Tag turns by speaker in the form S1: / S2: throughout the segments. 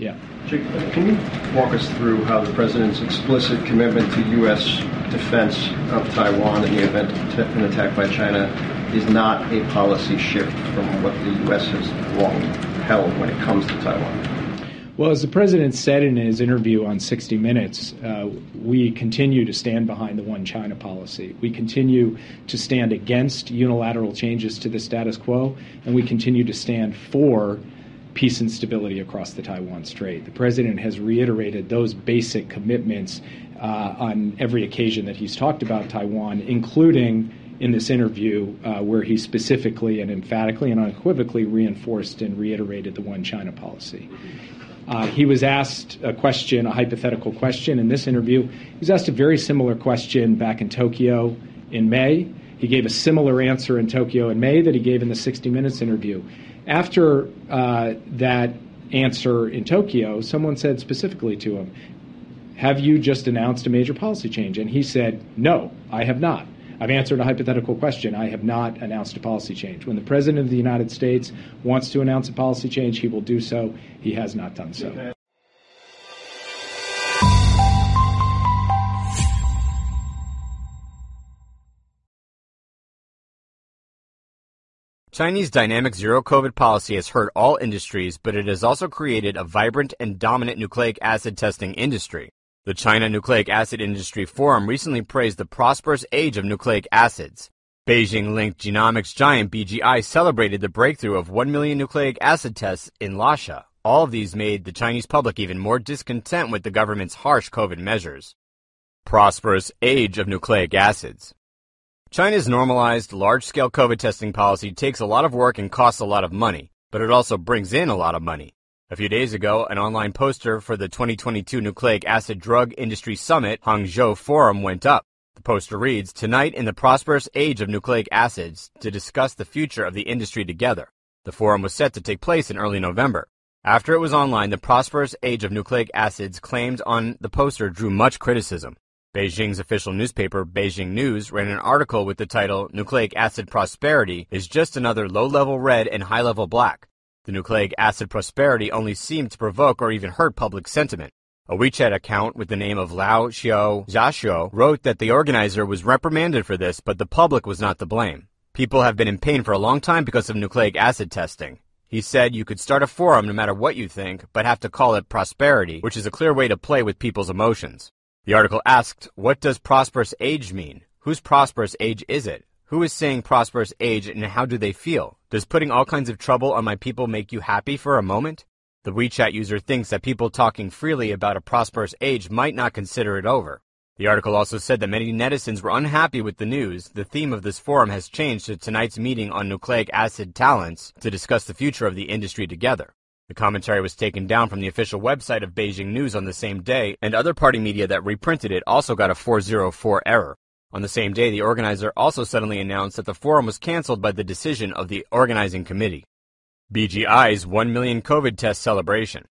S1: Yeah.
S2: Jake, can you walk us through how the president's explicit commitment to U.S. defense of Taiwan in the event of an attack by China is not a policy shift from what the U.S. has long held when it comes to Taiwan?
S1: Well, as the president said in his interview on 60 Minutes, uh, we continue to stand behind the one China policy. We continue to stand against unilateral changes to the status quo, and we continue to stand for peace and stability across the Taiwan Strait. The president has reiterated those basic commitments uh, on every occasion that he's talked about Taiwan, including in this interview, uh, where he specifically and emphatically and unequivocally reinforced and reiterated the one China policy. Uh, he was asked a question, a hypothetical question in this interview. He was asked a very similar question back in Tokyo in May. He gave a similar answer in Tokyo in May that he gave in the 60 Minutes interview. After uh, that answer in Tokyo, someone said specifically to him, Have you just announced a major policy change? And he said, No, I have not. I've answered a hypothetical question. I have not announced a policy change. When the President of the United States wants to announce a policy change, he will do so. He has not done so.
S3: Chinese dynamic zero COVID policy has hurt all industries, but it has also created a vibrant and dominant nucleic acid testing industry. The China Nucleic Acid Industry Forum recently praised the prosperous age of nucleic acids. Beijing linked genomics giant BGI celebrated the breakthrough of 1 million nucleic acid tests in Lhasa. All of these made the Chinese public even more discontent with the government's harsh COVID measures. Prosperous age of nucleic acids. China's normalized, large scale COVID testing policy takes a lot of work and costs a lot of money, but it also brings in a lot of money. A few days ago, an online poster for the 2022 Nucleic Acid Drug Industry Summit Hangzhou Forum went up. The poster reads, Tonight in the prosperous age of nucleic acids, to discuss the future of the industry together. The forum was set to take place in early November. After it was online, the prosperous age of nucleic acids claimed on the poster drew much criticism. Beijing's official newspaper, Beijing News, ran an article with the title Nucleic Acid Prosperity is just another low level red and high level black. The nucleic acid prosperity only seemed to provoke or even hurt public sentiment. A WeChat account with the name of Lao Xiao Xiaxiu wrote that the organizer was reprimanded for this, but the public was not to blame. People have been in pain for a long time because of nucleic acid testing. He said you could start a forum no matter what you think, but have to call it prosperity, which is a clear way to play with people's emotions. The article asked, What does prosperous age mean? Whose prosperous age is it? Who is saying prosperous age and how do they feel? Does putting all kinds of trouble on my people make you happy for a moment? The WeChat user thinks that people talking freely about a prosperous age might not consider it over. The article also said that many netizens were unhappy with the news. The theme of this forum has changed to tonight's meeting on nucleic acid talents to discuss the future of the industry together. The commentary was taken down from the official website of Beijing News on the same day, and other party media that reprinted it also got a 404 error. On the same day, the organizer also suddenly announced that the forum was canceled by the decision of the organizing committee. BGI's 1 million COVID test celebration.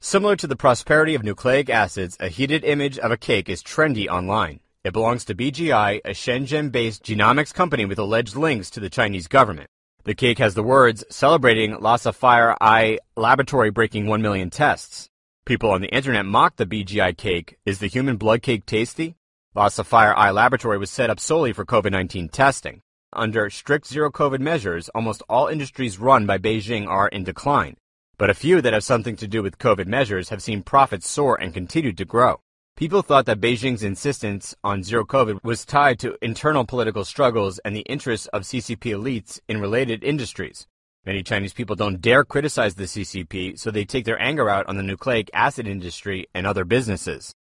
S3: Similar to the prosperity of nucleic acids, a heated image of a cake is trendy online. It belongs to BGI, a Shenzhen based genomics company with alleged links to the Chinese government. The cake has the words celebrating La Sapphire Eye laboratory breaking 1 million tests. People on the internet mock the BGI cake. Is the human blood cake tasty? La Sapphire Eye laboratory was set up solely for COVID 19 testing. Under strict zero COVID measures, almost all industries run by Beijing are in decline. But a few that have something to do with COVID measures have seen profits soar and continue to grow. People thought that Beijing's insistence on zero COVID was tied to internal political struggles and the interests of CCP elites in related industries. Many Chinese people don't dare criticize the CCP, so they take their anger out on the nucleic acid industry and other businesses.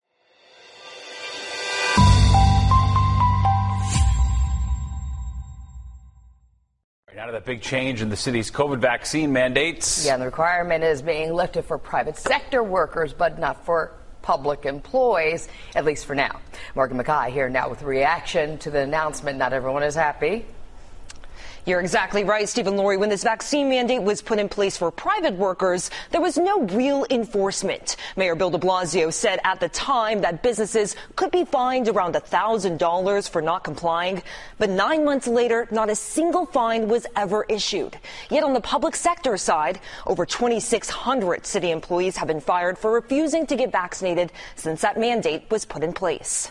S4: Out of that big change in the city's COVID vaccine mandates.
S5: Yeah, and the requirement is being lifted for private sector workers, but not for public employees, at least for now. Morgan McKay here now with reaction to the announcement. Not everyone is happy.
S6: You're exactly right, Stephen Laurie. When this vaccine mandate was put in place for private workers, there was no real enforcement. Mayor Bill de Blasio said at the time that businesses could be fined around $1,000 for not complying. But nine months later, not a single fine was ever issued. Yet on the public sector side, over 2,600 city employees have been fired for refusing to get vaccinated since that mandate was put in place.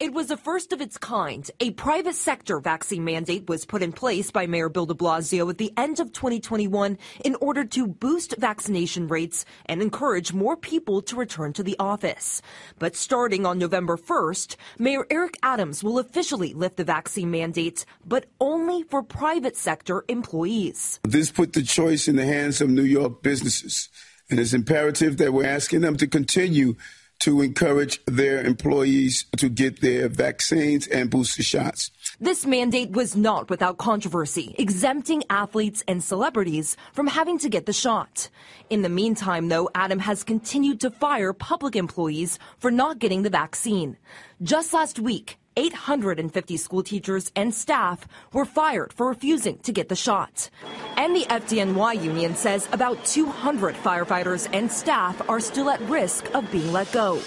S7: It was the first of its kind. A private sector vaccine mandate was put in place by Mayor Bill de Blasio at the end of 2021 in order to boost vaccination rates and encourage more people to return to the office. But starting on November 1st, Mayor Eric Adams will officially lift the vaccine mandate, but only for private sector employees.
S8: This put the choice in the hands of New York businesses, and it's imperative that we're asking them to continue to encourage their employees to get their vaccines and booster shots.
S7: This mandate was not without controversy, exempting athletes and celebrities from having to get the shot. In the meantime, though, Adam has continued to fire public employees for not getting the vaccine. Just last week, 850 school teachers and staff were fired for refusing to get the shot. And the FDNY union says about 200 firefighters and staff are still at risk of being let go.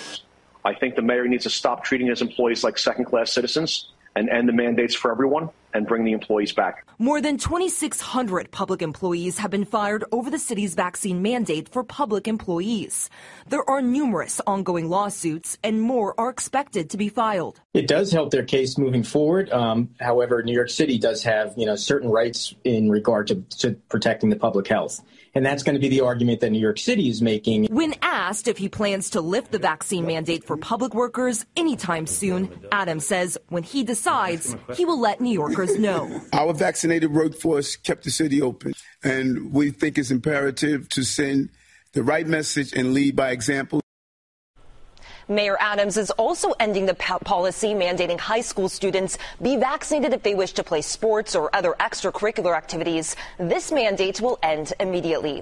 S9: I think the mayor needs to stop treating his employees like second class citizens and end the mandates for everyone and bring the employees back.
S7: More than 2,600 public employees have been fired over the city's vaccine mandate for public employees. There are numerous ongoing lawsuits, and more are expected to be filed.
S10: It does help their case moving forward. Um, however, New York City does have you know certain rights in regard to, to protecting the public health. And that's going to be the argument that New York City is making.
S7: When asked if he plans to lift the vaccine mandate for public workers anytime soon, Adams says when he decides, he will let New Yorkers know.
S8: Our vaccinated workforce kept the city open, and we think it's imperative to send the right message and lead by example.
S6: Mayor Adams is also ending the policy mandating high school students be vaccinated if they wish to play sports or other extracurricular activities. This mandate will end immediately.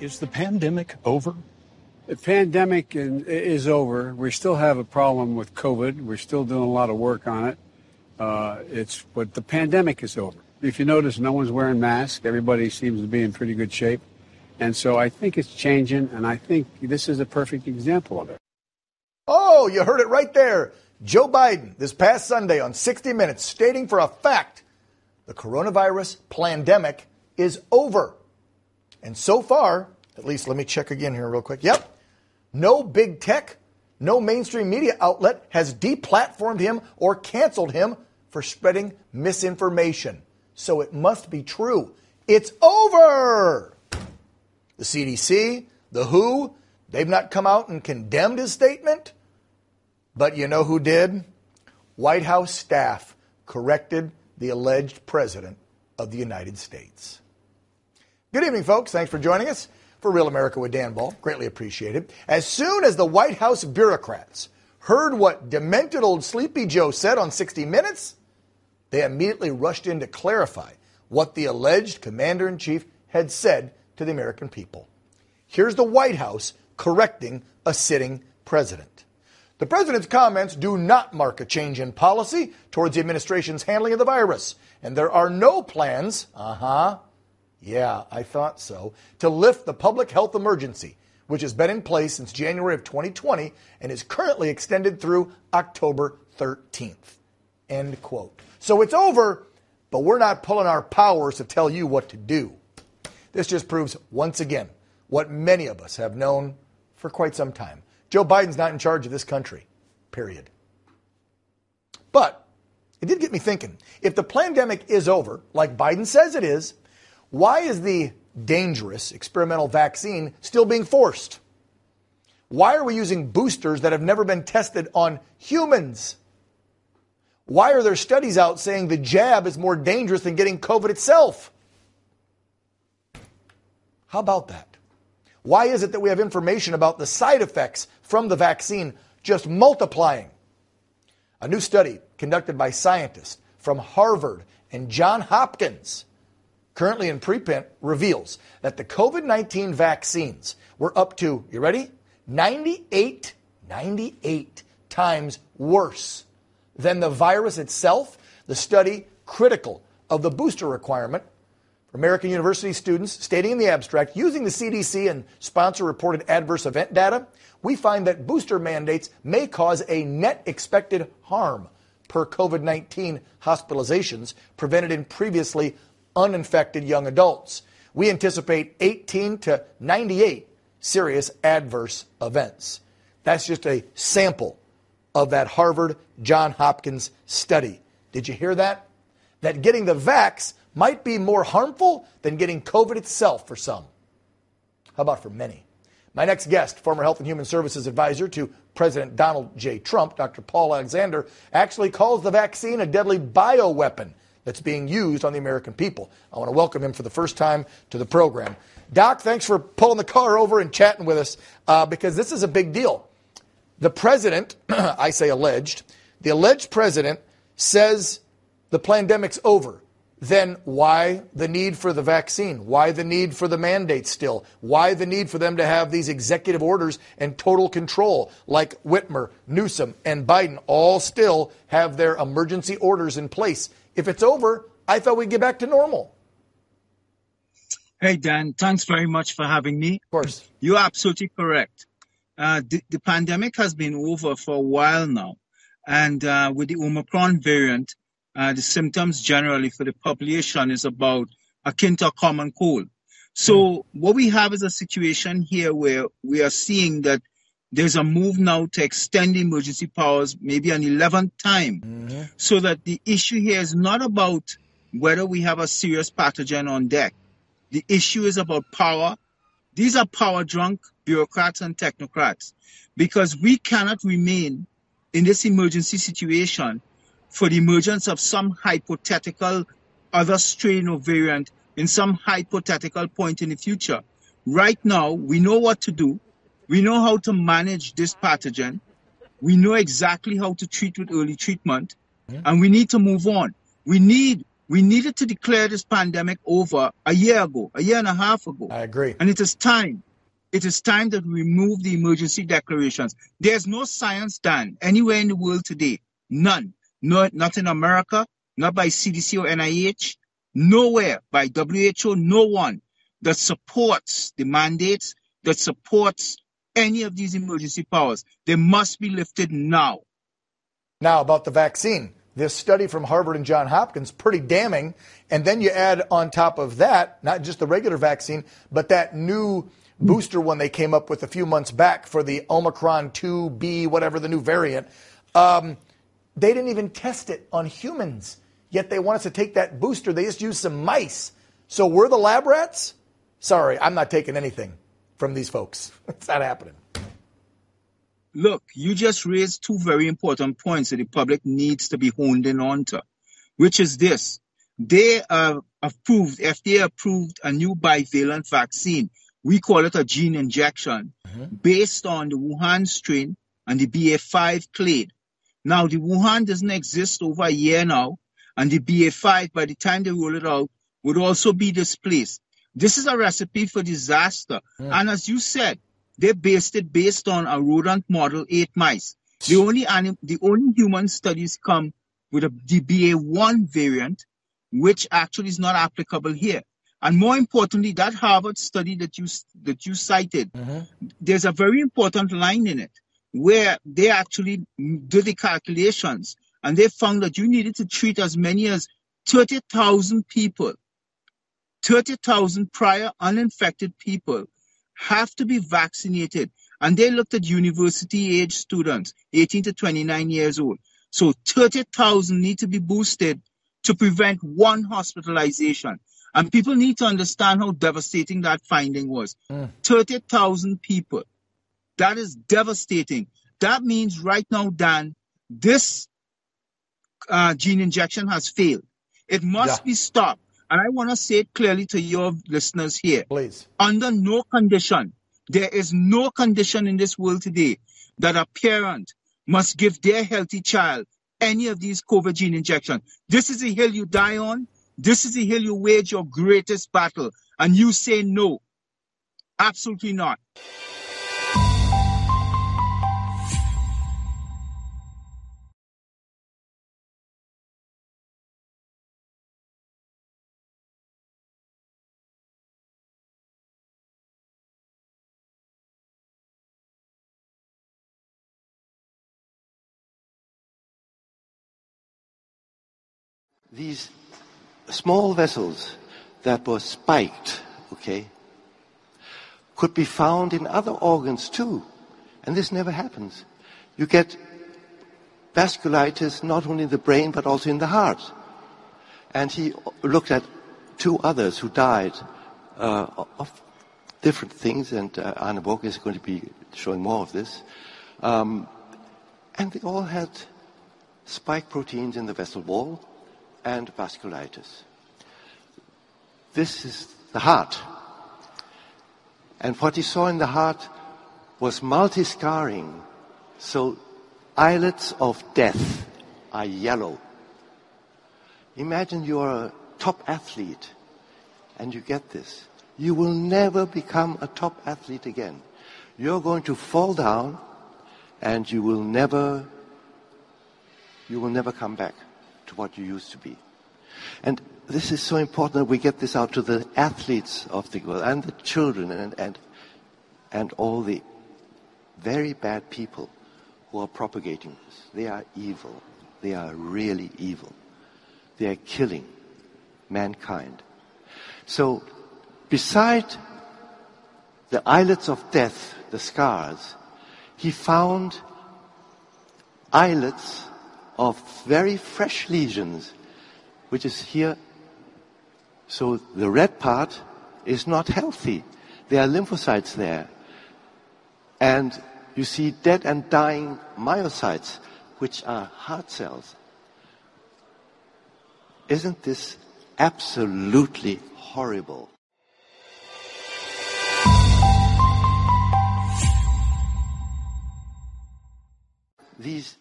S11: Is the pandemic over?
S12: The pandemic is over. We still have a problem with COVID. We're still doing a lot of work on it. Uh, it's but the pandemic is over. If you notice, no one's wearing masks. Everybody seems to be in pretty good shape, and so I think it's changing. And I think this is a perfect example of it.
S13: Oh, you heard it right there. Joe Biden this past Sunday on 60 Minutes stating for a fact the coronavirus pandemic is over. And so far, at least let me check again here real quick. Yep. No big tech, no mainstream media outlet has deplatformed him or canceled him for spreading misinformation. So it must be true. It's over. The CDC, the WHO, they've not come out and condemned his statement. But you know who did? White House staff corrected the alleged president of the United States. Good evening, folks. Thanks for joining us for Real America with Dan Ball. Greatly appreciated. As soon as the White House bureaucrats heard what demented old Sleepy Joe said on 60 Minutes, they immediately rushed in to clarify what the alleged commander in chief had said to the American people. Here's the White House correcting a sitting president. The president's comments do not mark a change in policy towards the administration's handling of the virus, and there are no plans, uh huh, yeah, I thought so, to lift the public health emergency, which has been in place since January of 2020 and is currently extended through October 13th. End quote. So it's over, but we're not pulling our powers to tell you what to do. This just proves once again what many of us have known for quite some time. Joe Biden's not in charge of this country, period. But it did get me thinking if the pandemic is over, like Biden says it is, why is the dangerous experimental vaccine still being forced? Why are we using boosters that have never been tested on humans? Why are there studies out saying the jab is more dangerous than getting COVID itself? How about that? Why is it that we have information about the side effects from the vaccine just multiplying? A new study conducted by scientists from Harvard and Johns Hopkins, currently in preprint, reveals that the COVID 19 vaccines were up to, you ready? 98, 98 times worse than the virus itself. The study critical of the booster requirement for American University students stating in the abstract, using the CDC and sponsor reported adverse event data, we find that booster mandates may cause a net expected harm per COVID 19 hospitalizations prevented in previously uninfected young adults. We anticipate 18 to 98 serious adverse events. That's just a sample of that Harvard John Hopkins study. Did you hear that? That getting the vax might be more harmful than getting COVID itself for some. How about for many? My next guest, former Health and Human Services advisor to President Donald J. Trump, Dr. Paul Alexander, actually calls the vaccine a deadly bioweapon that's being used on the American people. I want to welcome him for the first time to the program. Doc, thanks for pulling the car over and chatting with us uh, because this is a big deal. The president, I say alleged, the alleged president says the pandemic's over then why the need for the vaccine? Why the need for the mandate still? Why the need for them to have these executive orders and total control like Whitmer, Newsom, and Biden all still have their emergency orders in place? If it's over, I thought we'd get back to normal.
S14: Hey, Dan, thanks very much for having me.
S13: Of course.
S14: You're absolutely correct. Uh, the, the, pandemic has been over for a while now. And uh, with the Omicron variant, uh, the symptoms generally for the population is about akin to a common cold. So mm. what we have is a situation here where we are seeing that there's a move now to extend emergency powers maybe an 11th time mm-hmm. so that the issue here is not about whether we have a serious pathogen on deck. The issue is about power. These are power drunk bureaucrats and technocrats because we cannot remain in this emergency situation for the emergence of some hypothetical other strain or variant in some hypothetical point in the future. Right now, we know what to do. We know how to manage this pathogen. We know exactly how to treat with early treatment, yeah. and we need to move on. We need we needed to declare this pandemic over a year ago, a year and a half ago.
S13: I agree.
S14: And it is time. It is time that we remove the emergency declarations. There's no science done anywhere in the world today. None no, not in America, not by CDC or NIH, nowhere by WHO, no one that supports the mandates, that supports any of these emergency powers. They must be lifted now.
S13: Now, about the vaccine. This study from Harvard and John Hopkins, pretty damning. And then you add on top of that, not just the regular vaccine, but that new booster one they came up with a few months back for the Omicron 2B, whatever the new variant. Um, they didn't even test it on humans, yet they want us to take that booster. They just used some mice. So we're the lab rats? Sorry, I'm not taking anything from these folks. It's not happening.
S14: Look, you just raised two very important points that the public needs to be honed in on to, which is this. They uh, approved, FDA approved a new bivalent vaccine. We call it a gene injection mm-hmm. based on the Wuhan strain and the BA5 clade. Now, the Wuhan doesn't exist over a year now, and the BA5, by the time they roll it out, would also be displaced. This is a recipe for disaster. Mm. And as you said, they based it based on a rodent model, eight mice. The only anim- the only human studies come with a DBA1 variant, which actually is not applicable here. And more importantly, that Harvard study that you that you cited, mm-hmm. there's a very important line in it where they actually did the calculations and they found that you needed to treat as many as 30,000 people, 30,000 prior uninfected people have to be vaccinated. And they looked at university age students, 18 to 29 years old. So 30,000 need to be boosted to prevent one hospitalization. And people need to understand how devastating that finding was. Mm. 30,000 people. That is devastating. That means right now, Dan, this uh, gene injection has failed. It must yeah. be stopped. And I want to say it clearly to your listeners here.
S13: Please.
S14: Under no condition, there is no condition in this world today that a parent must give their healthy child any of these COVID gene injections. This is the hill you die on. This is the hill you wage your greatest battle. And you say no. Absolutely not.
S15: These small vessels that were spiked, okay, could be found in other organs too. And this never happens. You get vasculitis not only in the brain but also in the heart. And he looked at two others who died uh, of different things, and uh, Arne Borg is going to be showing more of this. Um, and they all had spike proteins in the vessel wall, and vasculitis. This is the heart. And what he saw in the heart was multi-scarring. So islets of death are yellow. Imagine you're a top athlete and you get this. You will never become a top athlete again. You're going to fall down and you will never, you will never come back to what you used to be. And this is so important that we get this out to the athletes of the world and the children and, and, and all the very bad people who are propagating this. They are evil. They are really evil. They are killing mankind. So, beside the islets of death, the scars, he found islets of very fresh lesions, which is here. So the red part is not healthy. There are lymphocytes there. And you see dead and dying myocytes, which are heart cells. Isn't this absolutely horrible? These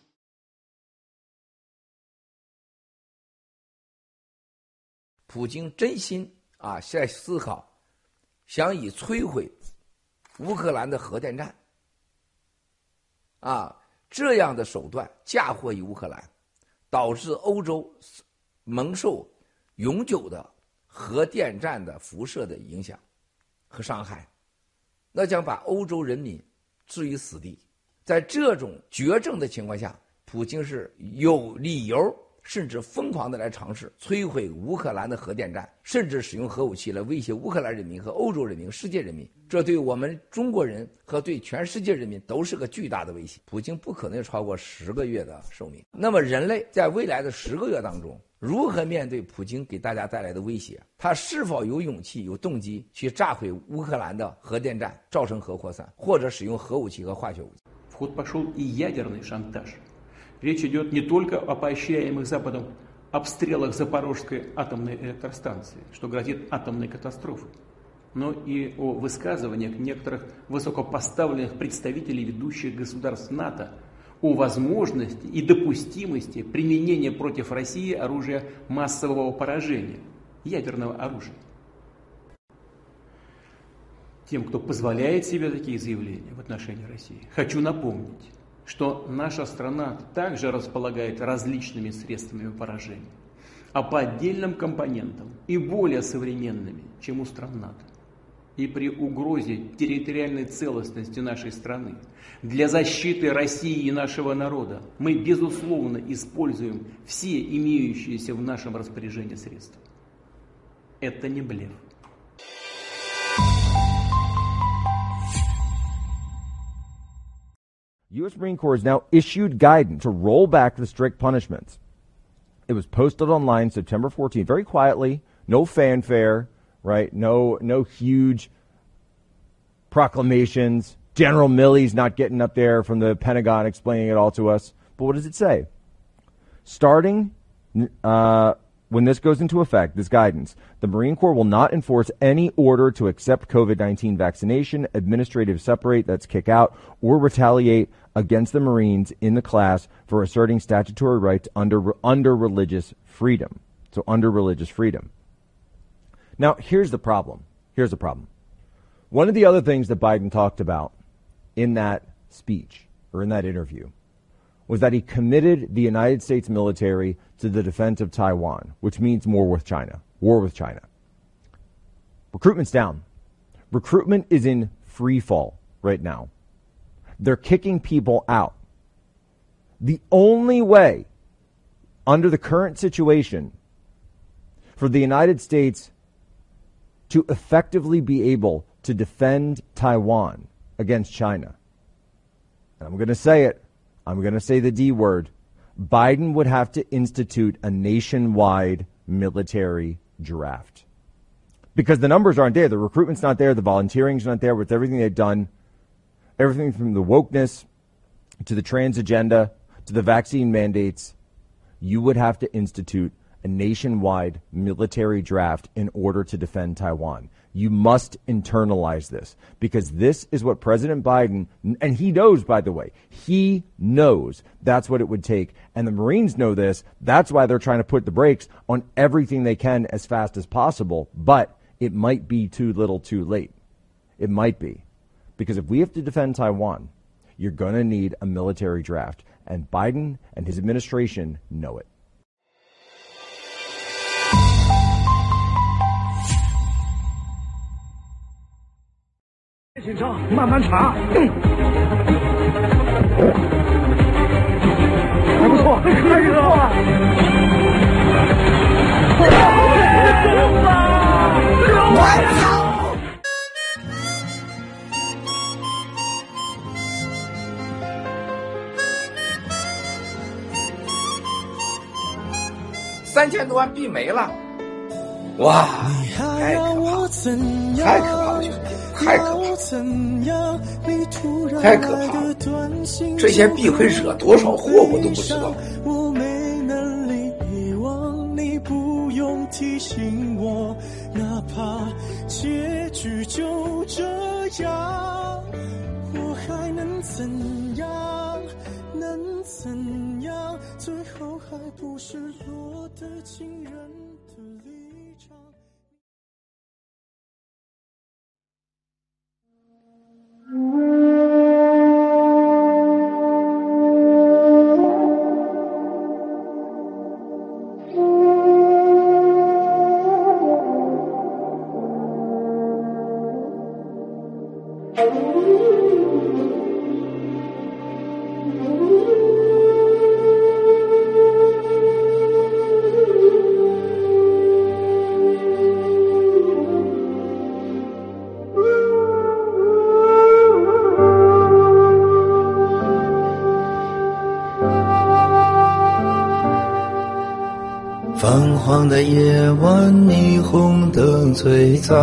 S16: 普京真心啊在思考，想以摧毁乌克兰的核电站啊这样的手段嫁祸于乌克兰，导致欧洲蒙受永久的核电站的辐射的影响和伤害，那将把欧洲人民置于死地。在这种绝症的情况下，普京是有理由甚至疯狂的来尝试摧毁乌克兰的核电站，甚至使用核武器来威胁乌克兰人民和欧洲人民、世界人民。这对我们中国人和对全世界人民都是个巨大的威胁。普京不可能超过十个月的寿命。那么，人类在未来的十个月当中，如何面对普京给大家带来的威胁？他是否有勇气、有动机去炸毁乌克兰的核电站，造成核扩散，或者使用核武器和化学武器
S17: ？Речь идет не только о поощряемых Западом обстрелах Запорожской атомной электростанции, что грозит атомной катастрофой, но и о высказываниях некоторых высокопоставленных представителей ведущих государств НАТО о возможности и допустимости применения против России оружия массового поражения, ядерного оружия. Тем, кто позволяет себе такие заявления в отношении России, хочу напомнить, что наша страна также располагает различными средствами поражения, а по отдельным компонентам и более современными, чем у стран НАТО. И при угрозе территориальной целостности нашей страны для защиты России и нашего народа мы, безусловно, используем все имеющиеся в нашем распоряжении средства. Это не блеф.
S18: U.S. Marine Corps has now issued guidance to roll back the strict punishments. It was posted online September 14th, very quietly, no fanfare, right? No, no huge proclamations. General Milley's not getting up there from the Pentagon explaining it all to us. But what does it say? Starting uh, when this goes into effect, this guidance, the Marine Corps will not enforce any order to accept COVID 19 vaccination, administrative separate, that's kick out, or retaliate against the Marines in the class for asserting statutory rights under, under religious freedom. So, under religious freedom. Now, here's the problem. Here's the problem. One of the other things that Biden talked about in that speech or in that interview was that he committed the United States military to the defense of Taiwan, which means war with China. War with China. Recruitment's down. Recruitment is in free fall right now. They're kicking people out. The only way, under the current situation, for the United States to effectively be able to defend Taiwan against China, and I'm going to say it, I'm going to say the D word. Biden would have to institute a nationwide military draft. Because the numbers aren't there. The recruitment's not there. The volunteering's not there with everything they've done. Everything from the wokeness to the trans agenda to the vaccine mandates. You would have to institute a nationwide military draft in order to defend Taiwan. You must internalize this because this is what President Biden, and he knows, by the way, he knows that's what it would take. And the Marines know this. That's why they're trying to put the brakes on everything they can as fast as possible. But it might be too little too late. It might be. Because if we have to defend Taiwan, you're going to need a military draft. And Biden and his administration know it.
S16: 三千多万币没了，哇，太可怕了，太可怕了，兄弟。太可怕，太可怕了！这些币会惹多少祸，我都不知道。我没能力遗忘你，不用提醒我，哪怕结局就这样，我还能怎样？能怎样最后还不是落得情人的立场？
S19: 晚，霓虹灯璀璨，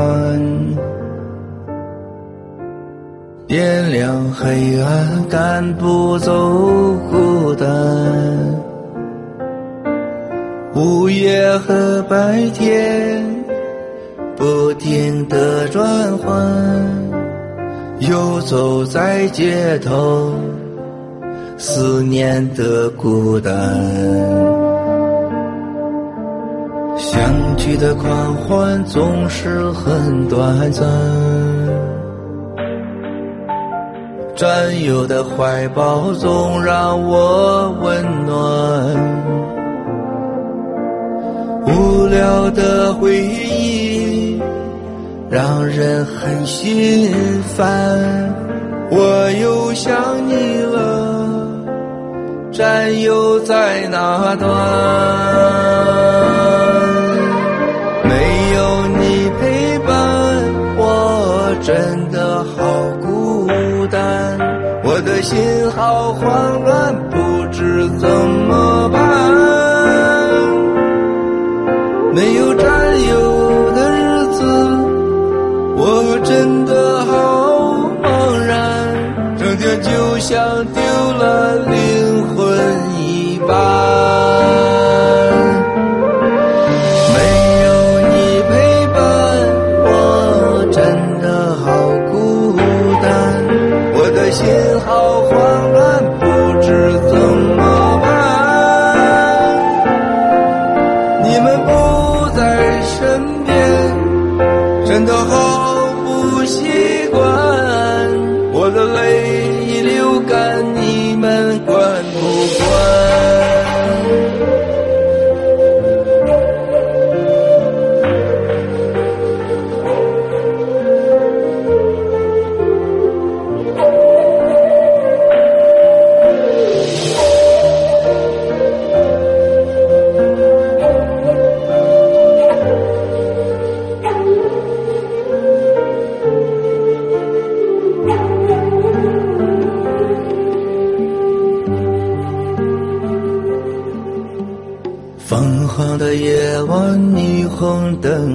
S19: 点亮黑暗，赶不走孤单。午夜和白天不停的转换，游走在街头，思念的孤单。相聚的狂欢总是很短暂，战友的怀抱总让我温暖。无聊的回忆让人很心烦，我又想你了，战友在哪端？真的好孤单，我的心好慌乱，不知怎么办。没有战友的日子，我真的好茫然，整天就像丢了灵魂一般。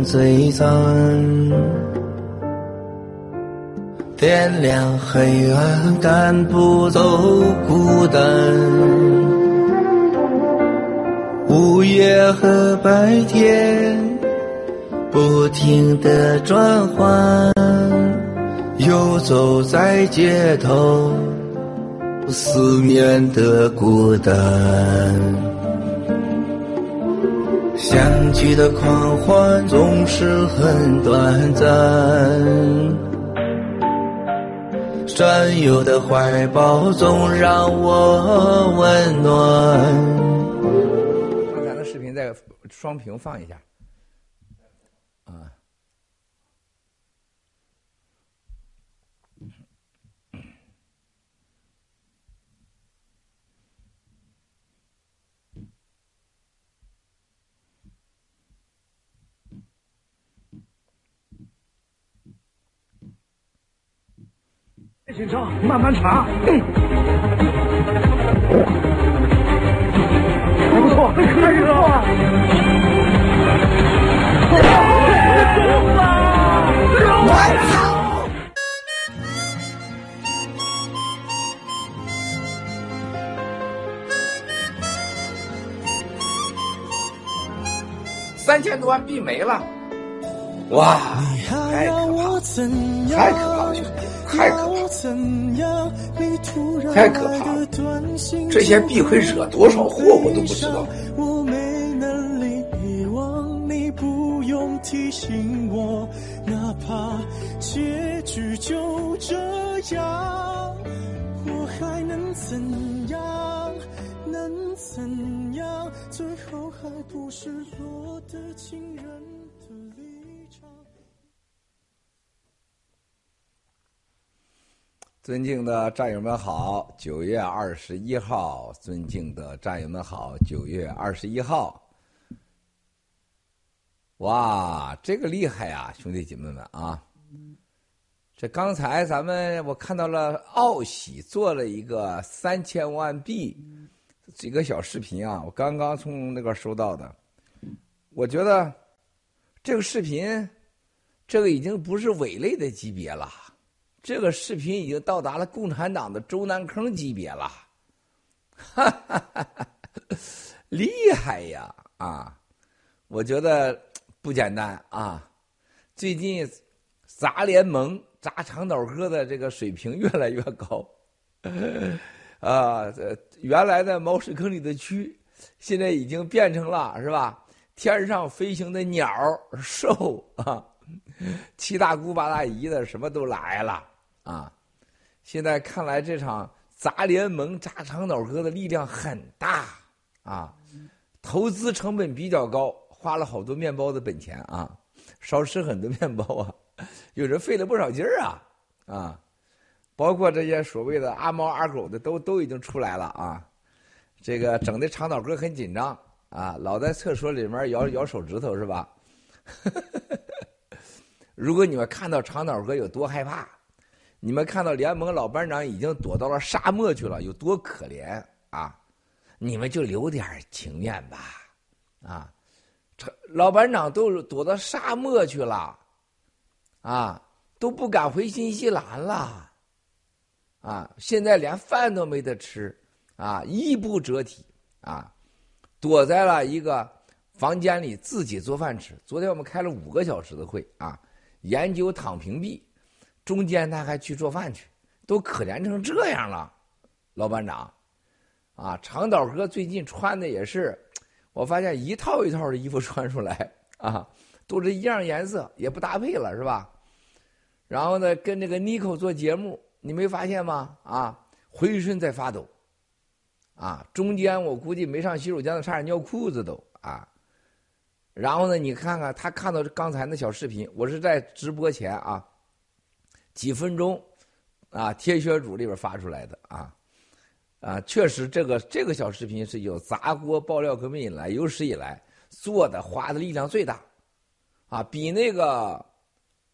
S19: 璀璨，点亮黑暗，赶不走孤单。午夜和白天不停的转换，游走在街头，思念的孤单。你的狂欢总是很短暂，战友的怀抱总让我温暖。
S16: 刚才的视频再双屏放一下。
S20: 先生，慢慢查。还不错，可以了。我操！
S16: 三千多万币没了，哇！太可怕，太可怕了，兄弟！太可怕，太可怕了！这些币会惹多少祸，我都不知道。我没能力遗忘你，不用提醒我，哪怕结局就这样，我还能怎样？能怎样？最后还不是落得情人尊敬的战友们好，九月二十一号，尊敬的战友们好，九月二十一号，哇，这个厉害呀，兄弟姐妹们啊！这刚才咱们我看到了奥喜做了一个三千万币，几个小视频啊，我刚刚从那个收到的，我觉得这个视频，这个已经不是伪类的级别了，这个视频已经到达了共产党的周南坑级别了，哈哈哈哈厉害呀啊！我觉得不简单啊。最近砸联盟、砸长岛哥的这个水平越来越高，啊，原来的猫屎坑里的蛆，现在已经变成了是吧？天上飞行的鸟兽啊，七大姑八大姨的什么都来了啊！现在看来这场砸联盟、砸长岛哥的力量很大啊，投资成本比较高，花了好多面包的本钱啊。少吃很多面包啊，有人费了不少劲儿啊啊！包括这些所谓的阿猫阿狗的都都已经出来了啊！这个整的长岛哥很紧张啊，老在厕所里面摇摇手指头是吧？如果你们看到长岛哥有多害怕，你们看到联盟老班长已经躲到了沙漠去了，有多可怜啊！你们就留点情面吧啊！老班长都躲到沙漠去了，啊，都不敢回新西兰了，啊，现在连饭都没得吃，啊，衣不遮体，啊，躲在了一个房间里自己做饭吃。昨天我们开了五个小时的会，啊，研究躺平币，中间他还去做饭去，都可怜成这样了，老班长，啊，长岛哥最近穿的也是。我发现一套一套的衣服穿出来啊，都是一样颜色，也不搭配了，是吧？然后呢，跟这个妮蔻做节目，你没发现吗？啊，浑身在发抖，啊，中间我估计没上洗手间的差点尿裤子都啊。然后呢，你看看他看到刚才那小视频，我是在直播前啊，几分钟啊，贴学组里边发出来的啊。啊，确实，这个这个小视频是有砸锅爆料革命以来有史以来做的花的力量最大，啊，比那个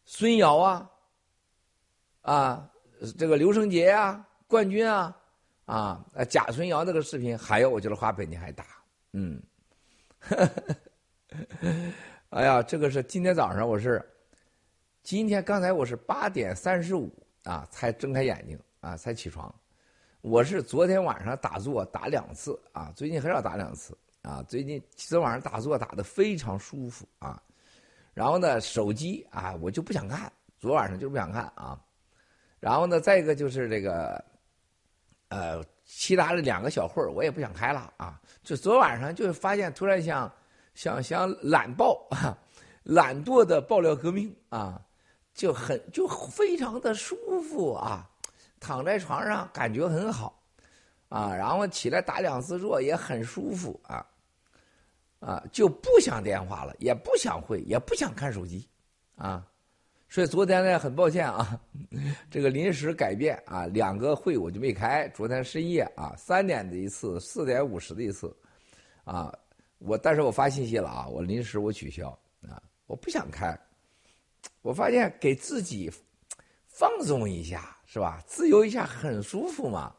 S16: 孙瑶啊，啊，这个刘成杰啊，冠军啊，啊，贾孙瑶那个视频还要，我觉得花本钱还大，嗯，哎呀，这个是今天早上我是，今天刚才我是八点三十五啊才睁开眼睛啊才起床。我是昨天晚上打坐打两次啊，最近很少打两次啊。最近昨晚上打坐打的非常舒服啊。然后呢，手机啊，我就不想看，昨晚上就不想看啊。然后呢，再一个就是这个，呃，其他的两个小会儿我也不想开了啊。就昨晚上就发现突然想想想懒爆啊，懒惰的爆料革命啊，就很就非常的舒服啊。躺在床上感觉很好，啊，然后起来打两次坐也很舒服啊，啊，就不想电话了，也不想会，也不想看手机，啊，所以昨天呢，很抱歉啊，这个临时改变啊，两个会我就没开。昨天深夜啊，三点的一次，四点五十的一次，啊，我但是我发信息了啊，我临时我取消啊，我不想开，我发现给自己放松一下。是吧？自由一下很舒服嘛，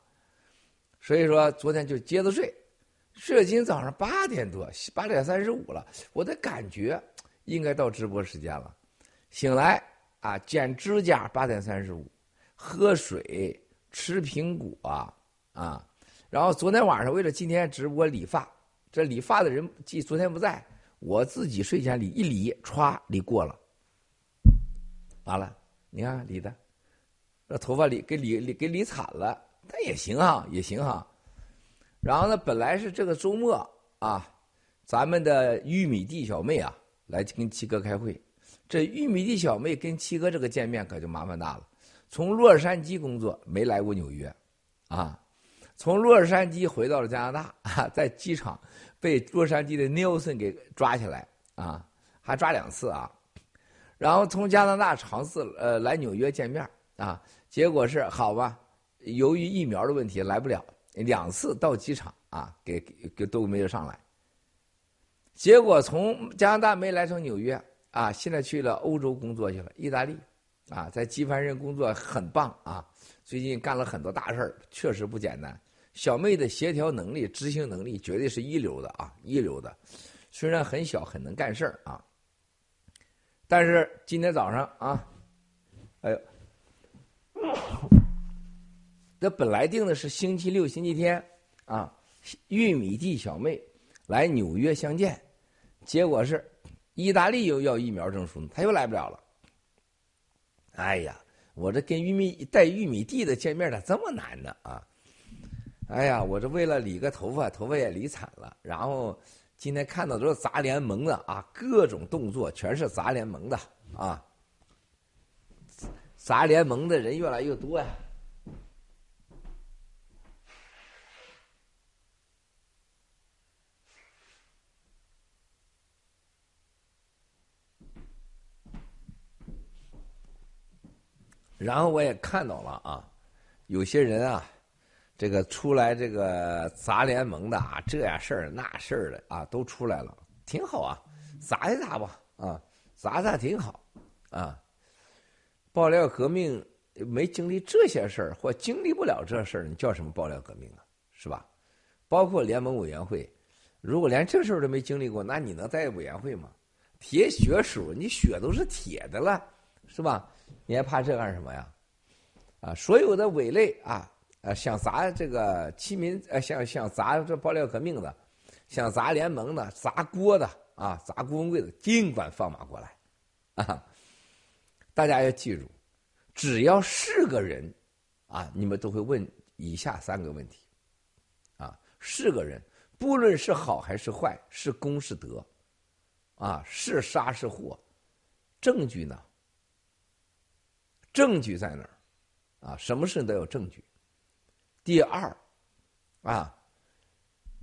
S16: 所以说昨天就接着睡，睡到今天早上八点多，八点三十五了，我的感觉应该到直播时间了。醒来啊，剪指甲八点三十五，喝水，吃苹果啊，然后昨天晚上为了今天直播理发，这理发的人既昨天不在，我自己睡前理一理，歘理过了，完了，你看理的。这头发理给理给理惨了，但也行啊，也行哈。然后呢，本来是这个周末啊，咱们的玉米地小妹啊来跟七哥开会。这玉米地小妹跟七哥这个见面可就麻烦大了。从洛杉矶工作没来过纽约，啊，从洛杉矶回到了加拿大啊，在机场被洛杉矶的 Nelson 给抓起来啊，还抓两次啊。然后从加拿大尝试呃来纽约见面啊。结果是好吧，由于疫苗的问题来不了，两次到机场啊，给给都没有上来。结果从加拿大没来成纽约啊，现在去了欧洲工作去了，意大利啊，在机帆人工作很棒啊，最近干了很多大事儿，确实不简单。小妹的协调能力、执行能力绝对是一流的啊，一流的。虽然很小，很能干事儿啊。但是今天早上啊，哎呦，这本来定的是星期六、星期天啊，玉米地小妹来纽约相见，结果是意大利又要疫苗证书，他又来不了了。哎呀，我这跟玉米带玉米地的见面咋这么难呢啊？哎呀，我这为了理个头发，头发也理惨了，然后。今天看到都是砸联盟的啊，各种动作全是砸联盟的啊，砸联盟的人越来越多呀。然后我也看到了啊，有些人啊。这个出来这个砸联盟的啊，这样事儿那事儿的啊，都出来了，挺好啊，砸一砸吧啊，砸砸挺好啊。爆料革命没经历这些事儿，或经历不了这事儿，你叫什么爆料革命啊？是吧？包括联盟委员会，如果连这事儿都没经历过，那你能在委员会吗？铁血鼠，你血都是铁的了，是吧？你还怕这干什么呀？啊，所有的伪类啊。呃，想砸这个亲民，呃，想想砸这爆料革命的，想砸联盟的，砸锅的啊，砸郭文贵的，尽管放马过来，啊！大家要记住，只要是个人，啊，你们都会问以下三个问题，啊，是个人，不论是好还是坏，是功是德，啊，是杀是祸，证据呢？证据在哪儿？啊，什么事都有证据。第二，啊，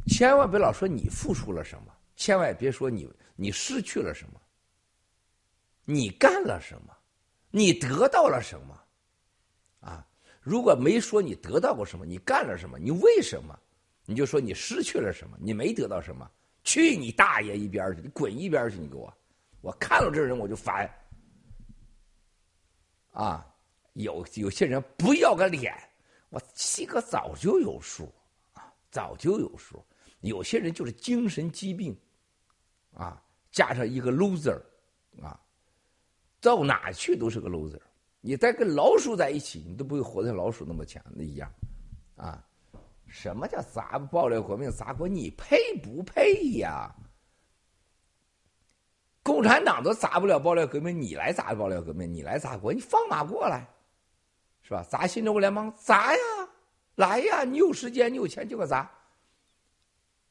S16: 千万别老说你付出了什么，千万别说你你失去了什么，你干了什么，你得到了什么，啊，如果没说你得到过什么，你干了什么，你为什么，你就说你失去了什么，你没得到什么，去你大爷一边去，你滚一边去，你给我，我看到这人我就烦，啊，有有些人不要个脸。我七哥早就有数啊，早就有数。有些人就是精神疾病，啊，加上一个 loser，啊，到哪去都是个 loser。你再跟老鼠在一起，你都不会活像老鼠那么强那一样，啊，什么叫砸爆料革命砸锅？你配不配呀？共产党都砸不了爆料革命，你来砸爆料革命，你来砸锅，你放马过来。是吧？砸新中国联邦，砸呀，来呀！你有时间，你有钱就给砸，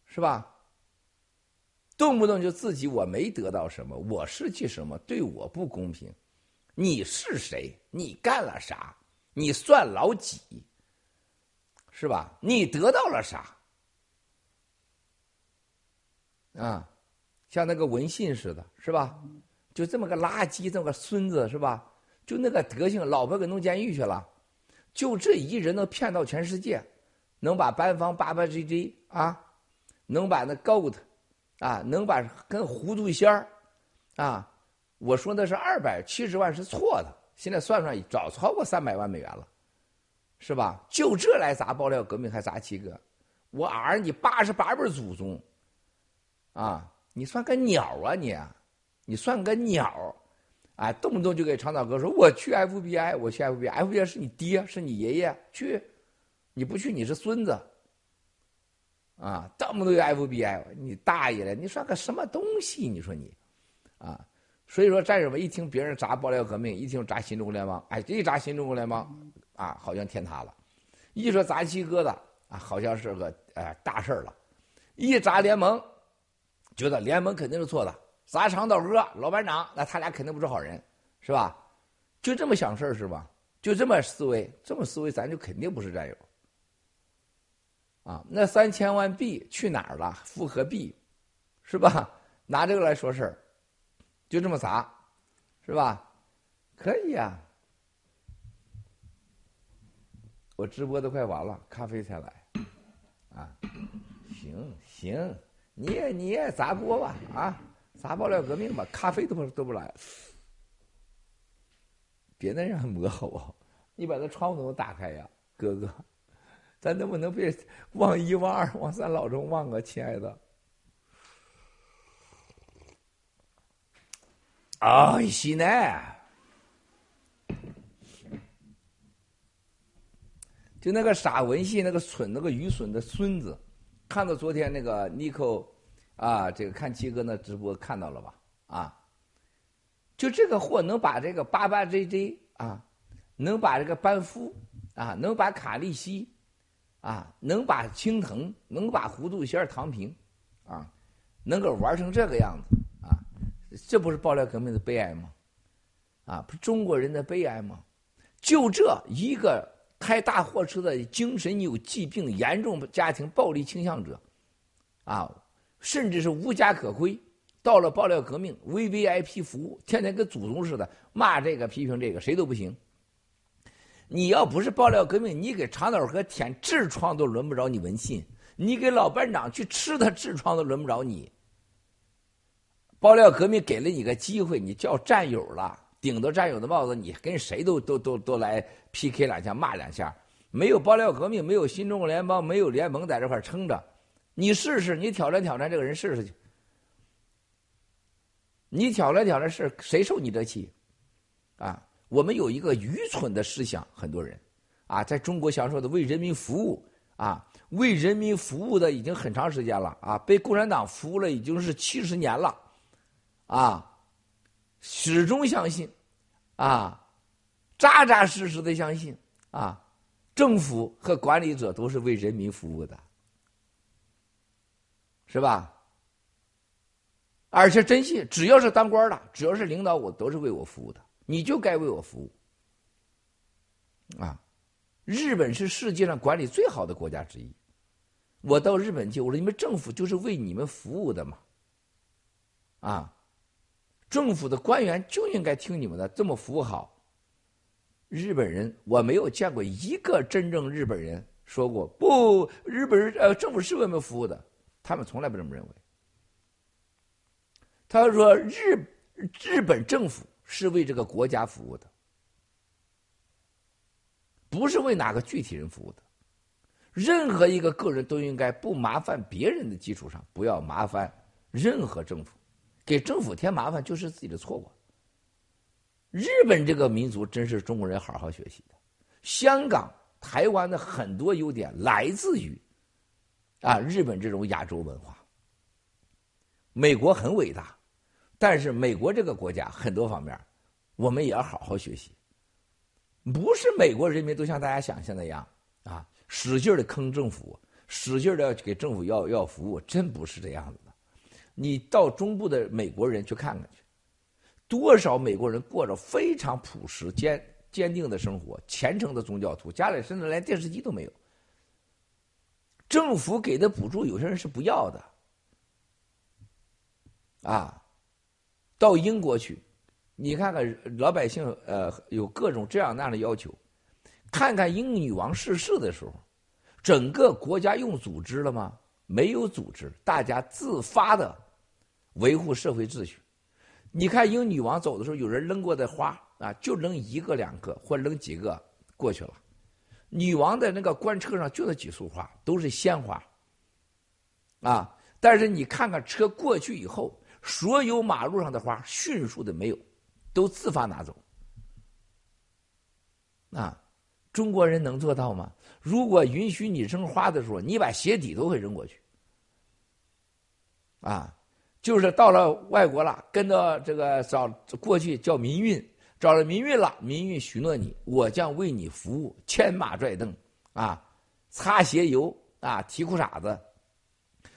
S16: 是吧？动不动就自己我没得到什么，我失去什么，对我不公平。你是谁？你干了啥？你算老几？是吧？你得到了啥？啊，像那个文信似的，是吧？就这么个垃圾，这么个孙子，是吧？就那个德行，老婆给弄监狱去了，就这一人能骗到全世界，能把班方八八 G G 啊，能把那 Goat 啊，能把跟糊涂仙儿啊，我说那是二百七十万是错的，现在算算早超过三百万美元了，是吧？就这来砸爆料革命还砸七哥，我儿你八十八辈祖宗，啊，你算个鸟啊你，你算个鸟。哎，动不动就给长岛哥说我去 FBI，我去 FBI，FBI 是你爹，是你爷爷去，你不去你是孙子，啊，动不动就 FBI，你大爷的，你算个什么东西？你说你，啊，所以说战友们一听别人砸爆料革命，一听砸新中国联邦，哎，一砸新中国联邦，啊，好像天塌了；一说砸七哥的，啊，好像是个哎大事了；一砸联盟，觉得联盟肯定是错的。砸长岛哥老班长，那他俩肯定不是好人，是吧？就这么想事儿是吧？就这么思维，这么思维，咱就肯定不是战友。啊，那三千万币去哪儿了？复合币，是吧？拿这个来说事儿，就这么砸，是吧？可以呀。我直播都快完了，咖啡才来。啊，行行，你也你也砸锅吧啊！砸爆料革命吧，咖啡都不都不来，别那样磨好不好？你把那窗户都打开呀，哥哥，咱能不能别忘一忘二忘三，老中忘啊，亲爱的。啊，西奈。就那个傻文信，那个蠢，那个愚蠢的孙子，看到昨天那个尼克，啊，这个看七哥那直播看到了吧？啊，就这个货能把这个八八 JJ 啊，能把这个班夫啊，能把卡利西啊，能把青藤，能把糊涂仙唐平啊，能够玩成这个样子啊，这不是爆料革命的悲哀吗？啊，不是中国人的悲哀吗？就这一个。开大货车的精神有疾病、严重家庭暴力倾向者，啊，甚至是无家可归，到了爆料革命 VVIP 服务，天天跟祖宗似的骂这个批评这个，谁都不行。你要不是爆料革命，你给长岛河舔痔疮都轮不着你文信，你给老班长去吃他痔疮都轮不着你。爆料革命给了你个机会，你叫战友了。顶着战友的帽子，你跟谁都都都都来 PK 两下，骂两下。没有爆料革命，没有新中国联邦，没有联盟在这块撑着，你试试，你挑战挑战这个人试试去。你挑战挑战是谁受你这气？啊，我们有一个愚蠢的思想，很多人啊，在中国享受的为人民服务啊，为人民服务的已经很长时间了啊，被共产党服务了已经是七十年了，啊，始终相信。啊，扎扎实实的相信啊，政府和管理者都是为人民服务的，是吧？而且真信，只要是当官的，只要是领导，我都是为我服务的，你就该为我服务。啊，日本是世界上管理最好的国家之一。我到日本去，我说你们政府就是为你们服务的嘛，啊。政府的官员就应该听你们的，这么服务好。日本人我没有见过一个真正日本人说过不，日本人呃政府是为我们服务的，他们从来不这么认为。他说日日本政府是为这个国家服务的，不是为哪个具体人服务的。任何一个个人都应该不麻烦别人的基础上，不要麻烦任何政府。给政府添麻烦就是自己的错误。日本这个民族真是中国人好好学习的。香港、台湾的很多优点来自于啊日本这种亚洲文化。美国很伟大，但是美国这个国家很多方面我们也要好好学习。不是美国人民都像大家想象那样啊，使劲的坑政府，使劲的要给政府要要服务，真不是这样子的。你到中部的美国人去看看去，多少美国人过着非常朴实、坚坚定的生活，虔诚的宗教徒，家里甚至连电视机都没有。政府给的补助，有些人是不要的。啊，到英国去，你看看老百姓，呃，有各种这样那样的要求。看看英女王逝世的时候，整个国家用组织了吗？没有组织，大家自发的。维护社会秩序，你看英女王走的时候，有人扔过的花啊，就扔一个两个，或扔几个过去了。女王的那个官车上就那几束花，都是鲜花。啊，但是你看看车过去以后，所有马路上的花迅速的没有，都自发拿走。啊，中国人能做到吗？如果允许你扔花的时候，你把鞋底都会扔过去。啊。就是到了外国了，跟着这个找过去叫民运，找了民运了，民运许诺你，我将为你服务，牵马拽凳，啊，擦鞋油啊，提裤衩子，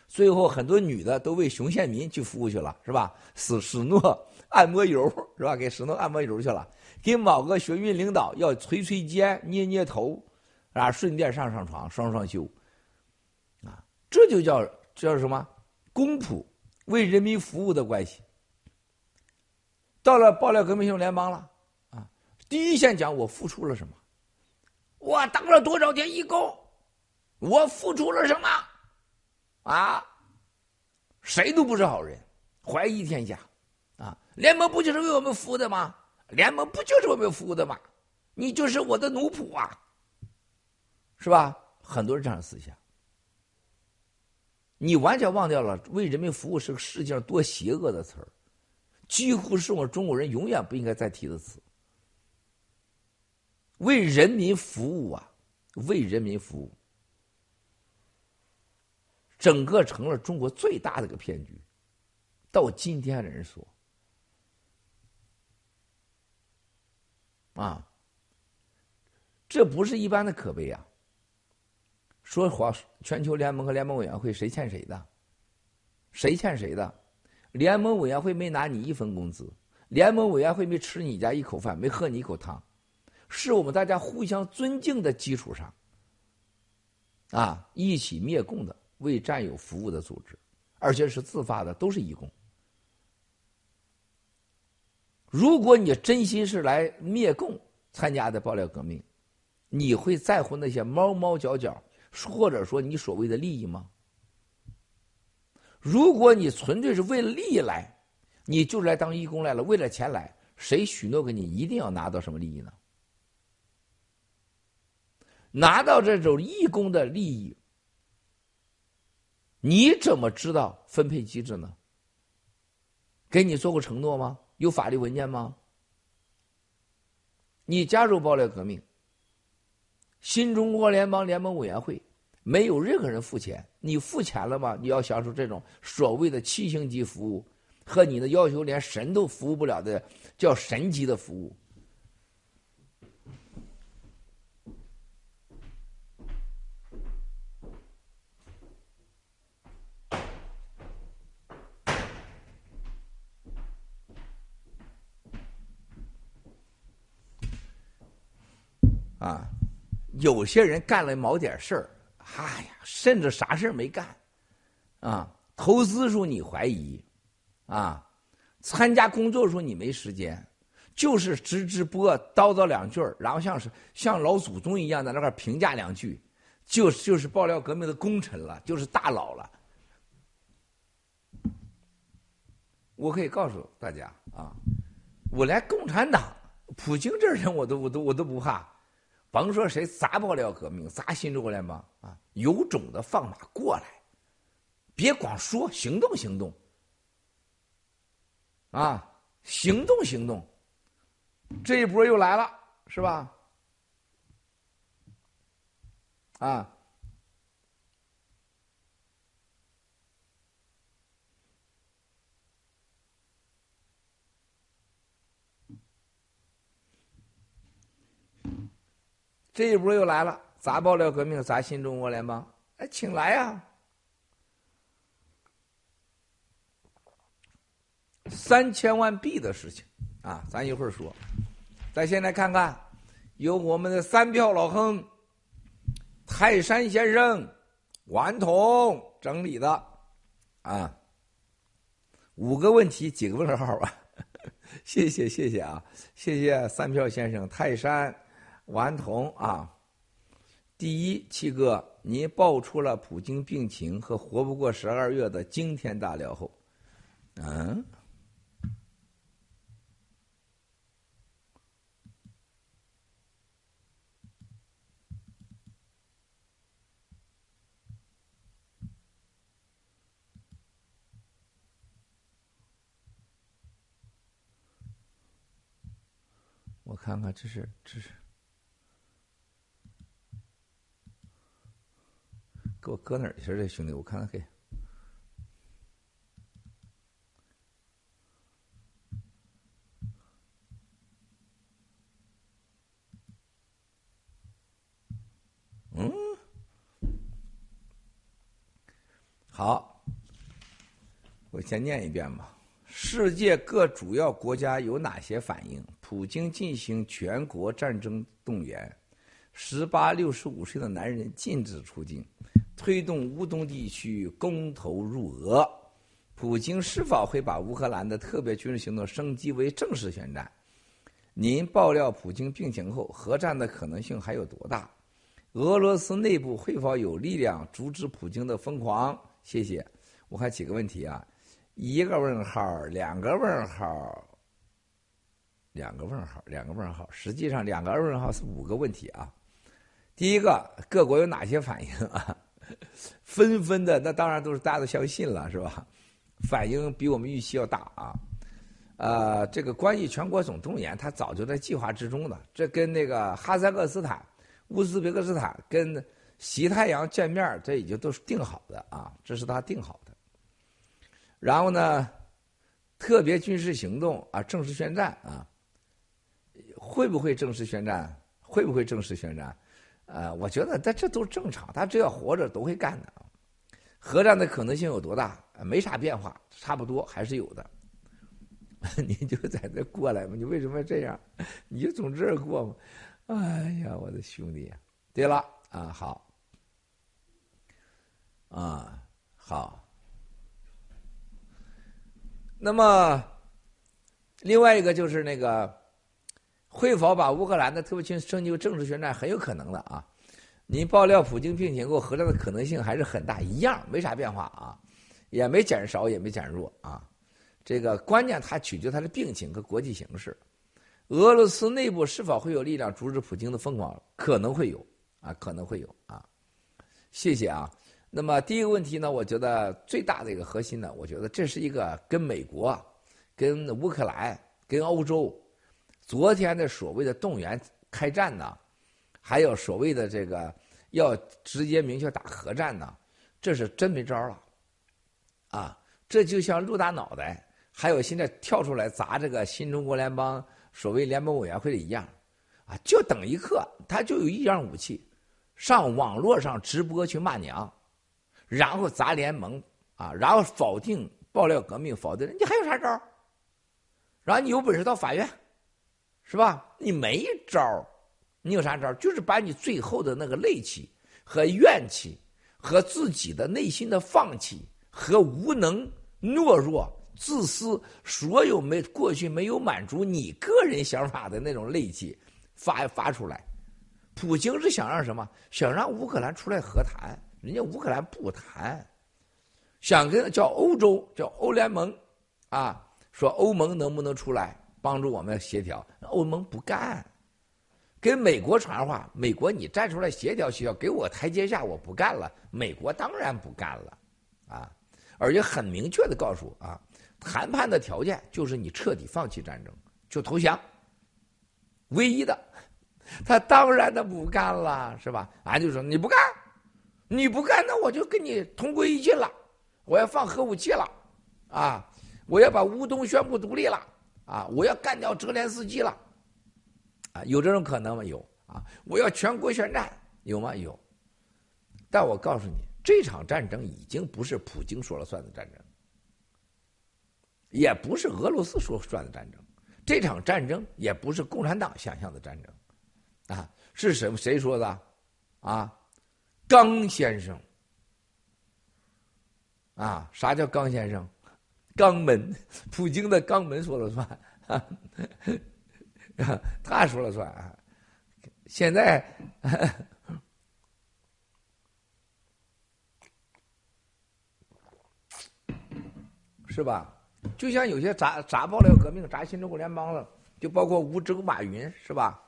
S16: 最后很多女的都为熊县民去服务去了，是吧？史史诺按摩油是吧？给史诺按摩油去了，给某个学运领导要捶捶肩、捏捏头，啊，顺便上上床、双双休，啊，这就叫叫什么公仆。为人民服务的关系，到了爆料革命英雄联邦了，啊，第一线讲我付出了什么，我当了多少天义工，我付出了什么，啊，谁都不是好人，怀疑天下，啊，联盟不就是为我们服务的吗？联盟不就是为我们服务的吗？你就是我的奴仆啊，是吧？很多人这样思想。你完全忘掉了，为人民服务是个世界上多邪恶的词儿，几乎是我们中国人永远不应该再提的词。为人民服务啊，为人民服务，整个成了中国最大的一个骗局。到今天的人说，啊，这不是一般的可悲啊。说话，全球联盟和联盟委员会谁欠谁的？谁欠谁的？联盟委员会没拿你一分工资，联盟委员会没吃你家一口饭，没喝你一口汤，是我们大家互相尊敬的基础上，啊，一起灭共的为战友服务的组织，而且是自发的，都是义工。如果你真心是来灭共参加的爆料革命，你会在乎那些猫猫角角？或者说你所谓的利益吗？如果你纯粹是为了利益来，你就是来当义工来了，为了钱来，谁许诺给你一定要拿到什么利益呢？拿到这种义工的利益，你怎么知道分配机制呢？给你做过承诺吗？有法律文件吗？你加入爆料革命。新中国联邦联盟委员会没有任何人付钱，你付钱了吗？你要享受这种所谓的七星级服务，和你的要求连神都服务不了的叫神级的服务。啊。有些人干了某点事儿，哎呀，甚至啥事没干，啊，投资时候你怀疑，啊，参加工作时候你没时间，就是直直播叨叨两句然后像是像老祖宗一样在那块评价两句，就就是爆料革命的功臣了，就是大佬了。我可以告诉大家啊，我连共产党、普京这人我都我都我都不怕。甭说谁砸爆料革命，砸新中国联邦啊！有种的放马过来，别光说，行动行动，啊，行动行动，这一波又来了，是吧？啊。这一波又来了，砸爆料革命，砸新中国联邦，哎，请来呀！三千万币的事情啊，咱一会儿说。咱先来看看，由我们的三票老亨泰山先生顽童整理的啊，五个问题，几个问号啊？谢谢谢谢啊，谢谢三票先生泰山。顽童啊！第一，七哥，您爆出了普京病情和活不过十二月的惊天大料后，嗯，我看看，这是这是。给我搁哪儿去这兄弟，我看看给。嗯，好，我先念一遍吧。世界各主要国家有哪些反应？普京进行全国战争动员，十八六十五岁的男人禁止出境。推动乌东地区公投入俄，普京是否会把乌克兰的特别军事行动升级为正式宣战？您爆料普京病情后，核战的可能性还有多大？俄罗斯内部会否有力量阻止普京的疯狂？谢谢。我看几个问题啊，一个问号，两个问号，两个问号，两个问号。实际上，两个问号是五个问题啊。第一个，各国有哪些反应啊？纷纷的，那当然都是大家都相信了，是吧？反应比我们预期要大啊！呃，这个关于全国总动员，他早就在计划之中了。这跟那个哈萨克斯坦、乌兹别克斯坦跟西太阳见面，这已经都是定好的啊，这是他定好的。然后呢，特别军事行动啊，正式宣战啊，会不会正式宣战？会不会正式宣战？呃，我觉得这这都正常，他只要活着都会干的。核战的可能性有多大？没啥变化，差不多还是有的。你就在这过来嘛？你为什么要这样？你就从这儿过嘛？哎呀，我的兄弟呀！对了啊，好啊，好。那么另外一个就是那个会否把乌克兰的特别军升级为正式宣战？很有可能的啊。您爆料普京并且过核战的可能性还是很大，一样没啥变化啊，也没减少，也没减弱啊。这个关键，它取决它的病情和国际形势。俄罗斯内部是否会有力量阻止普京的疯狂？可能会有啊，可能会有啊。谢谢啊。那么第一个问题呢，我觉得最大的一个核心呢，我觉得这是一个跟美国、跟乌克兰、跟欧洲昨天的所谓的动员开战呢。还有所谓的这个要直接明确打核战呢，这是真没招了，啊，这就像陆大脑袋，还有现在跳出来砸这个新中国联邦所谓联盟委员会的一样，啊，就等一刻，他就有一样武器，上网络上直播去骂娘，然后砸联盟啊，然后否定爆料革命，否定你还有啥招？然后你有本事到法院，是吧？你没招。你有啥招？就是把你最后的那个戾气和怨气，和自己的内心的放弃和无能、懦弱、自私，所有没过去没有满足你个人想法的那种戾气发发出来。普京是想让什么？想让乌克兰出来和谈，人家乌克兰不谈，想跟叫欧洲叫欧联盟啊，说欧盟能不能出来帮助我们协调？欧盟不干。跟美国传话，美国你站出来协调协调，给我台阶下，我不干了。美国当然不干了，啊，而且很明确的告诉啊，谈判的条件就是你彻底放弃战争，就投降。唯一的，他当然的不干了，是吧？俺就说你不干，你不干，那我就跟你同归于尽了，我要放核武器了，啊，我要把乌东宣布独立了，啊，我要干掉泽连斯基了。啊，有这种可能吗？有啊！我要全国宣战，有吗？有。但我告诉你，这场战争已经不是普京说了算的战争，也不是俄罗斯说算的战争，这场战争也不是共产党想象的战争，啊，是什么？谁说的？啊，刚先生。啊，啥叫刚先生？肛门，普京的肛门说了算。他说了算啊！现在 是吧？就像有些砸砸爆料革命、砸新中国联邦了，就包括吴征、马云，是吧？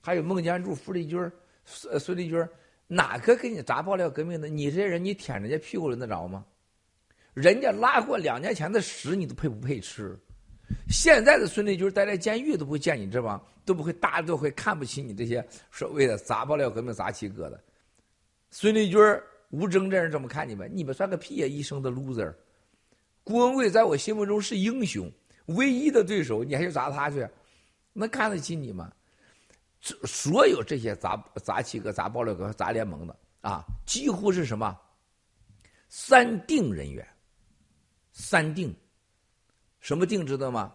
S16: 还有孟建柱、傅立军、孙孙立军，哪个给你砸爆料革命的？你这些人，你舔人家屁股轮得着吗？人家拉过两年前的屎，你都配不配吃？现在的孙立军待在监狱都不会见你这帮，都不会，大家都会看不起你这些所谓的砸爆料革命、砸七哥的。孙立军、吴征这人怎么看你们？你们算个屁呀！一生的 loser。郭文贵在我心目中是英雄，唯一的对手，你还去砸他去？能看得起你吗？所有这些砸砸七哥、砸爆料哥、砸联盟的啊，几乎是什么？三定人员，三定。什么定知道吗？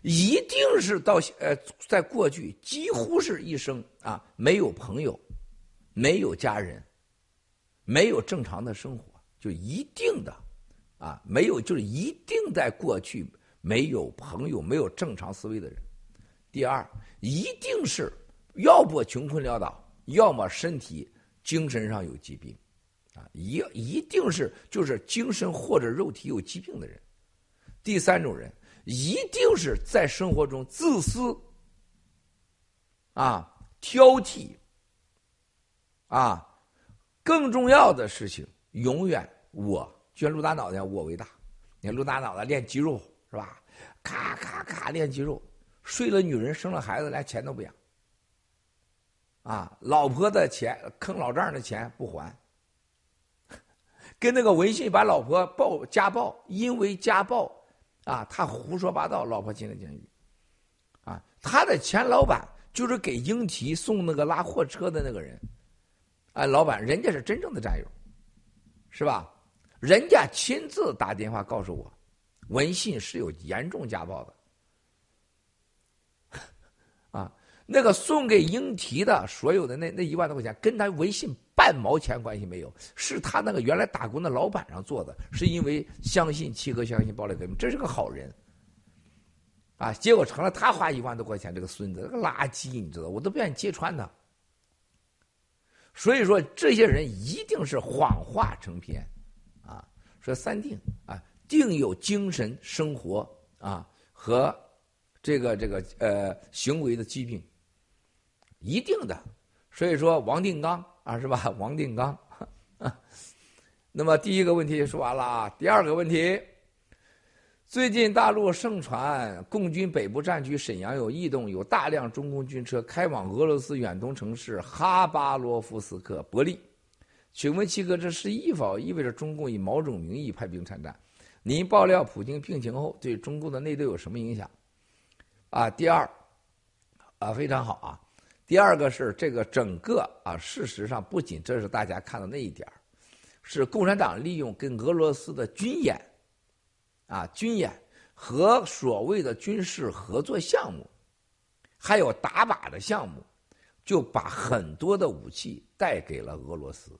S16: 一定是到呃，在过去几乎是一生啊，没有朋友，没有家人，没有正常的生活，就一定的啊，没有就是一定在过去没有朋友，没有正常思维的人。第二，一定是要不穷困潦倒，要么身体精神上有疾病，一一定是就是精神或者肉体有疾病的人。第三种人一定是在生活中自私、啊挑剔、啊更重要的事情永远我，就像鹿大脑袋，我为大。你看鹿大脑袋练肌肉是吧？咔咔咔练肌肉，睡了女人，生了孩子，连钱都不养。啊，老婆的钱坑老丈人的钱不还，跟那个文信把老婆暴家暴，因为家暴，啊，他胡说八道，老婆进了监狱。啊，他的前老板就是给英提送那个拉货车的那个人，啊，老板人家是真正的战友，是吧？人家亲自打电话告诉我，文信是有严重家暴的。那个送给英提的所有的那那一万多块钱，跟他微信半毛钱关系没有，是他那个原来打工的老板上做的，是因为相信七哥，相信暴力革命，这是个好人，啊，结果成了他花一万多块钱，这个孙子，这个垃圾，你知道，我都不愿意揭穿他。所以说，这些人一定是谎话成篇，啊，说三定啊，定有精神生活啊和这个这个呃行为的疾病。一定的，所以说王定刚啊，是吧？王定刚，那么第一个问题说完了啊。第二个问题，最近大陆盛传共军北部战区沈阳有异动，有大量中共军车开往俄罗斯远东城市哈巴罗夫斯克伯利。请问七哥，这是意否意味着中共以某种名义派兵参战？您爆料普京病情后对中共的内斗有什么影响？啊，第二，啊，非常好啊。第二个是这个整个啊，事实上不仅这是大家看到那一点是共产党利用跟俄罗斯的军演，啊军演和所谓的军事合作项目，还有打靶的项目，就把很多的武器带给了俄罗斯，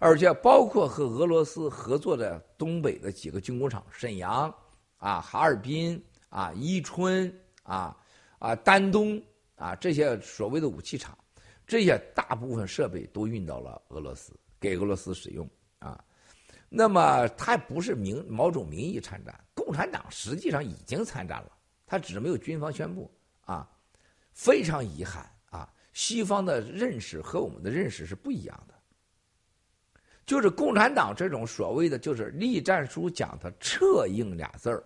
S16: 而且包括和俄罗斯合作的东北的几个军工厂，沈阳啊、哈尔滨啊、伊春啊、啊丹东。啊，这些所谓的武器厂，这些大部分设备都运到了俄罗斯，给俄罗斯使用啊。那么，它不是名某种名义参战，共产党实际上已经参战了，他只是没有军方宣布啊。非常遗憾啊，西方的认识和我们的认识是不一样的。就是共产党这种所谓的，就是栗战书讲的“策应”俩字儿，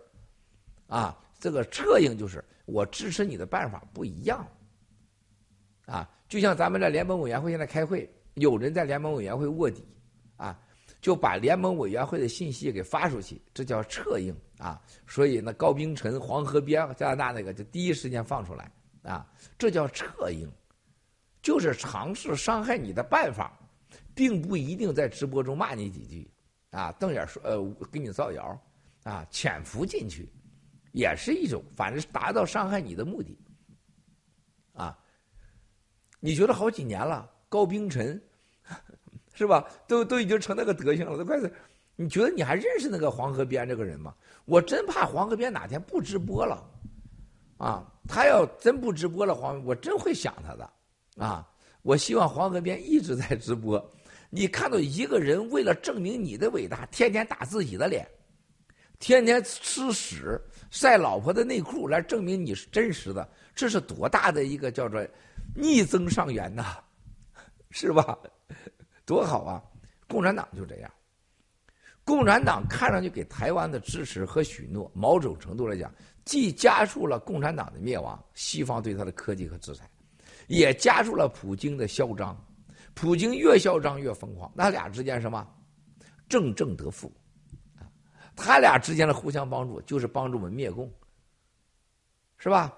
S16: 啊，这个“策应”就是我支持你的办法不一样。啊，就像咱们这联盟委员会现在开会，有人在联盟委员会卧底，啊，就把联盟委员会的信息给发出去，这叫策应啊。所以那，高冰晨、黄河边加拿大那个就第一时间放出来啊，这叫策应，就是尝试伤害你的办法，并不一定在直播中骂你几句，啊，瞪眼说呃给你造谣，啊，潜伏进去，也是一种，反正达到伤害你的目的，啊。你觉得好几年了，高冰晨，是吧？都都已经成那个德行了，都快是。你觉得你还认识那个黄河边这个人吗？我真怕黄河边哪天不直播了，啊，他要真不直播了，黄我真会想他的，啊，我希望黄河边一直在直播。你看到一个人为了证明你的伟大，天天打自己的脸，天天吃屎晒老婆的内裤来证明你是真实的，这是多大的一个叫做。逆增上缘呐，是吧？多好啊！共产党就这样。共产党看上去给台湾的支持和许诺，某种程度来讲，既加速了共产党的灭亡，西方对他的科技和制裁，也加速了普京的嚣张。普京越嚣张越疯狂，那俩之间什么？正正得负。他俩之间的互相帮助，就是帮助我们灭共，是吧？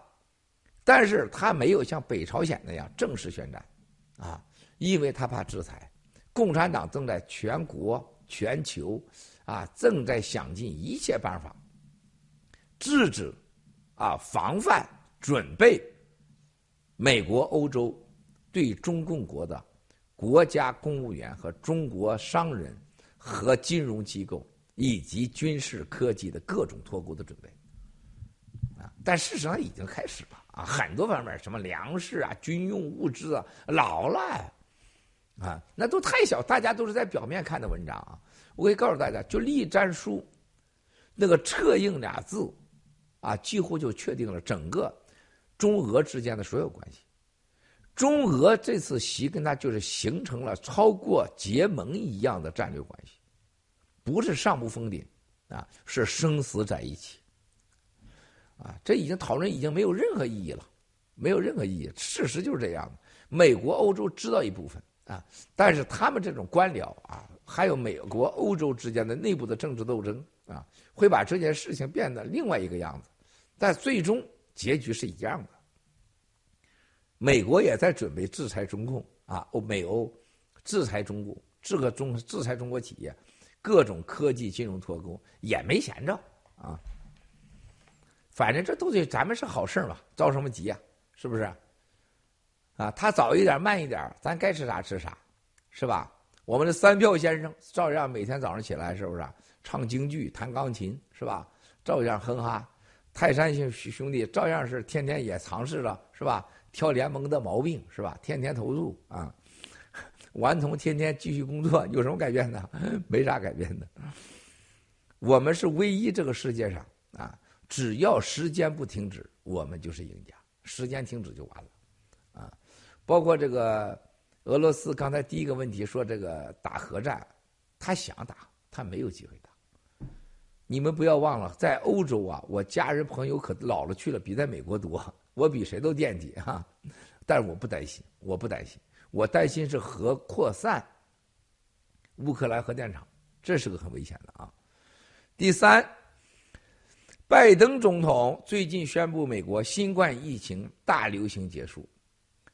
S16: 但是他没有像北朝鲜那样正式宣战，啊，因为他怕制裁。共产党正在全国、全球，啊，正在想尽一切办法，制止，啊，防范、准备美国、欧洲对中共国的国家公务员和中国商人和金融机构以及军事科技的各种脱钩的准备，啊，但事实上已经开始了。啊，很多方面，什么粮食啊、军用物资啊，老了，啊，那都太小，大家都是在表面看的文章啊。我可以告诉大家，就立战书，那个“策应”俩字，啊，几乎就确定了整个中俄之间的所有关系。中俄这次习跟他就是形成了超过结盟一样的战略关系，不是上不封顶，啊，是生死在一起。啊，这已经讨论已经没有任何意义了，没有任何意义。事实就是这样。美国、欧洲知道一部分啊，但是他们这种官僚啊，还有美国、欧洲之间的内部的政治斗争啊，会把这件事情变得另外一个样子。但最终结局是一样的。美国也在准备制裁中共啊，欧美欧制裁中国，制个中制裁中国企业，各种科技金融脱钩也没闲着啊。反正这都对咱们是好事嘛，着什么急呀？是不是？啊，他早一点慢一点，咱该吃啥吃啥，是吧？我们的三票先生照样每天早上起来，是不是唱京剧、弹钢琴，是吧？照样哼哈。泰山兄兄弟照样是天天也尝试着，是吧？挑联盟的毛病，是吧？天天投诉啊。顽童天天继续工作，有什么改变呢？没啥改变的。我们是唯一这个世界上啊。只要时间不停止，我们就是赢家。时间停止就完了，啊，包括这个俄罗斯刚才第一个问题说这个打核战，他想打，他没有机会打。你们不要忘了，在欧洲啊，我家人朋友可老了去了，比在美国多，我比谁都惦记哈。但是我不担心，我不担心，我担心是核扩散，乌克兰核电厂，这是个很危险的啊。第三。拜登总统最近宣布，美国新冠疫情大流行结束。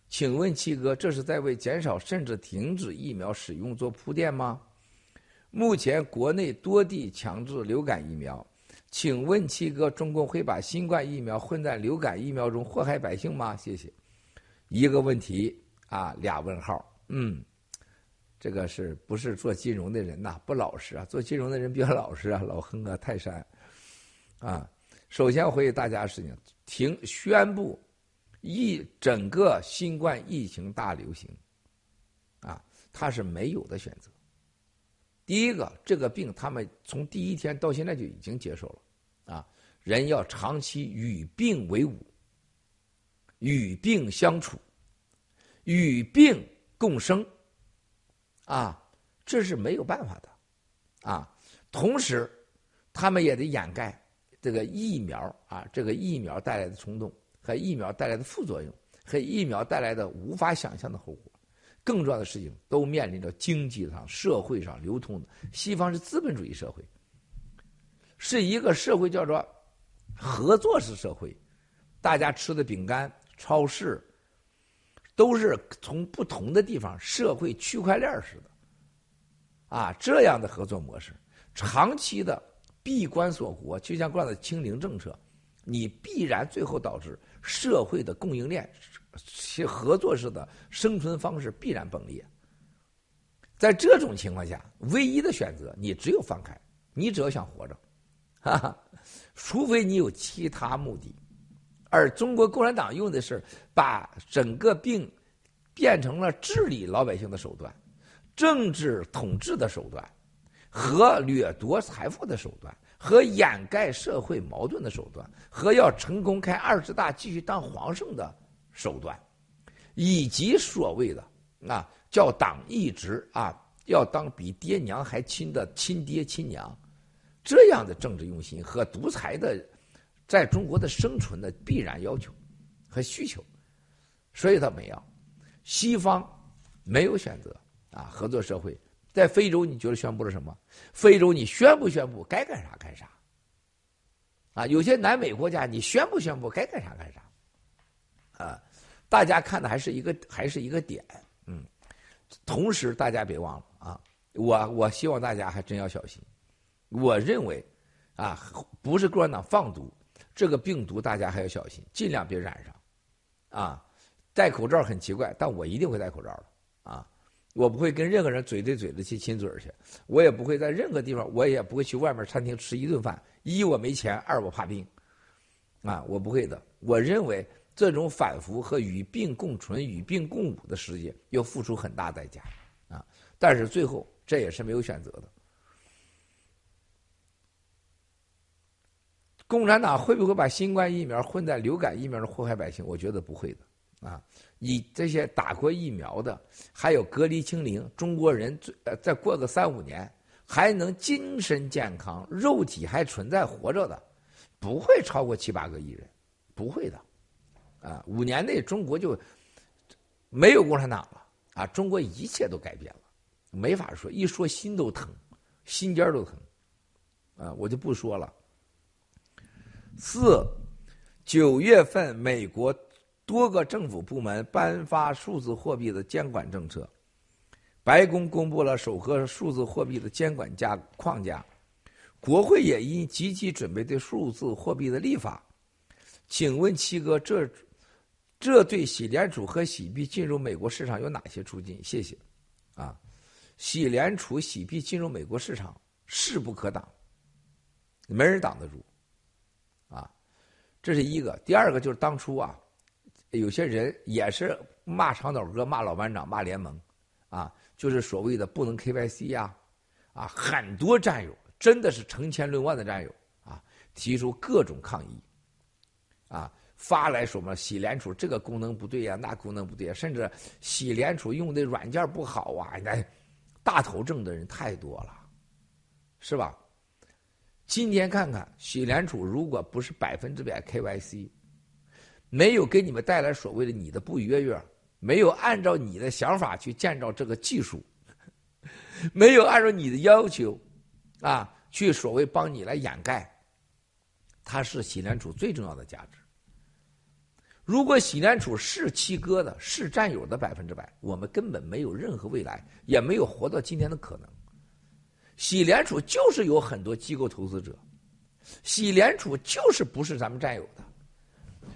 S16: 请问七哥，这是在为减少甚至停止疫苗使用做铺垫吗？目前国内多地强制流感疫苗，请问七哥，中共会把新冠疫苗混在流感疫苗中祸害百姓吗？谢谢。一个问题啊，俩问号。嗯，这个是不是做金融的人呐？不老实啊！做金融的人比较老实啊，老亨啊，泰山。啊，首先回忆大家的事情，停宣布疫整个新冠疫情大流行，啊，他是没有的选择。第一个，这个病他们从第一天到现在就已经接受了，啊，人要长期与病为伍，与病相处，与病共生，啊，这是没有办法的，啊，同时他们也得掩盖。这个疫苗啊，这个疫苗带来的冲动和疫苗带来的副作用，和疫苗带来的无法想象的后果，更重要的事情都面临着经济上、社会上流通的。西方是资本主义社会，是一个社会叫做合作式社会，大家吃的饼干、超市都是从不同的地方，社会区块链似的，啊，这样的合作模式，长期的。闭关锁国，就像惯的清零政策，你必然最后导致社会的供应链其合作式的生存方式必然崩裂。在这种情况下，唯一的选择你只有放开，你只要想活着，哈哈，除非你有其他目的。而中国共产党用的是把整个病变成了治理老百姓的手段，政治统治的手段。和掠夺财富的手段，和掩盖社会矛盾的手段，和要成功开二十大继续当皇上的手段，以及所谓的啊叫党一直啊要当比爹娘还亲的亲爹亲娘，这样的政治用心和独裁的，在中国的生存的必然要求和需求，所以他没有，西方没有选择啊合作社会。在非洲，你觉得宣布了什么？非洲，你宣不宣布？该干啥干啥。啊，有些南美国家，你宣不宣布？该干啥干啥。啊，大家看的还是一个，还是一个点。嗯，同时大家别忘了啊，我我希望大家还真要小心。我认为，啊，不是共产党放毒，这个病毒大家还要小心，尽量别染上。啊，戴口罩很奇怪，但我一定会戴口罩的。我不会跟任何人嘴对嘴的去亲嘴去，我也不会在任何地方，我也不会去外面餐厅吃一顿饭。一我没钱，二我怕病，啊，我不会的。我认为这种反复和与病共存、与病共舞的世界要付出很大代价，啊，但是最后这也是没有选择的。共产党会不会把新冠疫苗混在流感疫苗中祸害百姓？我觉得不会的，啊。你这些打过疫苗的，还有隔离清零，中国人最呃再过个三五年，还能精神健康、肉体还存在活着的，不会超过七八个亿人，不会的，啊，五年内中国就没有共产党了啊，中国一切都改变了，没法说，一说心都疼，心尖都疼，啊，我就不说了。四，九月份美国多个政府部门颁发数字货币的监管政策，白宫公布了首个数字货币的监管架框架。国会也应积极准备对数字货币的立法。请问七哥，这这对洗联储和洗币进入美国市场有哪些促进？谢谢。啊，洗联储、洗币进入美国市场势不可挡，没人挡得住。啊，这是一个。第二个就是当初啊，有些人也是骂长岛哥、骂老班长、骂联盟，啊，就是所谓的不能 KYC 呀，啊，很多战友。真的是成千论万的战友啊，提出各种抗议，啊，发来什么洗联储这个功能不对呀，那功能不对呀，甚至洗联储用的软件不好啊，那大头症的人太多了，是吧？今天看看洗联储，如果不是百分之百 KYC，没有给你们带来所谓的你的不约约，没有按照你的想法去建造这个技术，没有按照你的要求。啊，去所谓帮你来掩盖，它是洗联储最重要的价值。如果洗联储是七哥的，是战友的百分之百，我们根本没有任何未来，也没有活到今天的可能。洗联储就是有很多机构投资者，洗联储就是不是咱们战友的，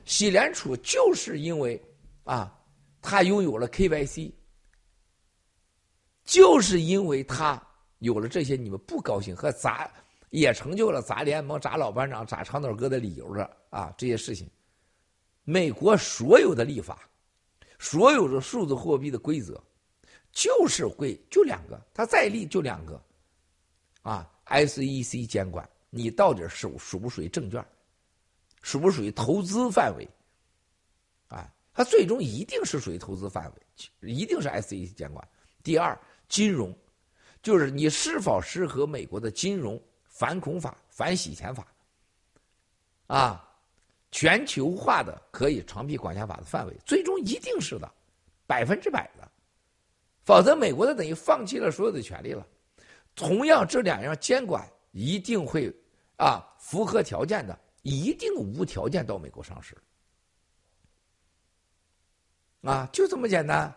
S16: 洗联储就是因为啊，他拥有了 KYC，就是因为他。有了这些，你们不高兴和砸，也成就了砸联盟、砸老班长、砸长岛哥的理由了啊！这些事情，美国所有的立法，所有的数字货币的规则，就是会就两个，它再立就两个，啊，SEC 监管你到底属属不属于证券，属不属于投资范围，啊，它最终一定是属于投资范围，一定是 SEC 监管。第二，金融。就是你是否适合美国的金融反恐法、反洗钱法，啊，全球化的可以长臂管辖法的范围，最终一定是的，百分之百的，否则美国的等于放弃了所有的权利了。同样，这两样监管一定会啊符合条件的，一定无条件到美国上市，啊，就这么简单，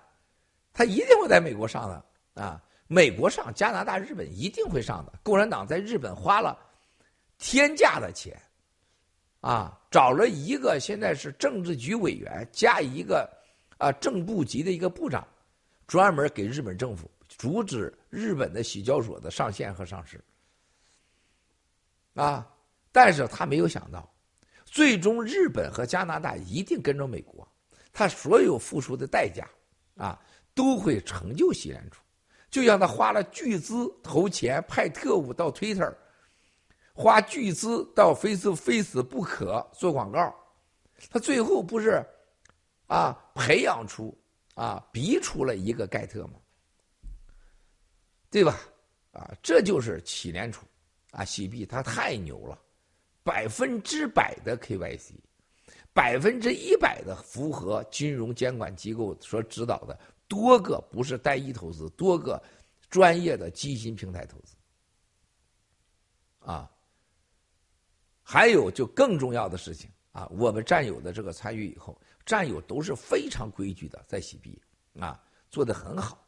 S16: 他一定会在美国上的啊。美国上，加拿大、日本一定会上的。共产党在日本花了天价的钱，啊，找了一个现在是政治局委员加一个啊正部级的一个部长，专门给日本政府阻止日本的洗交所的上线和上市。啊，但是他没有想到，最终日本和加拿大一定跟着美国，他所有付出的代价啊，都会成就洗联储。就像他花了巨资投钱派特务到 Twitter，花巨资到非死非死不可做广告，他最后不是啊培养出啊逼出了一个盖特吗？对吧？啊，这就是洗联储啊洗币，他太牛了，百分之百的 KYC，百分之一百的符合金融监管机构所指导的。多个不是单一投资，多个专业的基金平台投资，啊，还有就更重要的事情啊，我们战友的这个参与以后，战友都是非常规矩的在洗币啊，做的很好，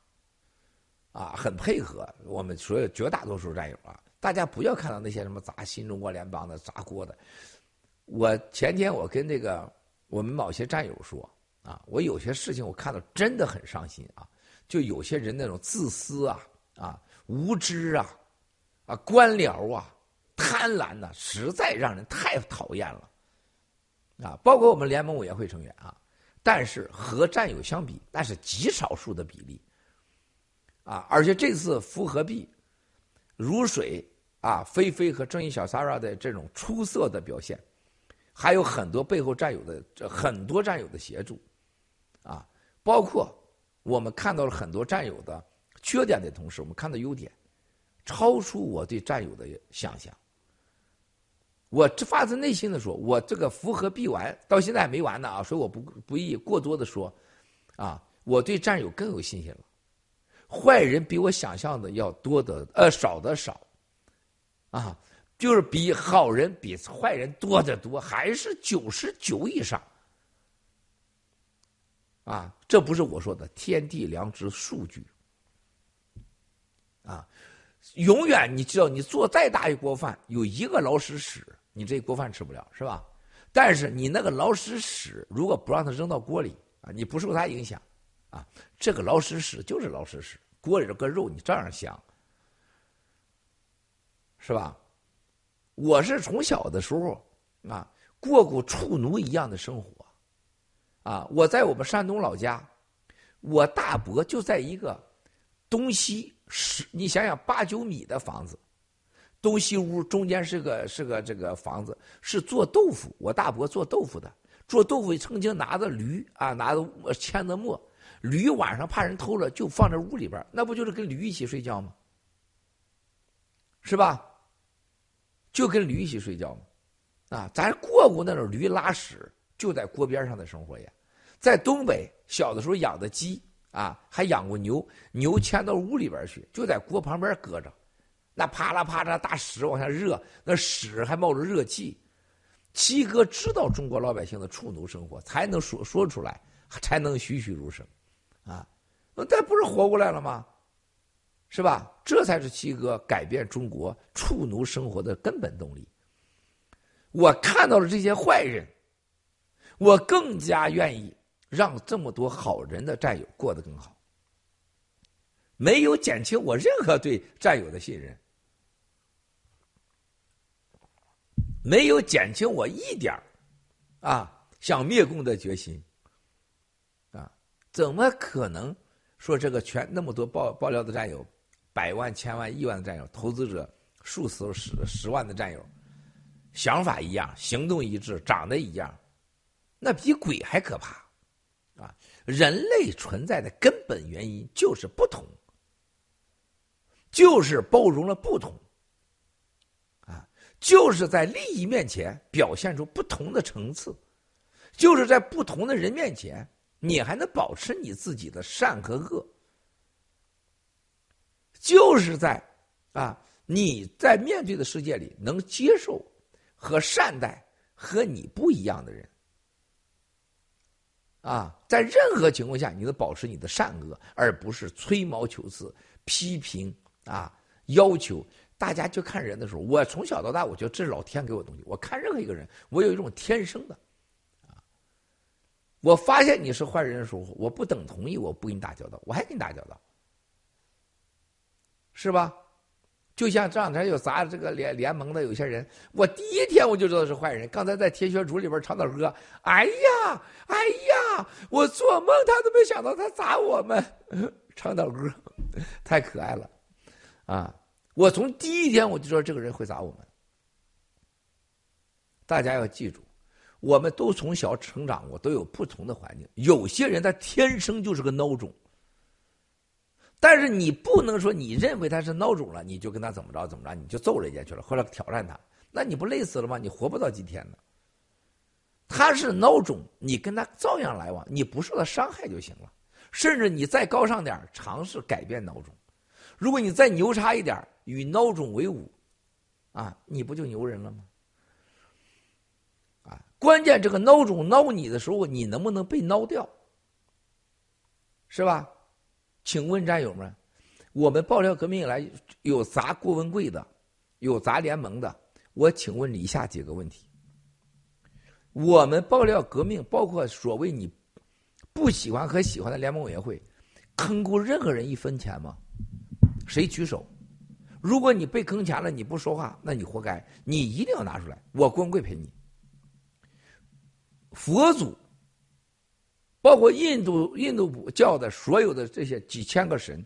S16: 啊，很配合我们所有绝大多数战友啊，大家不要看到那些什么砸新中国联邦的砸锅的，我前天我跟那个我们某些战友说。啊，我有些事情我看到真的很伤心啊！就有些人那种自私啊、啊无知啊、啊官僚啊、贪婪呐，实在让人太讨厌了。啊，包括我们联盟委员会成员啊，但是和战友相比，那是极少数的比例。啊，而且这次复合币如水啊，菲菲和正义小 Sara 的这种出色的表现，还有很多背后战友的这很多战友的协助。啊，包括我们看到了很多战友的缺点的同时，我们看到优点，超出我对战友的想象。我这发自内心的说，我这个符合必完，到现在还没完呢啊，所以我不不宜过多的说，啊，我对战友更有信心了。坏人比我想象的要多的呃少的少，啊，就是比好人比坏人多得多，还是九十九以上。啊，这不是我说的天地良知数据。啊，永远你知道，你做再大一锅饭，有一个老鼠屎。你这锅饭吃不了是吧？但是你那个老鼠屎，如果不让它扔到锅里啊，你不受它影响啊，这个老鼠屎就是老鼠屎，锅里这个肉你照样香，是吧？我是从小的时候啊过过畜奴一样的生活，啊，我在我们山东老家，我大伯就在一个东西十，你想想八九米的房子。东西屋中间是个是个这个房子，是做豆腐。我大伯做豆腐的，做豆腐曾经拿着驴啊，拿着牵着磨，驴晚上怕人偷了，就放在屋里边，那不就是跟驴一起睡觉吗？是吧？就跟驴一起睡觉嘛，啊，咱过过那种驴拉屎就在锅边上的生活呀。在东北小的时候养的鸡啊，还养过牛，牛牵到屋里边去，就在锅旁边搁着。那啪啦啪啦大屎往下热，那屎还冒着热气。七哥知道中国老百姓的畜奴生活，才能说说出来，才能栩栩如生，啊，那不是活过来了吗？是吧？这才是七哥改变中国畜奴生活的根本动力。我看到了这些坏人，我更加愿意让这么多好人的战友过得更好。没有减轻我任何对战友的信任，没有减轻我一点啊想灭共的决心，啊，怎么可能说这个全那么多爆爆料的战友，百万、千万、亿万的战友，投资者数十十十万的战友，想法一样，行动一致，长得一样，那比鬼还可怕，啊！人类存在的根本原因就是不同。就是包容了不同，啊，就是在利益面前表现出不同的层次，就是在不同的人面前，你还能保持你自己的善和恶，就是在啊，你在面对的世界里能接受和善待和你不一样的人，啊，在任何情况下，你都保持你的善恶，而不是吹毛求疵、批评。啊，要求大家去看人的时候，我从小到大，我觉得这是老天给我东西。我看任何一个人，我有一种天生的，啊，我发现你是坏人的时候，我不等同意，我不跟你打交道，我还跟你打交道，是吧？就像这两天有砸这个联联盟的有些人，我第一天我就知道是坏人。刚才在铁血主里边唱的歌，哎呀，哎呀，我做梦他都没想到他砸我们，唱的歌太可爱了。啊！我从第一天我就知道这个人会砸我们。大家要记住，我们都从小成长过，都有不同的环境。有些人他天生就是个孬种，但是你不能说你认为他是孬种了，你就跟他怎么着怎么着，你就揍人家去了，或者挑战他，那你不累死了吗？你活不到今天呢。他是孬种，你跟他照样来往，你不受他伤害就行了。甚至你再高尚点尝试改变孬种。如果你再牛叉一点与孬种为伍，啊，你不就牛人了吗？啊，关键这个孬种孬你的时候，你能不能被孬掉？是吧？请问战友们，我们爆料革命以来有砸郭文贵的，有砸联盟的，我请问以下几个问题：我们爆料革命，包括所谓你不喜欢和喜欢的联盟委员会，坑过任何人一分钱吗？谁举手？如果你被坑钱了，你不说话，那你活该。你一定要拿出来，我郭文贵赔你。佛祖，包括印度印度教的所有的这些几千个神，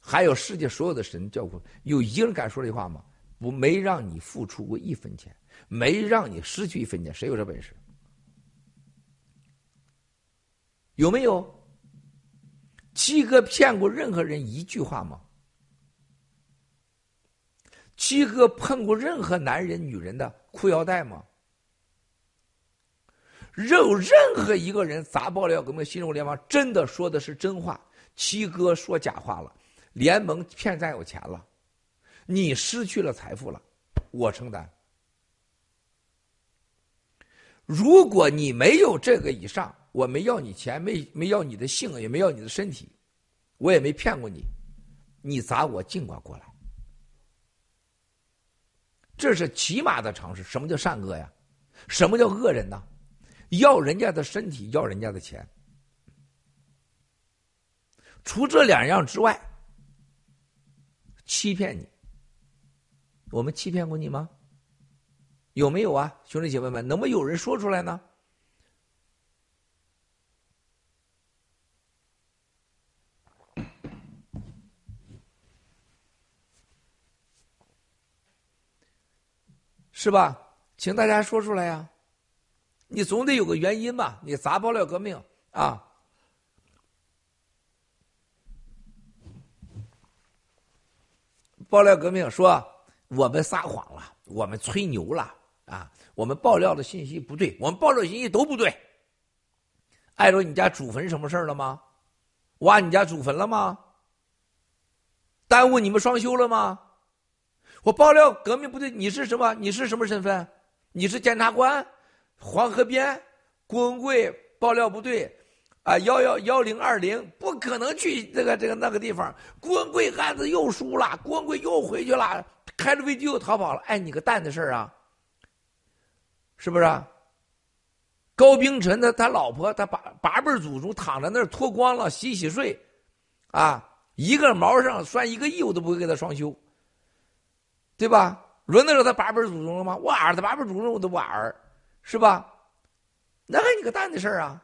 S16: 还有世界所有的神教过，有一个人敢说这话吗？我没让你付出过一分钱，没让你失去一分钱，谁有这本事？有没有？七哥骗过任何人一句话吗？七哥碰过任何男人、女人的裤腰带吗？任任何一个人砸爆料革命新中国联邦，真的说的是真话？七哥说假话了，联盟骗战友钱了，你失去了财富了，我承担。如果你没有这个以上，我没要你钱，没没要你的性，也没要你的身体，我也没骗过你，你砸我尽管过来，这是起码的常识。什么叫善恶呀？什么叫恶人呢？要人家的身体，要人家的钱。除这两样之外，欺骗你，我们欺骗过你吗？有没有啊，兄弟姐妹们？能不能有人说出来呢？是吧？请大家说出来呀！你总得有个原因吧？你砸爆料革命啊！爆料革命说我们撒谎了，我们吹牛了啊！我们爆料的信息不对，我们爆料信息都不对。碍着你家祖坟什么事儿了吗？挖你家祖坟了吗？耽误你们双休了吗？我爆料革命不对，你是什么？你是什么身份？你是检察官？黄河边，郭文贵爆料不对，啊幺幺幺零二零不可能去这个这个那个地方。郭文贵案子又输了，郭文贵又回去了，开着飞机又逃跑了。哎，你个蛋的事儿啊，是不是？高冰晨的他老婆，他八八辈祖宗躺在那儿脱光了洗洗睡，啊，一个毛上算一个亿，我都不会给他双休，对吧？轮得着他八辈祖宗了吗？我儿子八辈祖宗我都不儿。是吧？那还你个蛋的事儿啊！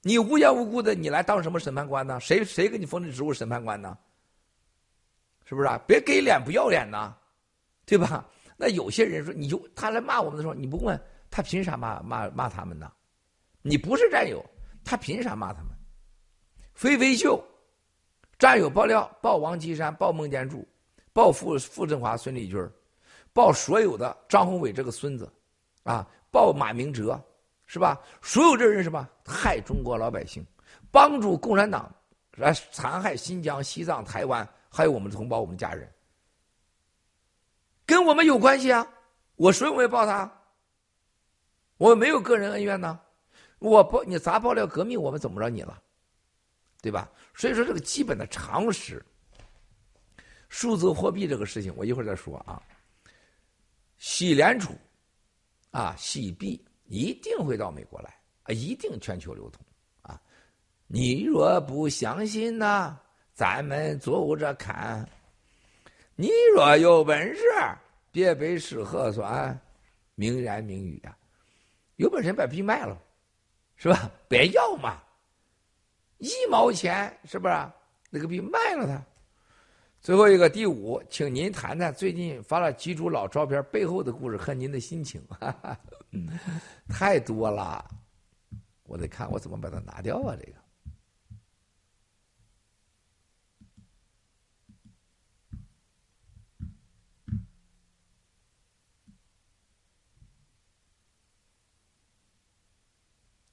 S16: 你无缘无故的，你来当什么审判官呢？谁谁给你封的职务审判官呢？是不是啊？别给脸不要脸呐，对吧？那有些人说，你就他来骂我们的时候，你不问他凭啥骂骂骂他们呢？你不是战友，他凭啥骂他们？飞飞秀，战友爆料报王岐山，报孟建柱，报傅傅振华、孙立军，报所有的张宏伟这个孙子。啊，报马明哲，是吧？所有这人什么害中国老百姓，帮助共产党来残害新疆、西藏、台湾，还有我们的同胞、我们家人，跟我们有关系啊！我谁我也报他，我没有个人恩怨呢。我报你砸爆料革命，我们怎么着你了？对吧？所以说这个基本的常识，数字货币这个事情，我一会儿再说啊。洗联储。啊，洗币一定会到美国来啊，一定全球流通啊！你若不相信呢，咱们走着看。你若有本事，别被吃核酸，明言明语啊！有本事把币卖了，是吧？别要嘛，一毛钱是不是？那个币卖了它。最后一个第五，请您谈谈最近发了几组老照片背后的故事和您的心情。哈 哈太多了，我得看我怎么把它拿掉啊！这个，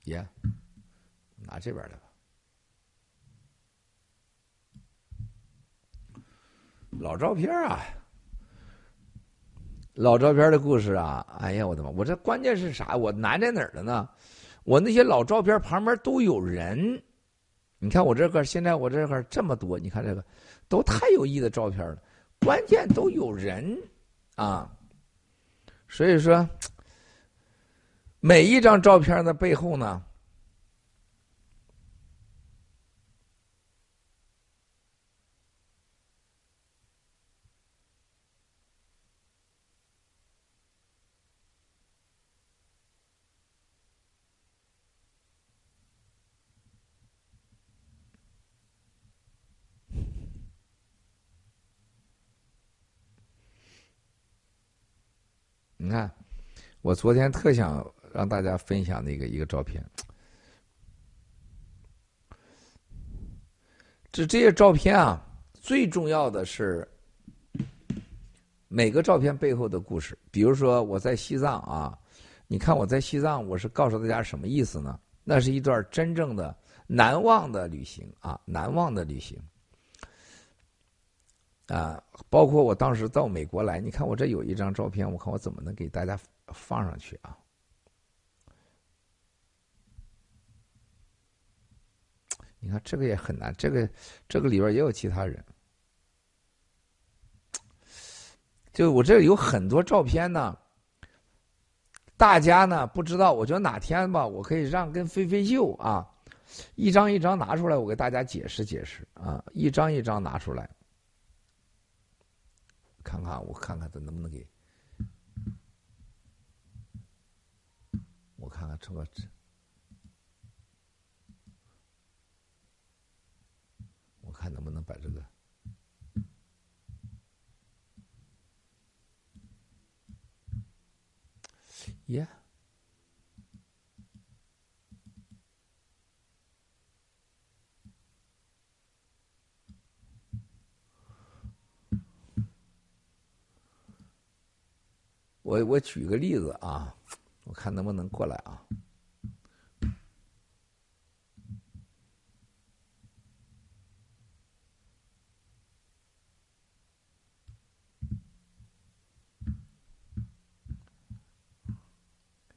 S16: 耶，拿这边来吧。老照片啊，老照片的故事啊！哎呀，我的妈！我这关键是啥？我难在哪儿了呢？我那些老照片旁边都有人，你看我这块现在我这块这么多，你看这个都太有意的照片了。关键都有人啊，所以说每一张照片的背后呢。你看，我昨天特想让大家分享那个一个照片。这这些照片啊，最重要的是每个照片背后的故事。比如说我在西藏啊，你看我在西藏，我是告诉大家什么意思呢？那是一段真正的难忘的旅行啊，难忘的旅行。啊，包括我当时到美国来，你看我这有一张照片，我看我怎么能给大家放上去啊？你看这个也很难，这个这个里边也有其他人，就我这有很多照片呢。大家呢不知道，我觉得哪天吧，我可以让跟飞飞秀啊，一张一张拿出来，我给大家解释解释啊，一张一张拿出来。看看我看看他能不能给，我看看这个，我看能不能把这个，耶。我我举个例子啊，我看能不能过来啊？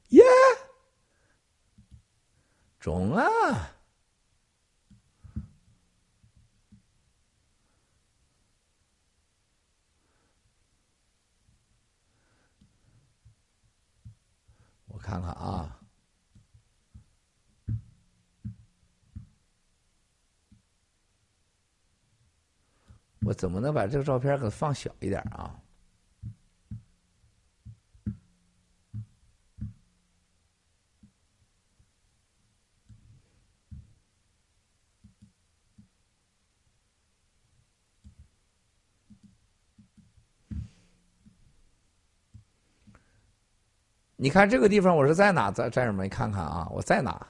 S16: 耶，中啊！看看啊，我怎么能把这个照片给放小一点啊？你看这个地方，我是在哪？在战友们看看啊，我在哪？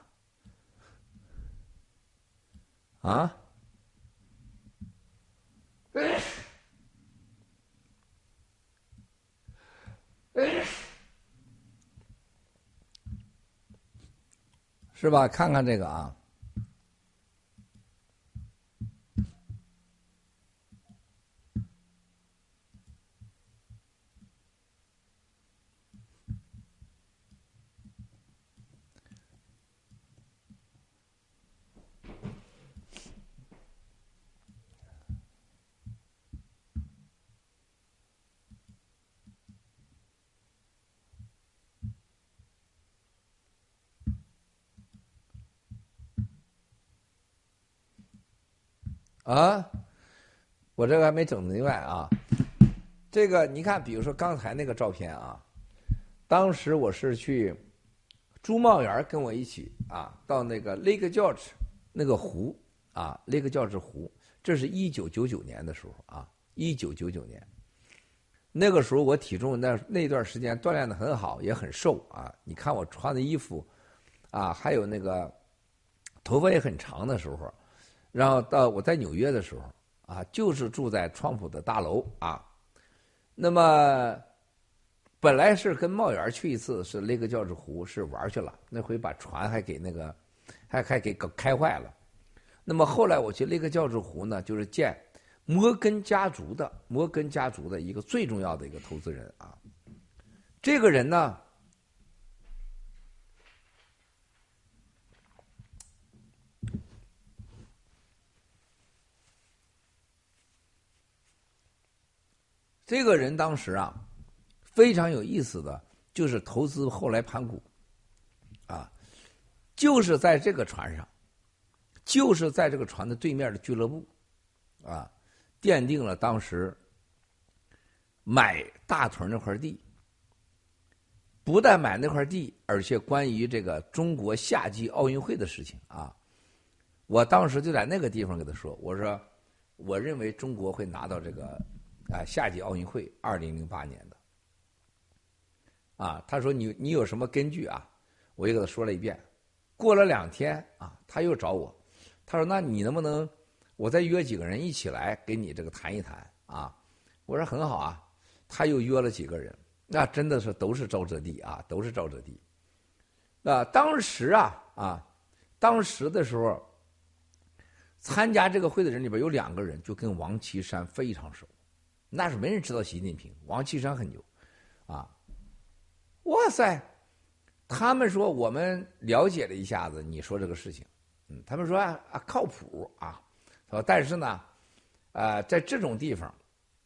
S16: 啊？是吧？看看这个啊。啊，我这个还没整明白啊。这个你看，比如说刚才那个照片啊，当时我是去朱茂园跟我一起啊，到那个 Lake George 那个湖啊，Lake George 湖，这是一九九九年的时候啊，一九九九年，那个时候我体重那那段时间锻炼的很好，也很瘦啊。你看我穿的衣服啊，还有那个头发也很长的时候。然后到我在纽约的时候啊，就是住在川普的大楼啊。那么本来是跟茂源去一次，是那个教治湖是玩去了。那回把船还给那个还还给搞开坏了。那么后来我去那个教治湖呢，就是见摩根家族的摩根家族的一个最重要的一个投资人啊。这个人呢。这个人当时啊，非常有意思的就是投资后来盘古，啊，就是在这个船上，就是在这个船的对面的俱乐部，啊，奠定了当时买大屯那块地，不但买那块地，而且关于这个中国夏季奥运会的事情。啊，我当时就在那个地方跟他说，我说，我认为中国会拿到这个。啊，夏季奥运会，二零零八年的，啊，他说你你有什么根据啊？我又给他说了一遍。过了两天啊，他又找我，他说那你能不能，我再约几个人一起来给你这个谈一谈啊？我说很好啊，他又约了几个人，那真的是都是沼泽地啊，都是沼泽地。那当时啊啊，当时的时候，参加这个会的人里边有两个人就跟王岐山非常熟，那是没人知道习近平，王岐山很牛，啊，哇塞，他们说我们了解了一下子，你说这个事情，嗯，他们说啊靠谱啊，说但是呢，呃，在这种地方，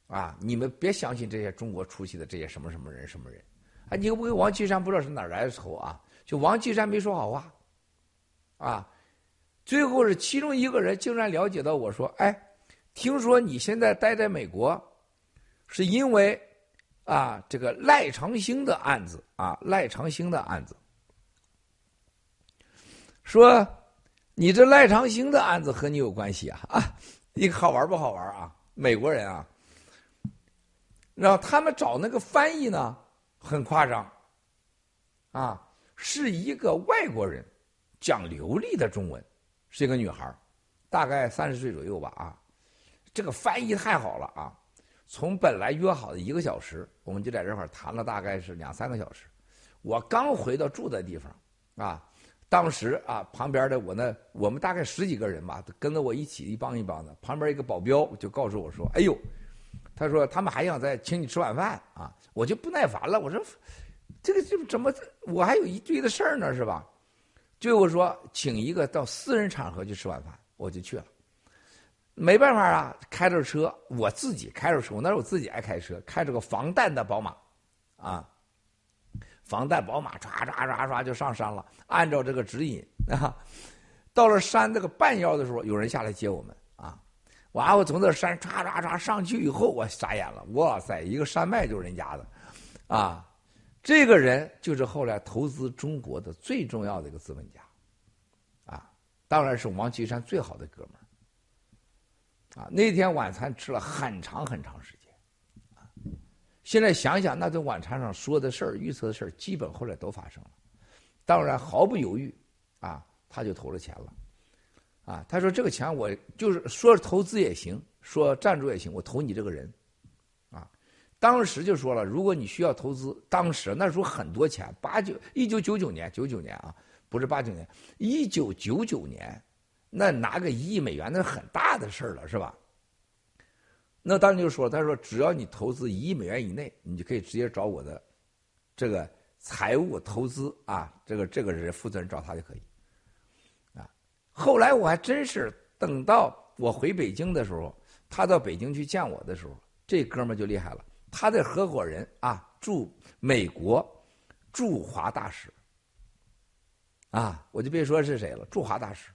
S16: 啊，你们别相信这些中国出去的这些什么什么人什么人，啊，你又不跟王岐山不知道是哪来的仇啊。就王岐山没说好话，啊，最后是其中一个人竟然了解到我说：“哎，听说你现在待在美国，是因为啊这个赖长兴的案子啊，赖长兴的案子，说你这赖长兴的案子和你有关系啊啊，你好玩不好玩啊？美国人啊，然后他们找那个翻译呢，很夸张，啊。”是一个外国人，讲流利的中文，是一个女孩大概三十岁左右吧啊，这个翻译太好了啊！从本来约好的一个小时，我们就在这块谈了大概是两三个小时。我刚回到住的地方啊，当时啊，旁边的我那我们大概十几个人吧，跟着我一起一帮一帮的。旁边一个保镖就告诉我说：“哎呦，他说他们还想再请你吃晚饭啊！”我就不耐烦了，我说。这个就怎么？我还有一堆的事儿呢，是吧？最后说请一个到私人场合去吃晚饭，我就去了。没办法啊，开着车，我自己开着车，那是我自己爱开车，开着个防弹的宝马，啊，防弹宝马，唰唰唰唰就上山了。按照这个指引啊，到了山这个半腰的时候，有人下来接我们啊。完，我从那山唰唰唰上去以后，我傻眼了，哇塞，一个山脉就是人家的，啊。这个人就是后来投资中国的最重要的一个资本家，啊，当然是王岐山最好的哥们儿，啊，那天晚餐吃了很长很长时间，啊，现在想想那顿晚餐上说的事儿、预测的事儿，基本后来都发生了，当然毫不犹豫，啊，他就投了钱了，啊，他说这个钱我就是说投资也行，说赞助也行，我投你这个人。啊当时就说了，如果你需要投资，当时那时候很多钱，八九一九九九年，九九年啊，不是八九年，一九九九年，那拿个一亿美元，那是很大的事儿了，是吧？那当时就说，他说只要你投资一亿美元以内，你就可以直接找我的这个财务投资啊，这个这个人负责人找他就可以。啊，后来我还真是等到我回北京的时候，他到北京去见我的时候，这哥们就厉害了。他的合伙人啊，驻美国驻华大使啊，我就别说是谁了，驻华大使，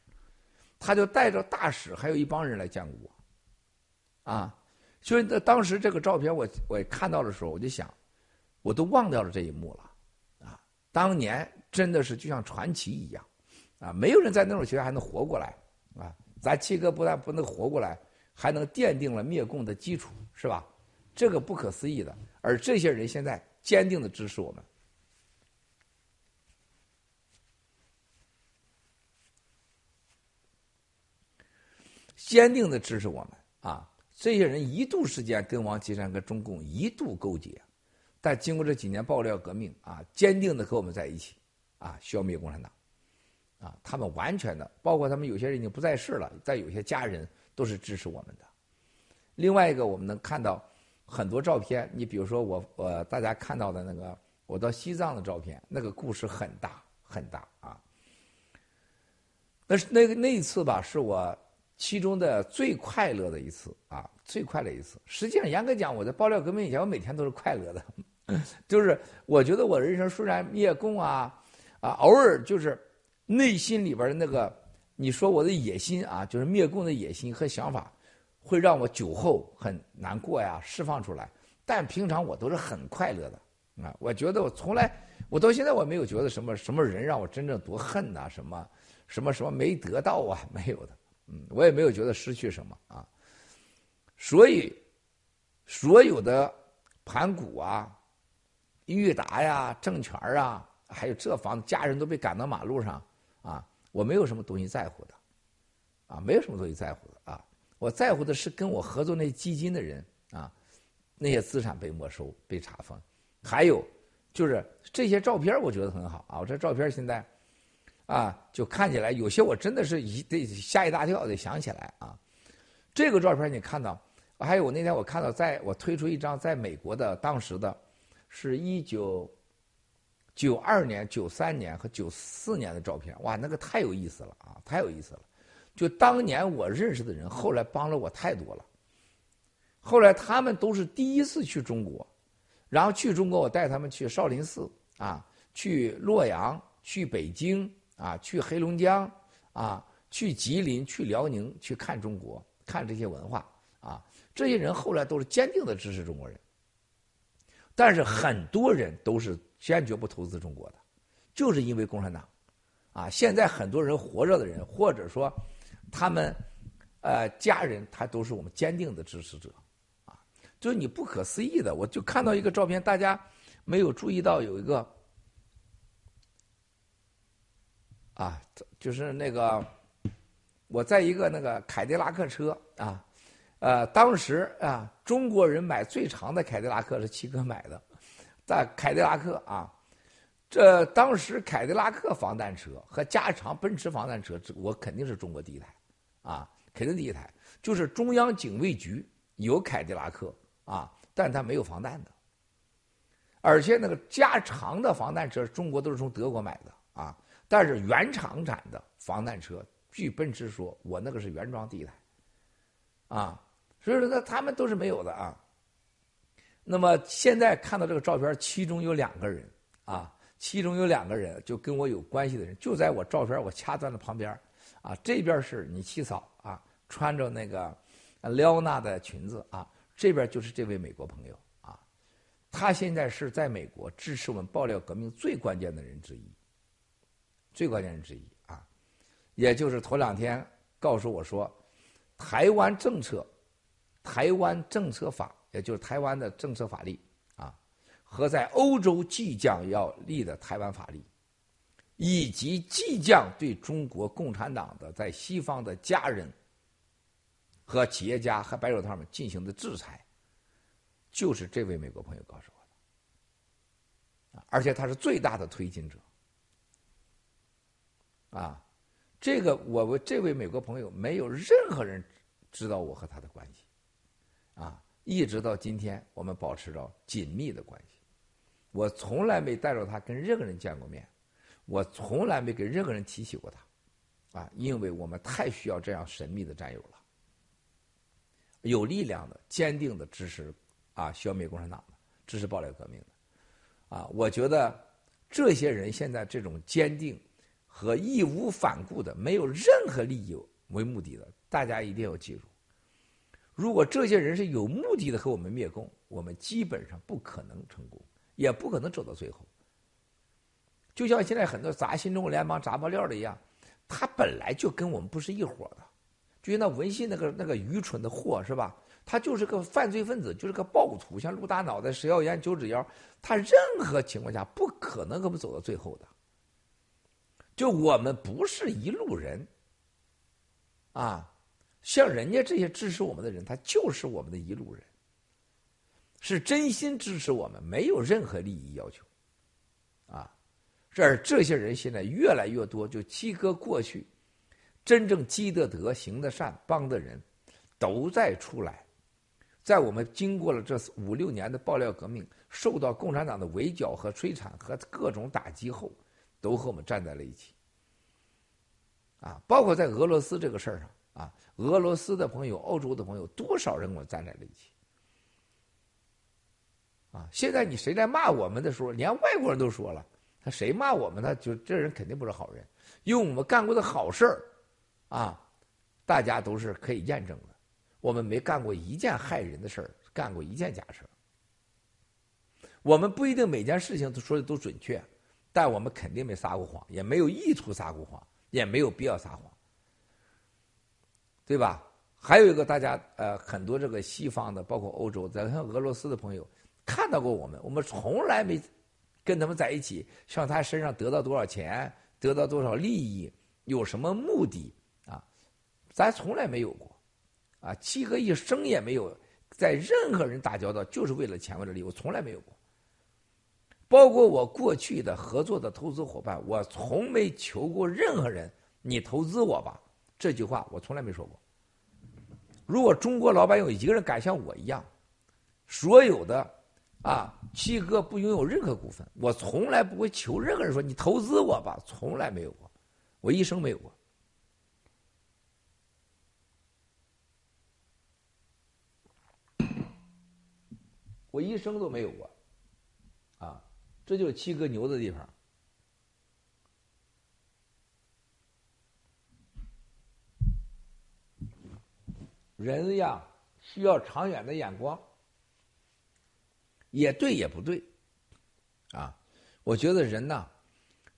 S16: 他就带着大使还有一帮人来见过我，啊，所以当时这个照片我我看到的时候，我就想，我都忘掉了这一幕了，啊，当年真的是就像传奇一样，啊，没有人在那种情况下还能活过来，啊，咱七哥不但不能活过来，还能奠定了灭共的基础，是吧？这个不可思议的，而这些人现在坚定的支持我们，坚定的支持我们啊！这些人一度时间跟王岐山、跟中共一度勾结，但经过这几年爆料革命啊，坚定的和我们在一起啊，消灭共产党啊！他们完全的，包括他们有些人已经不在世了，但有些家人都是支持我们的。另外一个，我们能看到。很多照片，你比如说我我大家看到的那个我到西藏的照片，那个故事很大很大啊。那是那个那一次吧，是我其中的最快乐的一次啊，最快乐一次。实际上严格讲，我在爆料革命以前，我每天都是快乐的，就是我觉得我人生虽然灭共啊啊，偶尔就是内心里边的那个，你说我的野心啊，就是灭共的野心和想法。会让我酒后很难过呀，释放出来。但平常我都是很快乐的啊。我觉得我从来，我到现在我没有觉得什么什么人让我真正多恨呐，什么什么什么没得到啊，没有的。嗯，我也没有觉得失去什么啊。所以，所有的盘古啊、裕达呀、政权啊，还有这房子家人都被赶到马路上啊，我没有什么东西在乎的，啊，没有什么东西在乎的啊。我在乎的是跟我合作那基金的人啊，那些资产被没收、被查封，还有就是这些照片，我觉得很好啊。我这照片现在啊，就看起来有些我真的是一得吓一大跳，得想起来啊。这个照片你看到，还有我那天我看到，在我推出一张在美国的当时的，是一九九二年、九三年和九四年的照片，哇，那个太有意思了啊，太有意思了。就当年我认识的人，后来帮了我太多了。后来他们都是第一次去中国，然后去中国，我带他们去少林寺啊，去洛阳，去北京啊，去黑龙江啊，去吉林，去辽宁，去看中国，看这些文化啊。这些人后来都是坚定的支持中国人，但是很多人都是坚决不投资中国的，就是因为共产党啊。现在很多人活着的人，或者说。他们，呃，家人他都是我们坚定的支持者，啊，就是你不可思议的，我就看到一个照片，大家没有注意到有一个，啊，就是那个我在一个那个凯迪拉克车啊，呃，当时啊，中国人买最长的凯迪拉克是七哥买的，在凯迪拉克啊。这当时凯迪拉克防弹车和加长奔驰防弹车，我肯定是中国第一台，啊，肯定第一台。就是中央警卫局有凯迪拉克啊，但它没有防弹的。而且那个加长的防弹车，中国都是从德国买的啊。但是原厂产的防弹车，据奔驰说，我那个是原装第一台，啊，所以说呢，他们都是没有的啊。那么现在看到这个照片，其中有两个人啊。其中有两个人，就跟我有关系的人，就在我照片我掐断的旁边啊，这边是你七嫂啊，穿着那个撩娜的裙子啊，这边就是这位美国朋友啊，他现在是在美国支持我们爆料革命最关键的人之一，最关键之一啊，也就是头两天告诉我说，台湾政策，台湾政策法，也就是台湾的政策法律啊。和在欧洲即将要立的台湾法律，以及即将对中国共产党的在西方的家人和企业家和白手套们进行的制裁，就是这位美国朋友告诉我的，而且他是最大的推进者。啊，这个我们这位美国朋友没有任何人知道我和他的关系，啊，一直到今天我们保持着紧密的关系。我从来没带着他跟任何人见过面，我从来没给任何人提起过他，啊，因为我们太需要这样神秘的战友了，有力量的、坚定的支持，啊，消灭共产党的、支持暴力革命的，啊，我觉得这些人现在这种坚定和义无反顾的、没有任何利益为目的的，大家一定要记住，如果这些人是有目的的和我们灭共，我们基本上不可能成功。也不可能走到最后，就像现在很多砸新中国联邦砸爆料的一样，他本来就跟我们不是一伙的，就像那文信那个那个愚蠢的货是吧？他就是个犯罪分子，就是个暴徒，像陆大脑袋、食药烟、九指妖，他任何情况下不可能跟我们走到最后的。就我们不是一路人，啊，像人家这些支持我们的人，他就是我们的一路人。是真心支持我们，没有任何利益要求，啊，这儿这些人现在越来越多，就七哥过去真正积的德、行的善、帮的人，都在出来，在我们经过了这五六年的爆料革命，受到共产党的围剿和摧残和各种打击后，都和我们站在了一起，啊，包括在俄罗斯这个事儿上，啊，俄罗斯的朋友、欧洲的朋友，多少人跟我站在了一起。啊！现在你谁来骂我们的时候，连外国人都说了，他谁骂我们，他就这人肯定不是好人。因为我们干过的好事儿，啊，大家都是可以验证的。我们没干过一件害人的事儿，干过一件假事儿。我们不一定每件事情都说的都准确，但我们肯定没撒过谎，也没有意图撒过谎，也没有必要撒谎，对吧？还有一个，大家呃，很多这个西方的，包括欧洲，咱像俄罗斯的朋友。看到过我们，我们从来没跟他们在一起，向他身上得到多少钱，得到多少利益，有什么目的啊？咱从来没有过，啊，七哥一生也没有在任何人打交道就是为了钱为了利，我从来没有过。包括我过去的合作的投资伙伴，我从没求过任何人你投资我吧，这句话我从来没说过。如果中国老板有一个人敢像我一样，所有的啊七哥不拥有任何股份，我从来不会求任何人说你投资我吧，从来没有过，我一生没有过。我一生都没有过，啊，这就是七哥牛的地方。人呀，需要长远的眼光，也对也不对，啊，我觉得人呐，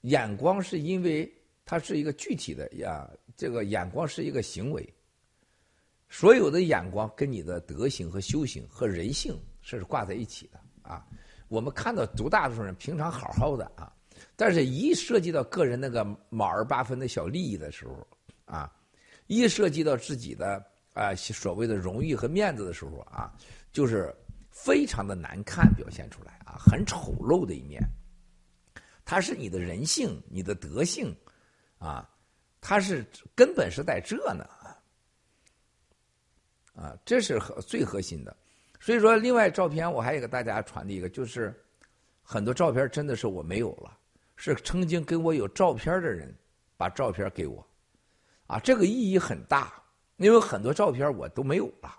S16: 眼光是因为它是一个具体的呀，这个眼光是一个行为，所有的眼光跟你的德行和修行和人性。是挂在一起的啊！我们看到绝大多数人平常好好的啊，但是一涉及到个人那个毛儿八分的小利益的时候啊，一涉及到自己的啊所谓的荣誉和面子的时候啊，就是非常的难看表现出来啊，很丑陋的一面。它是你的人性、你的德性啊，它是根本是在这呢啊，这是核最核心的。所以说，另外照片我还给大家传递一个，就是很多照片真的是我没有了，是曾经跟我有照片的人把照片给我，啊，这个意义很大，因为很多照片我都没有了。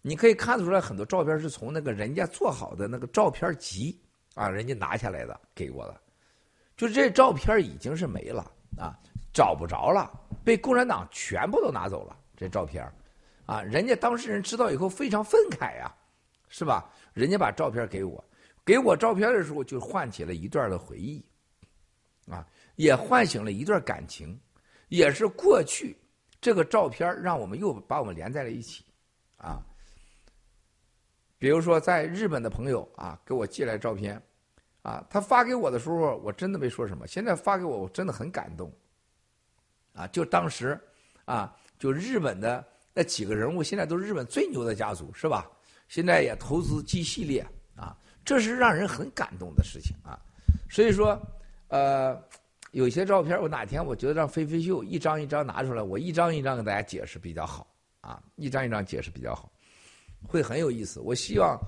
S16: 你可以看出来，很多照片是从那个人家做好的那个照片集啊，人家拿下来的给我的，就这照片已经是没了啊，找不着了，被共产党全部都拿走了这照片。啊，人家当事人知道以后非常愤慨呀，是吧？人家把照片给我，给我照片的时候就唤起了一段的回忆，啊，也唤醒了一段感情，也是过去这个照片让我们又把我们连在了一起，啊。比如说在日本的朋友啊，给我寄来照片，啊，他发给我的时候，我真的没说什么。现在发给我，我真的很感动，啊，就当时啊，就日本的。那几个人物现在都是日本最牛的家族，是吧？现在也投资 G 系列啊，这是让人很感动的事情啊。所以说，呃，有些照片，我哪天我觉得让飞飞秀一张一张拿出来，我一张一张给大家解释比较好啊，一张一张解释比较好，会很有意思。我希望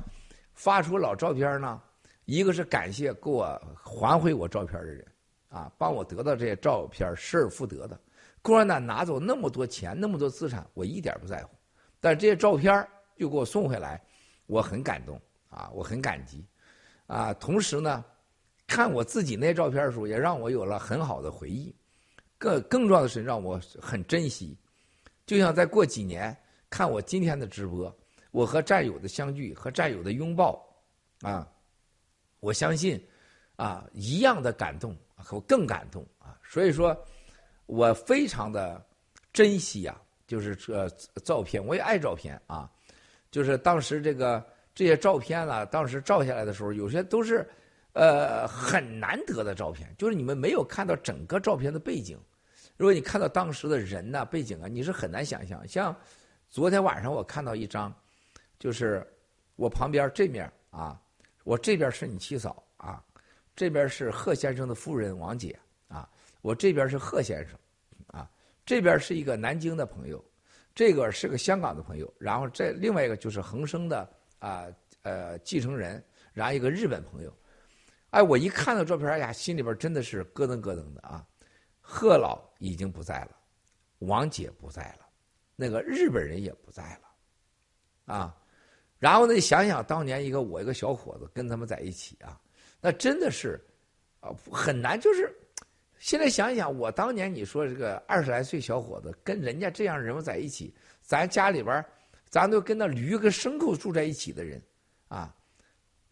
S16: 发出老照片呢，一个是感谢给我还回我照片的人啊，帮我得到这些照片失而复得的。共产党拿走那么多钱，那么多资产，我一点不在乎。但是这些照片又给我送回来，我很感动啊，我很感激啊。同时呢，看我自己那些照片的时候，也让我有了很好的回忆。更更重要的是，让我很珍惜。就像再过几年看我今天的直播，我和战友的相聚和战友的拥抱啊，我相信啊一样的感动和更感动啊。所以说。我非常的珍惜啊，就是这照片，我也爱照片啊。就是当时这个这些照片啊，当时照下来的时候，有些都是呃很难得的照片，就是你们没有看到整个照片的背景。如果你看到当时的人呐、背景啊，你是很难想象。像昨天晚上我看到一张，就是我旁边这面啊，我这边是你七嫂啊，这边是贺先生的夫人王姐。我这边是贺先生，啊，这边是一个南京的朋友，这个是个香港的朋友，然后这另外一个就是恒生的啊呃继承人，然后一个日本朋友，哎，我一看到照片，哎呀，心里边真的是咯噔咯噔的啊。贺老已经不在了，王姐不在了，那个日本人也不在了，啊，然后呢，想想当年一个我一个小伙子跟他们在一起啊，那真的是啊很难，就是。现在想想，我当年你说这个二十来岁小伙子跟人家这样人物在一起，咱家里边咱都跟那驴跟牲口住在一起的人，啊，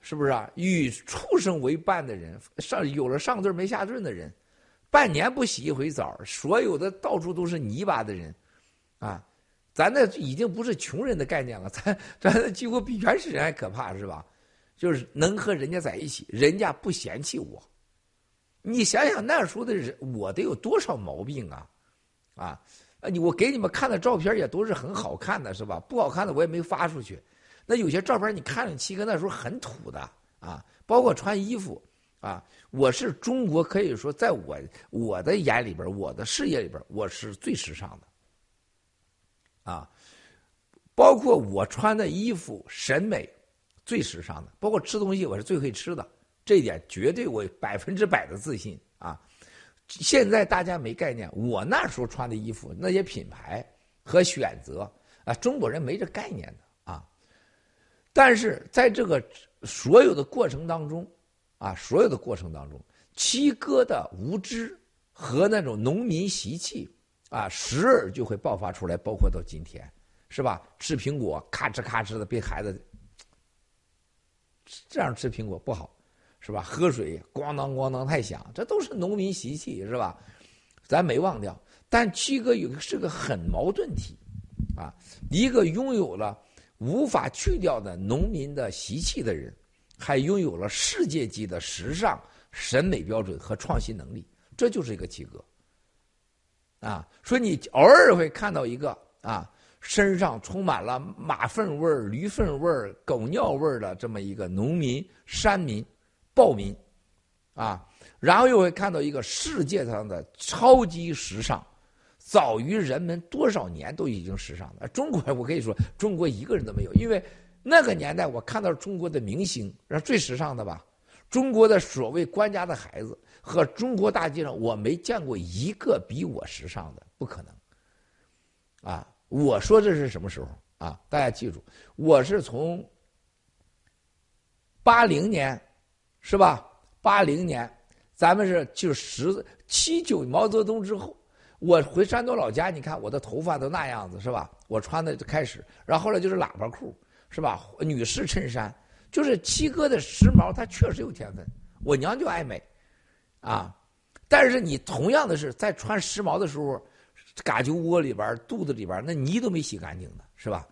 S16: 是不是啊？与畜生为伴的人，上有了上顿没下顿的人，半年不洗一回澡，所有的到处都是泥巴的人，啊，咱那已经不是穷人的概念了，咱咱几乎比原始人还可怕，是吧？就是能和人家在一起，人家不嫌弃我。你想想那时候的人，我得有多少毛病啊？啊，你我给你们看的照片也都是很好看的，是吧？不好看的我也没发出去。那有些照片你看着七哥那时候很土的啊，包括穿衣服啊，我是中国可以说在我我的眼里边，我的视野里边，我是最时尚的啊，包括我穿的衣服审美最时尚的，包括吃东西我是最会吃的，这一点绝对我百分之百的自信啊。现在大家没概念，我那时候穿的衣服那些品牌和选择啊，中国人没这概念的啊。但是在这个所有的过程当中，啊，所有的过程当中，七哥的无知和那种农民习气，啊，时而就会爆发出来，包括到今天，是吧？吃苹果咔哧咔哧的被孩子这样吃苹果不好，是吧？喝水咣当咣当太响，这都是农民习气，是吧？咱没忘掉。但七哥有个是个很矛盾体，啊，一个拥有了。无法去掉的农民的习气的人，还拥有了世界级的时尚审美标准和创新能力，这就是一个七哥。啊，说你偶尔会看到一个啊，身上充满了马粪味儿、驴粪味儿、狗尿味儿的这么一个农民、山民、暴民，啊，然后又会看到一个世界上的超级时尚。早于人们多少年都已经时尚了。中国，我可以说，中国一个人都没有，因为那个年代我看到中国的明星，是最时尚的吧？中国的所谓官家的孩子和中国大街上，我没见过一个比我时尚的，不可能。啊，我说这是什么时候啊？大家记住，我是从八零年，是吧？八零年，咱们是就十七九毛泽东之后。我回山东老家，你看我的头发都那样子，是吧？我穿的开始，然后后来就是喇叭裤，是吧？女士衬衫，就是七哥的时髦，他确实有天分。我娘就爱美，啊！但是你同样的是在穿时髦的时候，嘎揪窝里边、肚子里边那泥都没洗干净呢，是吧？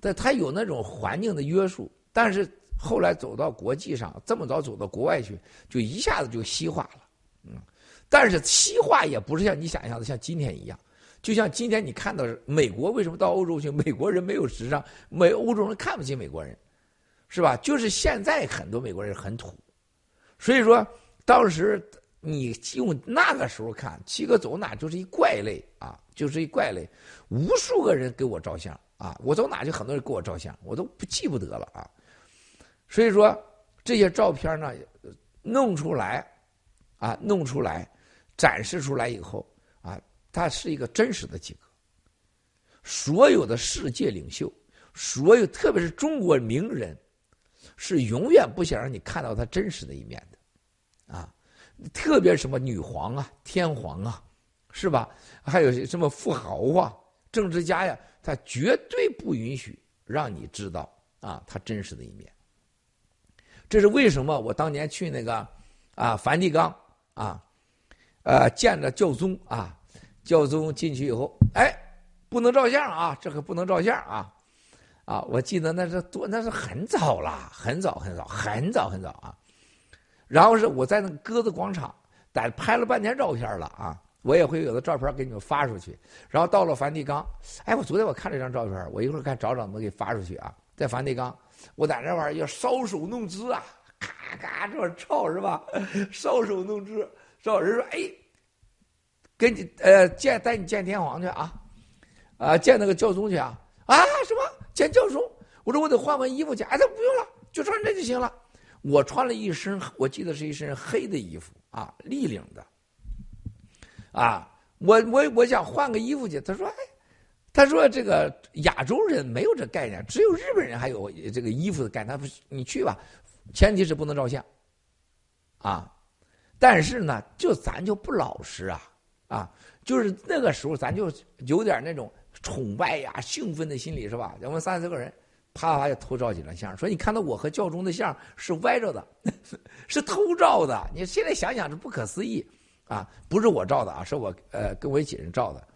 S16: 但他有那种环境的约束，但是后来走到国际上，这么早走到国外去，就一下子就西化了，嗯。但是西化也不是像你想象的像今天一样，就像今天你看到美国为什么到欧洲去，美国人没有时尚，美欧洲人看不起美国人，是吧？就是现在很多美国人很土，所以说当时你用那个时候看七哥走哪就是一怪类啊，就是一怪类，无数个人给我照相啊，我走哪就很多人给我照相，我都不记不得了啊。所以说这些照片呢，弄出来啊，弄出来。展示出来以后啊，它是一个真实的几个。所有的世界领袖，所有特别是中国名人，是永远不想让你看到他真实的一面的，啊，特别什么女皇啊、天皇啊，是吧？还有什么富豪啊、政治家呀，他绝对不允许让你知道啊他真实的一面。这是为什么？我当年去那个啊梵蒂冈啊。呃，见着教宗啊，教宗进去以后，哎，不能照相啊，这可不能照相啊，啊，我记得那是多，那是很早了，很早很早，很早很早啊。然后是我在那个鸽子广场，在拍了半天照片了啊，我也会有的照片给你们发出去。然后到了梵蒂冈，哎，我昨天我看了一张照片，我一会儿看找找能给发出去啊。在梵蒂冈，我在那玩意儿要搔首弄姿啊，咔咔这么照是吧？搔首弄姿。有人说：“哎，跟你呃见带你见天皇去啊，啊见那个教宗去啊啊什么见教宗？我说我得换换衣服去。哎，他不用了，就穿这就行了。我穿了一身，我记得是一身黑的衣服啊，立领的。啊，我我我想换个衣服去。他说：哎，他说这个亚洲人没有这概念，只有日本人还有这个衣服的概念。他说你去吧，前提是不能照相，啊。”但是呢，就咱就不老实啊，啊，就是那个时候咱就有点那种崇拜呀、兴奋的心理，是吧？我们三四个人，啪啪就偷照几张相，说你看到我和教宗的相是歪着的，是偷照的。你现在想想是不可思议啊！不是我照的啊，是我呃跟我一起人照的。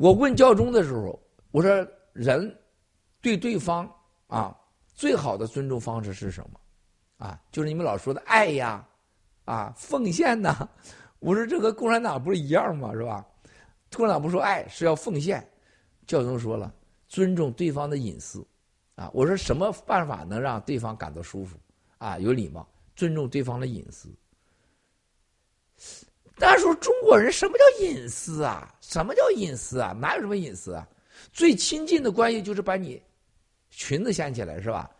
S16: 我问教宗的时候，我说人对对方啊最好的尊重方式是什么？啊，就是你们老说的爱呀。啊，奉献呐！我说这和共产党不是一样吗？是吧？共产党不说爱是要奉献，教宗说了尊重对方的隐私，啊，我说什么办法能让对方感到舒服？啊，有礼貌，尊重对方的隐私。大家说中国人什么叫隐私啊？什么叫隐私啊？哪有什么隐私啊？最亲近的关系就是把你裙子掀起来，是吧？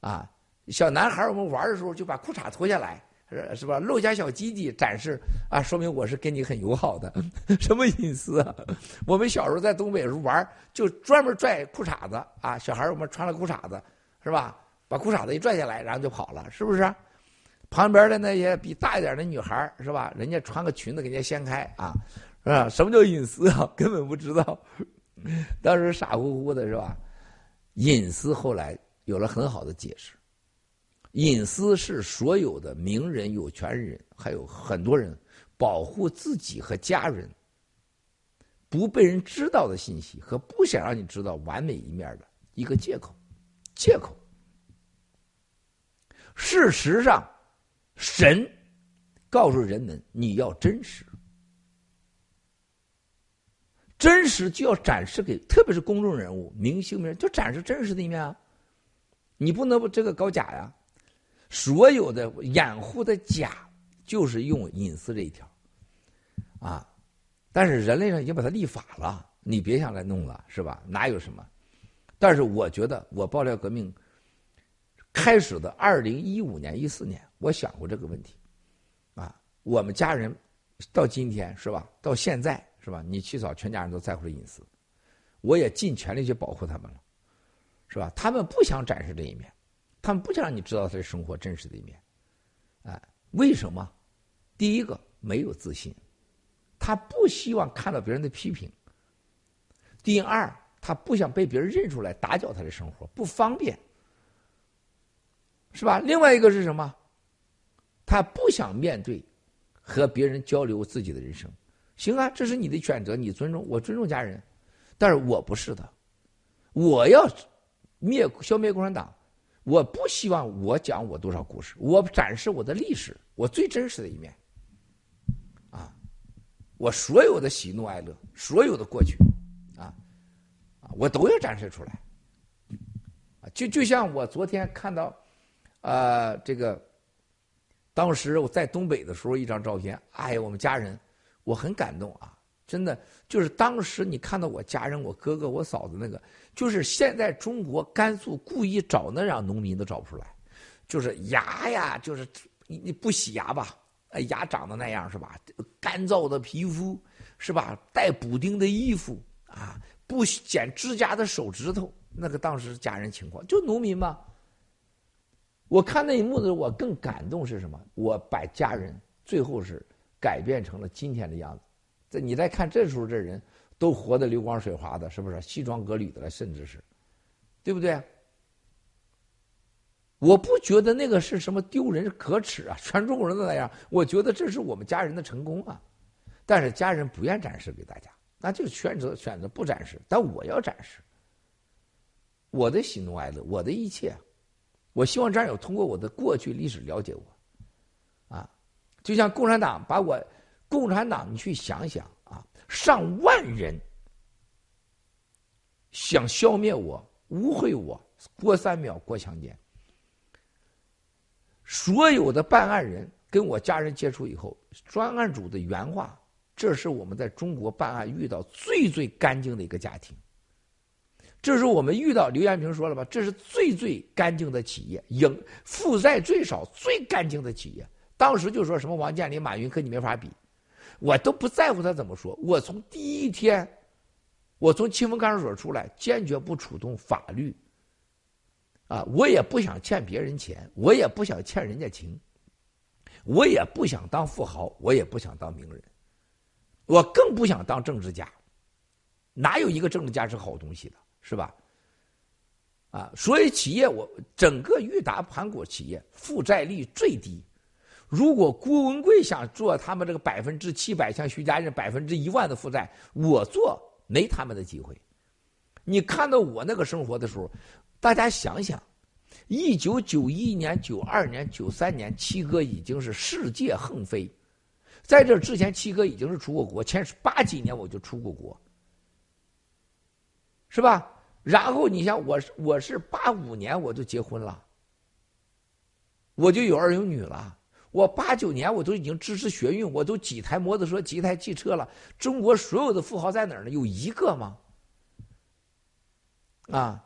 S16: 啊，小男孩我们玩的时候就把裤衩脱下来，是是吧？露一下小鸡鸡展示啊，说明我是跟你很友好的。什么隐私啊？我们小时候在东北时候玩，就专门拽裤衩子啊，小孩我们穿了裤衩子，是吧？把裤衩子一拽下来，然后就跑了，是不是？旁边的那些比大一点的女孩是吧？人家穿个裙子给人家掀开啊，是吧？什么叫隐私啊？根本不知道，当时傻乎乎的是吧？隐私后来有了很好的解释，隐私是所有的名人、有权人，还有很多人保护自己和家人不被人知道的信息和不想让你知道完美一面的一个借口，借口。事实上。神告诉人们：你要真实，真实就要展示给，特别是公众人物、明星们，就展示真实的一面啊！你不能不这个搞假呀！所有的掩护的假，就是用隐私这一条啊！但是人类上已经把它立法了，你别想来弄了，是吧？哪有什么？但是我觉得，我爆料革命。开始的二零一五年、一四年，我想过这个问题，啊，我们家人到今天是吧？到现在是吧？你去找全家人都在乎的隐私，我也尽全力去保护他们了，是吧？他们不想展示这一面，他们不想让你知道他的生活真实的一面，哎，为什么？第一个没有自信，他不希望看到别人的批评；第二，他不想被别人认出来打搅他的生活，不方便。是吧？另外一个是什么？他不想面对和别人交流自己的人生。行啊，这是你的选择，你尊重我，尊重家人。但是我不是的，我要灭消灭共产党，我不希望我讲我多少故事，我展示我的历史，我最真实的一面。啊，我所有的喜怒哀乐，所有的过去，啊，我都要展示出来。就就像我昨天看到。啊，这个当时我在东北的时候，一张照片，哎呀，我们家人，我很感动啊，真的就是当时你看到我家人，我哥哥、我嫂子那个，就是现在中国甘肃故意找那样农民都找不出来，就是牙呀，就是你你不洗牙吧，哎，牙长得那样是吧？干燥的皮肤是吧？带补丁的衣服啊，不剪指甲的手指头，那个当时家人情况就农民嘛。我看那一幕的时候，我更感动是什么？我把家人最后是改变成了今天的样子。这你再看这时候这人都活得流光水滑的，是不是？西装革履的了，甚至是，对不对？我不觉得那个是什么丢人可耻啊！全中国人都那样，我觉得这是我们家人的成功啊。但是家人不愿展示给大家，那就选择选择不展示。但我要展示我的喜怒哀乐，我的一切。我希望战友通过我的过去历史了解我，啊，就像共产党把我，共产党，你去想想啊，上万人想消灭我、污秽我，郭三秒郭强奸，所有的办案人跟我家人接触以后，专案组的原话，这是我们在中国办案遇到最最干净的一个家庭。这是我们遇到刘延平说了吧？这是最最干净的企业，盈负债最少、最干净的企业。当时就说什么王健林、马云跟你没法比，我都不在乎他怎么说。我从第一天，我从清风看守所出来，坚决不触动法律。啊，我也不想欠别人钱，我也不想欠人家情，我也不想当富豪，我也不想当名人，我更不想当政治家。哪有一个政治家是好东西的？是吧？啊，所以企业我整个裕达盘古企业负债率最低。如果郭文贵想做他们这个百分之七百，像徐家印百分之一万的负债，我做没他们的机会。你看到我那个生活的时候，大家想想，一九九一年、九二年、九三年，七哥已经是世界横飞。在这之前，七哥已经是出过国，前八几年我就出过国，是吧？然后你像我我是八五年我就结婚了，我就有儿有女了。我八九年我都已经支持学运，我都几台摩托车、几台汽车了。中国所有的富豪在哪儿呢？有一个吗？啊，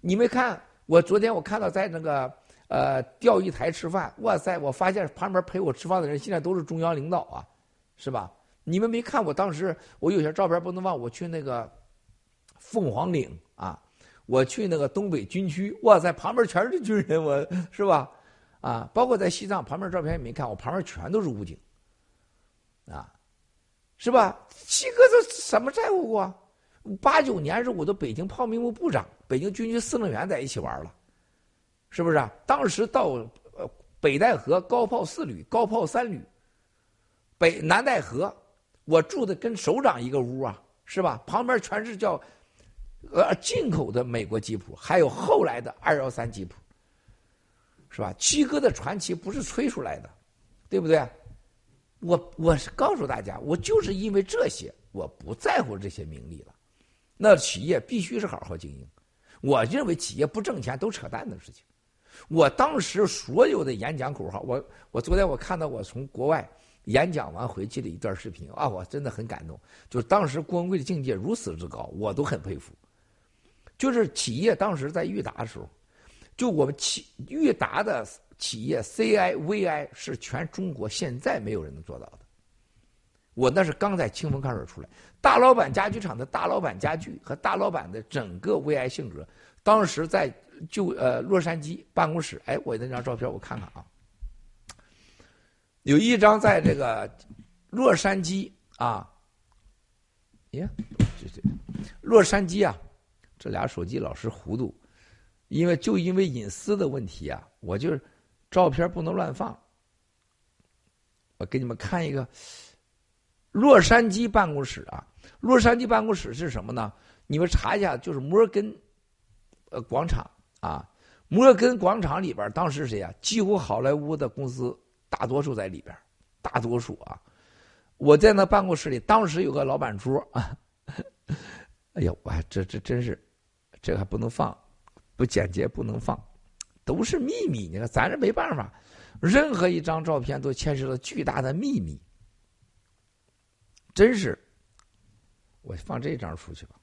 S16: 你没看？我昨天我看到在那个呃钓鱼台吃饭，哇塞！我发现旁边陪我吃饭的人现在都是中央领导啊，是吧？你们没看我当时我有些照片不能忘，我去那个凤凰岭啊，我去那个东北军区，哇塞，旁边全是军人，我是吧？啊，包括在西藏旁边照片也没看，我旁边全都是武警，啊，是吧？七哥这什么债务过？八九年时我的北京炮兵部部长，北京军区司令员在一起玩了，是不是？当时到呃北戴河高炮四旅、高炮三旅，北南戴河，我住的跟首长一个屋啊，是吧？旁边全是叫呃进口的美国吉普，还有后来的二幺三吉普。是吧？七哥的传奇不是吹出来的，对不对？我我是告诉大家，我就是因为这些，我不在乎这些名利了。那企业必须是好好经营。我认为企业不挣钱都扯淡的事情。我当时所有的演讲口号，我我昨天我看到我从国外演讲完回去的一段视频啊，我真的很感动。就是当时郭文贵的境界如此之高，我都很佩服。就是企业当时在裕达的时候。就我们企裕达的企业 CIVI 是全中国现在没有人能做到的。我那是刚在清风看水出来，大老板家具厂的大老板家具和大老板的整个 VI 性格，当时在就呃洛杉矶办公室，哎，我那张照片我看看啊，有一张在这个 洛杉矶啊，耶，这这洛杉矶啊，这俩手机老是糊涂。因为就因为隐私的问题啊，我就是照片不能乱放。我给你们看一个洛杉矶办公室啊，洛杉矶办公室是什么呢？你们查一下，就是摩根呃广场啊，摩根广场里边当时谁呀？几乎好莱坞的公司大多数在里边，大多数啊。我在那办公室里，当时有个老板桌啊，哎呀，我这这真是，这个还不能放。不简洁不能放，都是秘密。你看，咱这没办法，任何一张照片都牵涉到巨大的秘密。真是，我放这张出去吧。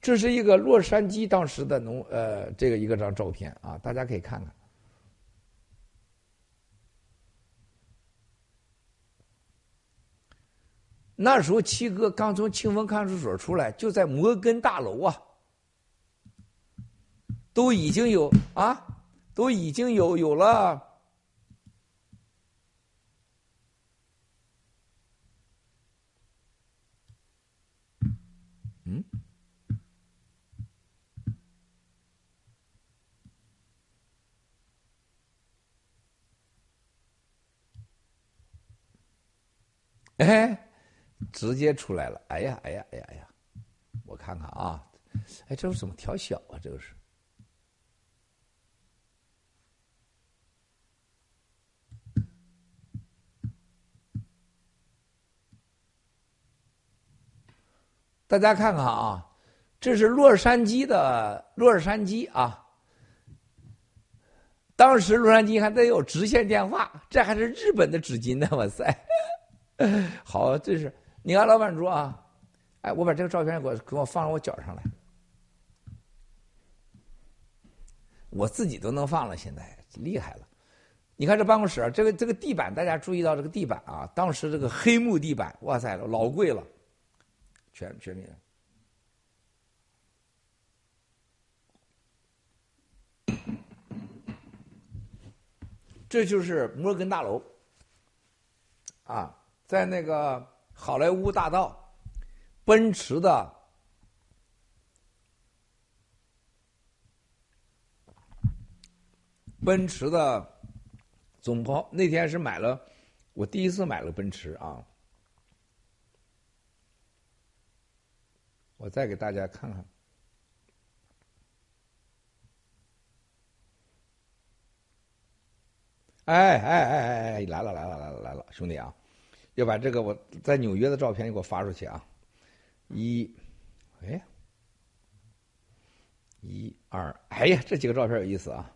S16: 这是一个洛杉矶当时的农呃，这个一个张照片啊，大家可以看看。那时候七哥刚从清风看守所出来，就在摩根大楼啊。都已经有啊，都已经有有了。嗯，哎，直接出来了！哎呀，哎呀，哎呀，哎呀！我看看啊，哎，这是怎么调小啊？这个是。大家看看啊，这是洛杉矶的洛杉矶啊。当时洛杉矶还得有直线电话，这还是日本的纸巾呢！哇塞，好，这是你看老板桌啊。哎，我把这个照片给我给我放到我脚上来，我自己都能放了，现在厉害了。你看这办公室，这个这个地板，大家注意到这个地板啊，当时这个黑木地板，哇塞，老贵了。全全名，这就是摩根大楼啊，在那个好莱坞大道，奔驰的，奔驰的总包那天是买了，我第一次买了奔驰啊。我再给大家看看，哎哎哎哎哎，来了来了来了来了，兄弟啊，要把这个我在纽约的照片给我发出去啊！一，哎，一二，哎呀，这几个照片有意思啊！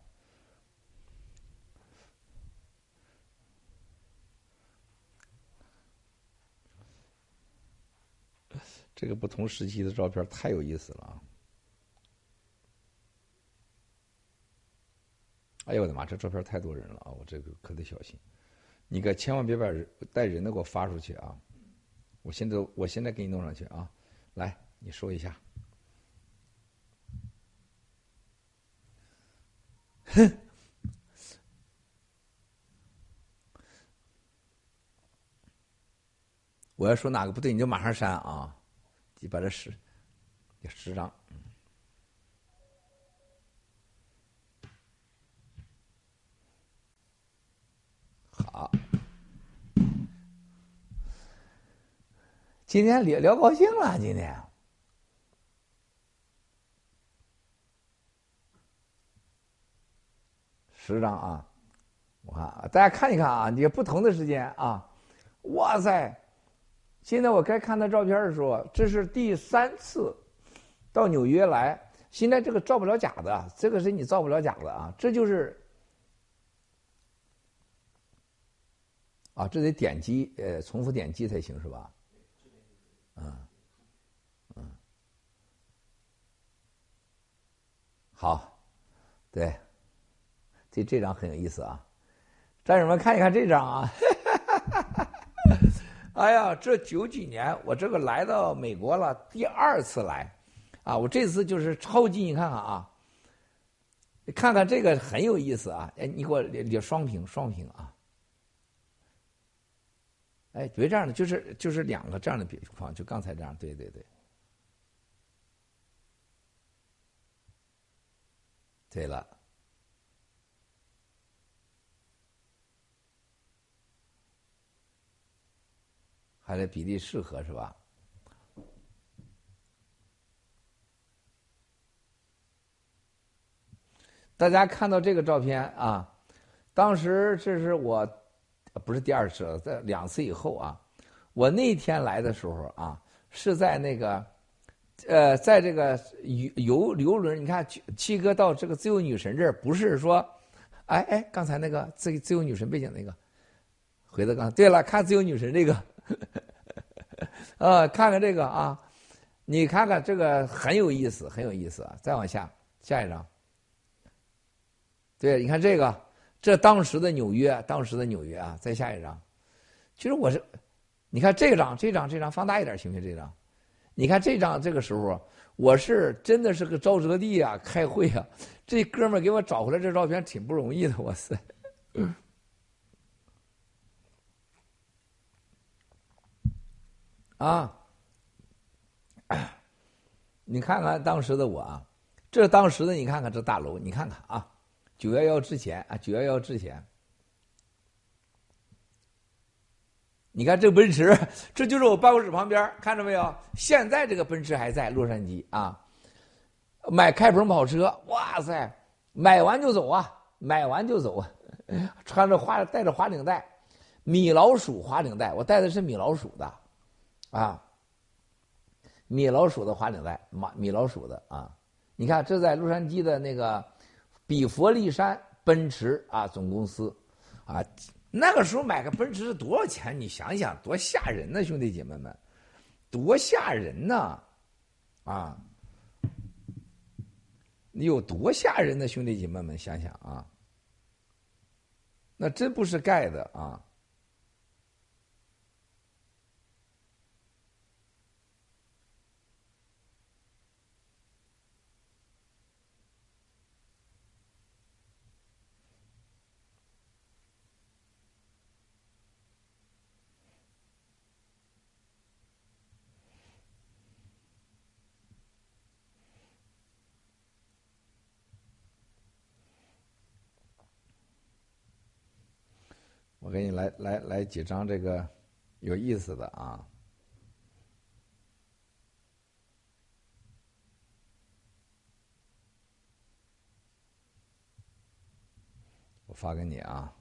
S16: 这个不同时期的照片太有意思了啊！哎呦我的妈，这照片太多人了啊！我这个可得小心，你可千万别把人带人的给我发出去啊！我现在我现在给你弄上去啊！来，你说一下。哼！我要说哪个不对，你就马上删啊！你把这十，十张。好，今天聊聊高兴了，今天。十张啊，我看大家看一看啊，你不同的时间啊，哇塞！现在我该看他照片的时候，这是第三次到纽约来。现在这个造不了假的，这个是你造不了假的啊，这就是啊，这得点击呃，重复点击才行是吧？嗯嗯，好，对。这这张很有意思啊，战友们看一看这张啊！哎呀，这九几年我这个来到美国了，第二次来，啊，我这次就是超级，你看看啊，看看这个很有意思啊！哎，你给我列列双屏，双屏啊！哎，别这样的，就是就是两个这样的比方，就刚才这样，对对对。对了。还得比例适合是吧？大家看到这个照片啊，当时这是我，不是第二次了，在两次以后啊，我那天来的时候啊，是在那个，呃，在这个游游游轮，你看七哥到这个自由女神这儿，不是说，哎哎，刚才那个自自由女神背景那个，回到刚，对了，看自由女神这个。呃，看看这个啊，你看看这个很有意思，很有意思啊！再往下，下一张。对，你看这个，这当时的纽约，当时的纽约啊！再下一张。其实我是，你看这张，这张，这张放大一点行不行？这张，你看这张，这个时候我是真的是个沼泽地啊，开会啊，这哥们儿给我找回来这照片挺不容易的，哇塞！啊，你看看当时的我啊，这当时的你看看这大楼，你看看啊，九幺幺之前啊，九幺幺之前，你看这奔驰，这就是我办公室旁边，看着没有？现在这个奔驰还在洛杉矶啊，买开篷跑车，哇塞，买完就走啊，买完就走，啊，穿着花带着花领带，米老鼠花领带，我带的是米老鼠的。啊，米老鼠的花领带，马米老鼠的啊！你看，这在洛杉矶的那个比佛利山奔驰啊总公司啊，那个时候买个奔驰是多少钱？你想想，多吓人呢，兄弟姐妹们，多吓人呐！啊，你有多吓人呢，兄弟姐妹们，想想啊，那真不是盖的啊！我给你来来来几张这个有意思的啊，我发给你啊。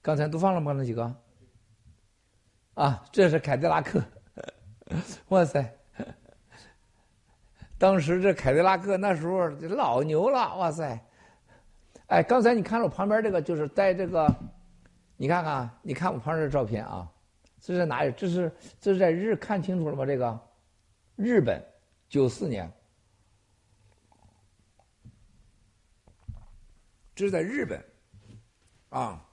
S16: 刚才都放了吗？那几个？啊，这是凯迪拉克，哇塞！当时这凯迪拉克那时候老牛了，哇塞！哎，刚才你看了我旁边这个，就是带这个，你看看，你看我旁边这照片啊，这是哪里？这是这是在日看清楚了吗？这个日本九四年，这是在日本啊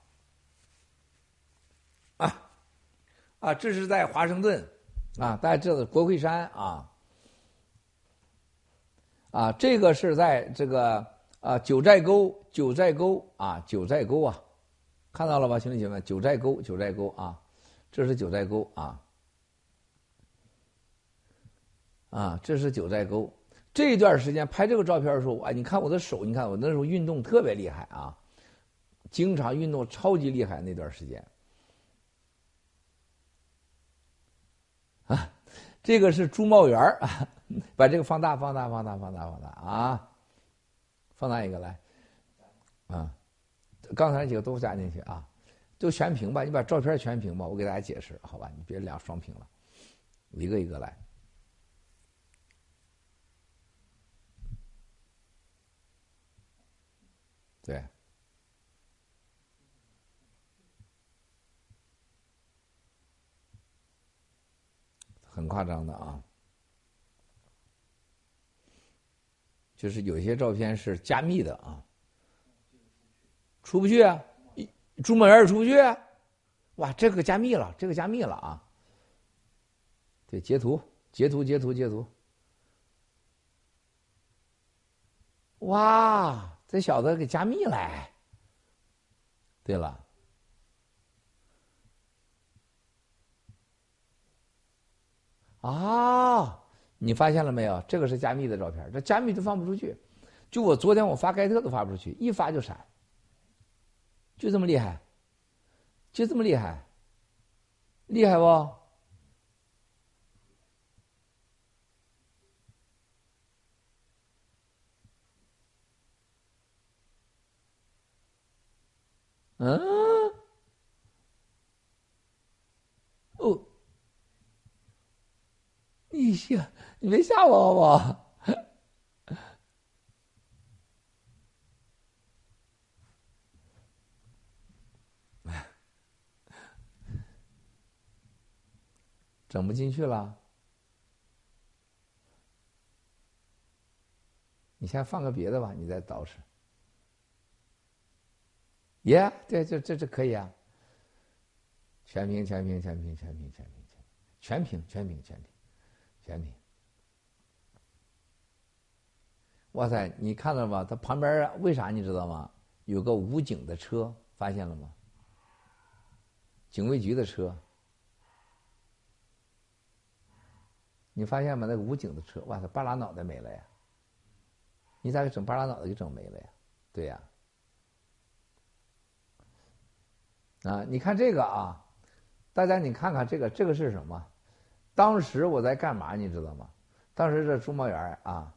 S16: 啊啊！这是在华盛顿啊，大家知道国会山啊啊，这个是在这个。啊，九寨沟，九寨沟啊，九寨沟啊，看到了吧，兄弟姐妹，九寨沟，九寨沟啊，这是九寨沟啊，啊，这是九寨沟。这一段时间拍这个照片的时候，哎，你看我的手，你看我那时候运动特别厉害啊，经常运动，超级厉害那段时间。啊，这个是朱茂元啊，把这个放大，放大，放大，放大，放大啊。放大一个来，啊，刚才几个都加进去啊，都全屏吧，你把照片全屏吧，我给大家解释，好吧？你别两双屏了，一个一个来，对，很夸张的啊。就是有些照片是加密的啊，出不去啊，朱某元也出不去，哇，这个加密了，这个加密了啊，对，截图，截图，截图，截图，哇，这小子给加密了，对了，啊。你发现了没有？这个是加密的照片，这加密都放不出去。就我昨天我发盖特都发不出去，一发就闪，就这么厉害，就这么厉害，厉害不？嗯？哦。你吓，你别吓我好不好？整不进去了，你先放个别的吧，你再捯饬。耶，对，这这这可以啊！全屏，全屏，全屏，全屏，全屏，全屏，全屏，全屏。全屏，哇塞！你看到吗？它旁边为啥你知道吗？有个武警的车，发现了吗？警卫局的车，你发现吗？那个武警的车，哇塞，半拉脑袋没了呀！你咋给整半拉脑袋给整没了呀？对呀。啊，你看这个啊，大家你看看这个，这个是什么？当时我在干嘛？你知道吗？当时这朱茂元啊，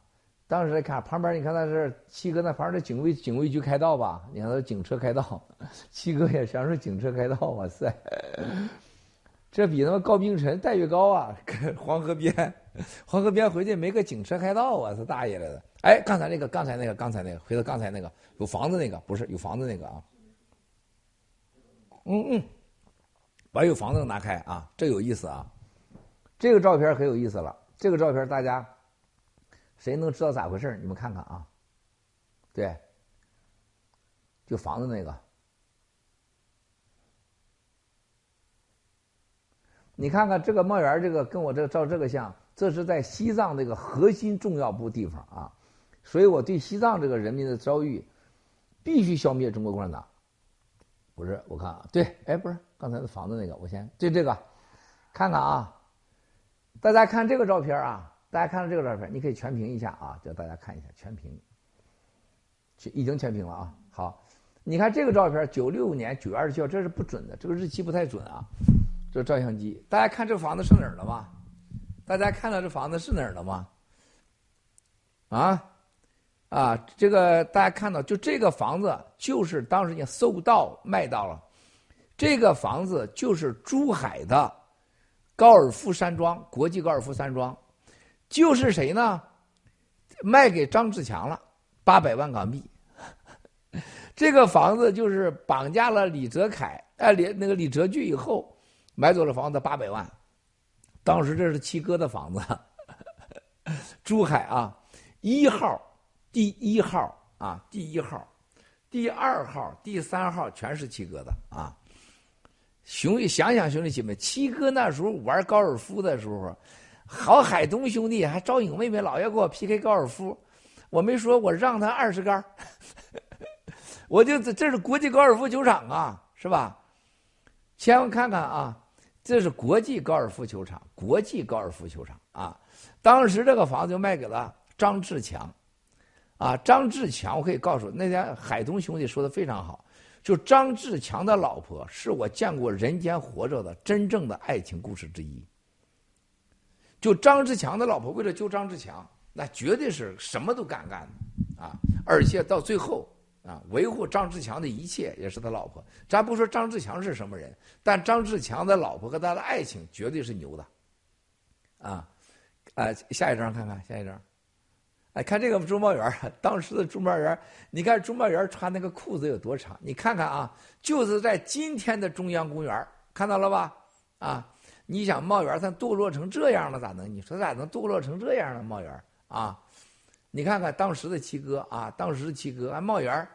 S16: 当时看旁边，你看那是七哥那旁边的警卫警卫局开道吧？你看那警车开道，七哥也全是警车开道，哇塞！这比他妈高冰晨待遇高啊！黄河边，黄河边回去没个警车开道啊，是大爷来的！哎，刚才那个，刚才那个，刚才那个，回到刚才那个有房子那个，不是有房子那个啊？嗯嗯，把有房子拿开啊，这有意思啊！这个照片很有意思了。这个照片大家谁能知道咋回事你们看看啊。对，就房子那个。你看看这个茂园，这个跟我这个照这个像，这是在西藏这个核心重要部地方啊。所以我对西藏这个人民的遭遇，必须消灭中国共产党。不是，我看啊，对，哎，不是，刚才的房子那个，我先对这个看看啊。大家看这个照片啊！大家看到这个照片，你可以全屏一下啊，叫大家看一下全屏。已经全屏了啊！好，你看这个照片，九六年九月二十七号，这是不准的，这个日期不太准啊。这照相机，大家看这房子是哪儿的吗？大家看到这房子是哪儿的吗？啊啊！这个大家看到，就这个房子就是当时已经搜到卖到了，这个房子就是珠海的。高尔夫山庄，国际高尔夫山庄，就是谁呢？卖给张志强了，八百万港币。这个房子就是绑架了李泽楷，哎，李那个李泽钜以后，买走了房子八百万。当时这是七哥的房子，珠海啊，一号、第一号啊，第一号、第二号、第三号全是七哥的啊。兄弟，想想兄弟姐妹，七哥那时候玩高尔夫的时候，好海东兄弟还招颖妹妹老要跟我 PK 高尔夫，我没说，我让他二十杆 我就这这是国际高尔夫球场啊，是吧？千万看看啊。这是国际高尔夫球场，国际高尔夫球场啊！当时这个房子就卖给了张志强，啊，张志强，我可以告诉那天海东兄弟说的非常好，就张志强的老婆是我见过人间活着的真正的爱情故事之一。就张志强的老婆为了救张志强，那绝对是什么都敢干的啊！而且到最后。啊，维护张志强的一切也是他老婆。咱不说张志强是什么人，但张志强的老婆和他的爱情绝对是牛的。啊，啊，下一张看看，下一张。哎，看这个朱茂元，当时的朱茂元，你看朱茂元穿那个裤子有多长？你看看啊，就是在今天的中央公园，看到了吧？啊，你想茂元他堕落成这样了，咋能？你说咋能堕落成这样呢？茂元啊，你看看当时的七哥啊，当时的七哥啊，茂元。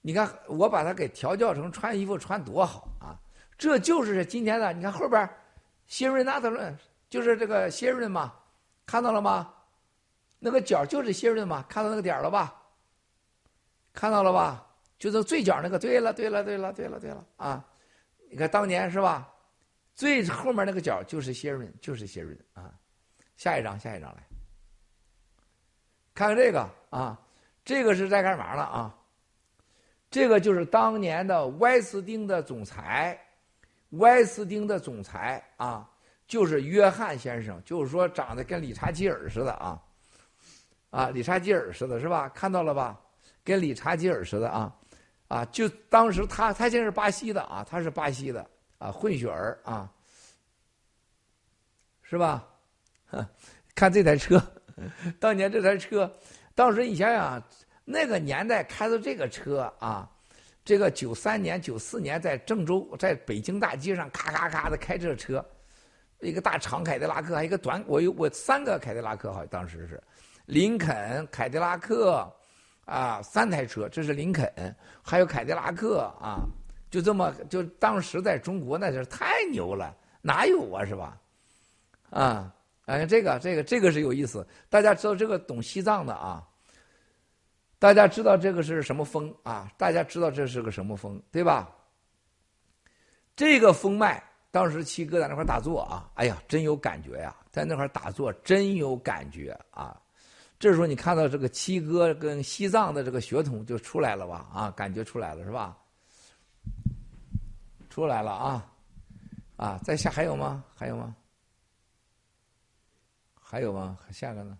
S16: 你看，我把他给调教成穿衣服穿多好啊！这就是今天的。你看后边，谢瑞纳特伦就是这个谢瑞嘛，看到了吗？那个角就是谢瑞嘛，看到那个点了吧？看到了吧？就是最角那个。对了，对了，对了，对了，对了啊！你看当年是吧？最后面那个角就是谢瑞，就是谢瑞啊！下一张，下一张来，看看这个啊，这个是在干嘛了啊？这个就是当年的威斯汀的总裁，威斯汀的总裁啊，就是约翰先生，就是说长得跟理查基尔似的啊，啊，理查基尔似的，是吧？看到了吧？跟理查基尔似的啊，啊，就当时他他现在是巴西的啊，他是巴西的啊，混血儿啊，是吧？看这台车，当年这台车，当时你想想。那个年代开的这个车啊，这个九三年、九四年在郑州，在北京大街上咔咔咔的开这车，一个大长凯迪拉克，还有一个短，我有我三个凯迪拉克，好像当时是林肯、凯迪拉克啊，三台车，这是林肯，还有凯迪拉克啊，就这么就当时在中国那是太牛了，哪有啊是吧？啊，哎，这个这个这个是有意思，大家知道这个懂西藏的啊。大家知道这个是什么风啊？大家知道这是个什么风，对吧？这个风脉，当时七哥在那块打坐啊，哎呀，真有感觉呀，在那块打坐真有感觉啊。这时候你看到这个七哥跟西藏的这个血统就出来了吧？啊，感觉出来了是吧？出来了啊，啊，在下还有吗？还有吗？还有吗？下个呢？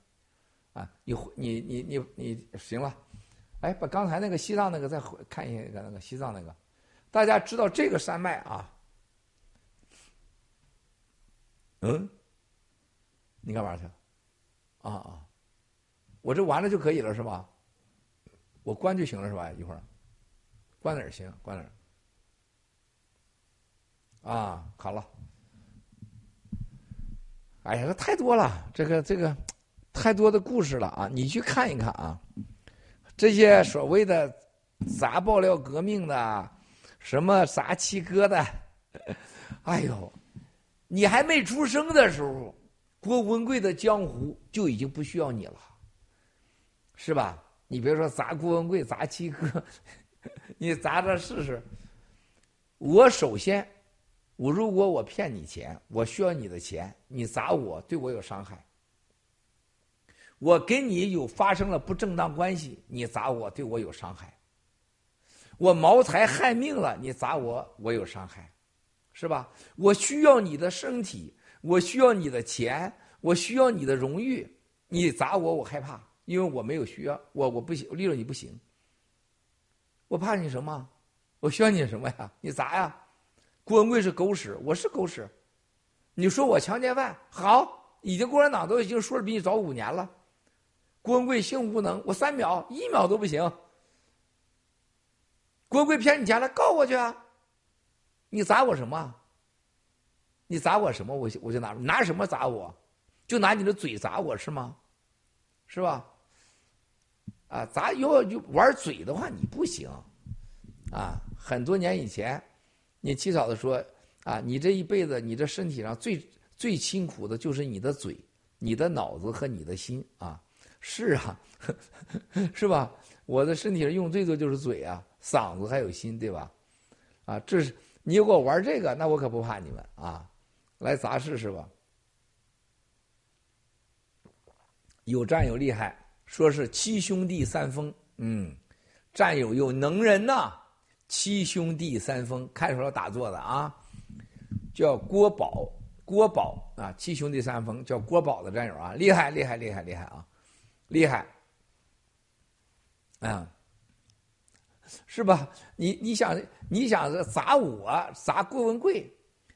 S16: 啊，你你你你你行了。哎，把刚才那个西藏那个再看一下，那个西藏那个，大家知道这个山脉啊？嗯，你干嘛去了？啊啊，我这完了就可以了是吧？我关就行了是吧？一会儿关哪儿行？关哪儿？啊，好了。哎呀，这太多了，这个这个太多的故事了啊！你去看一看啊。这些所谓的砸爆料革命的，什么砸七哥的，哎呦，你还没出生的时候，郭文贵的江湖就已经不需要你了，是吧？你别说砸郭文贵、砸七哥，你砸着试试。我首先，我如果我骗你钱，我需要你的钱，你砸我，对我有伤害。我跟你有发生了不正当关系，你砸我对我有伤害。我谋财害命了，你砸我我有伤害，是吧？我需要你的身体，我需要你的钱，我需要你的荣誉，你砸我我害怕，因为我没有需要，我我不行，利润你不行。我怕你什么？我需要你什么呀？你砸呀！郭文贵是狗屎，我是狗屎。你说我强奸犯，好，已经共产党都已经说了比你早五年了。郭文贵性无能，我三秒一秒都不行。郭文贵骗你钱了，告我去啊！你砸我什么？你砸我什么？我我就拿拿什么砸我？就拿你的嘴砸我是吗？是吧？啊，砸要就玩嘴的话，你不行。啊，很多年以前，你七嫂子说啊，你这一辈子，你这身体上最最辛苦的就是你的嘴、你的脑子和你的心啊。是啊，是吧？我的身体上用最多就是嘴啊、嗓子还有心，对吧？啊，这是你给我玩这个，那我可不怕你们啊！来砸试试吧。有战友厉害，说是七兄弟三丰，嗯，战友有能人呐。七兄弟三丰，看出来打坐的啊，叫郭宝，郭宝啊，七兄弟三丰叫郭宝的战友啊，厉害厉害厉害厉害啊！厉害，啊，是吧？你你想你想砸我砸郭文贵，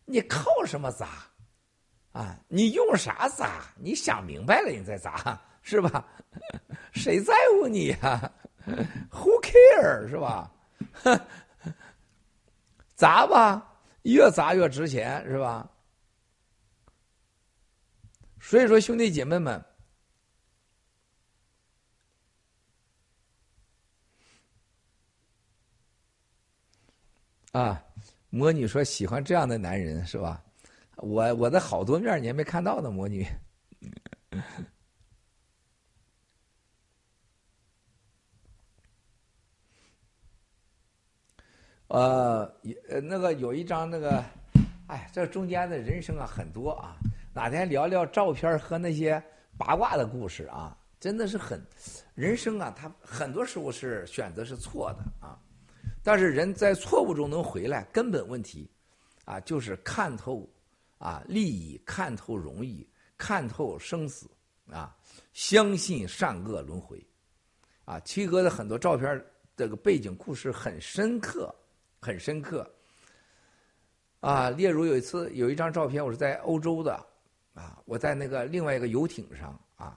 S16: 你靠什么砸？啊，你用啥砸？你想明白了你再砸，是吧？谁在乎你呀？Who care 是吧？砸吧，越砸越值钱，是吧？所以说，兄弟姐妹们。啊，魔女说喜欢这样的男人是吧？我我的好多面你还没看到呢，魔女。呃，那个有一张那个，哎，这中间的人生啊很多啊，哪天聊聊照片和那些八卦的故事啊，真的是很，人生啊，他很多时候是选择是错的啊。但是人在错误中能回来，根本问题，啊，就是看透，啊，利益看透容易，看透生死，啊，相信善恶轮回，啊，七哥的很多照片这个背景故事很深刻，很深刻，啊，例如有一次有一张照片，我是在欧洲的，啊，我在那个另外一个游艇上，啊，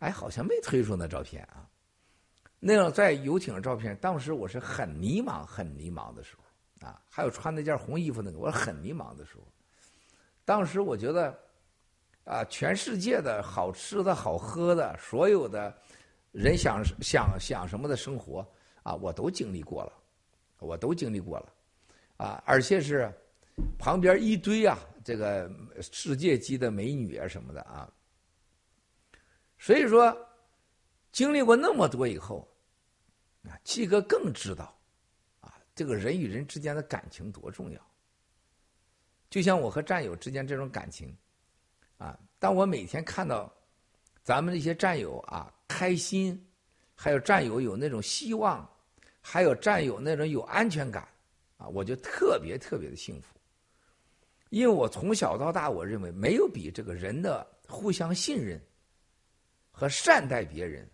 S16: 哎，好像没推出那照片啊。那样在游艇上照片，当时我是很迷茫、很迷茫的时候，啊，还有穿那件红衣服那个，我很迷茫的时候。当时我觉得，啊，全世界的好吃的好喝的，所有的人想想想什么的生活，啊，我都经历过了，我都经历过了，啊，而且是旁边一堆啊，这个世界级的美女啊什么的啊，所以说。经历过那么多以后，啊，七哥更知道，啊，这个人与人之间的感情多重要。就像我和战友之间这种感情，啊，当我每天看到咱们这些战友啊开心，还有战友有那种希望，还有战友那种有安全感，啊，我就特别特别的幸福。因为我从小到大，我认为没有比这个人的互相信任和善待别人。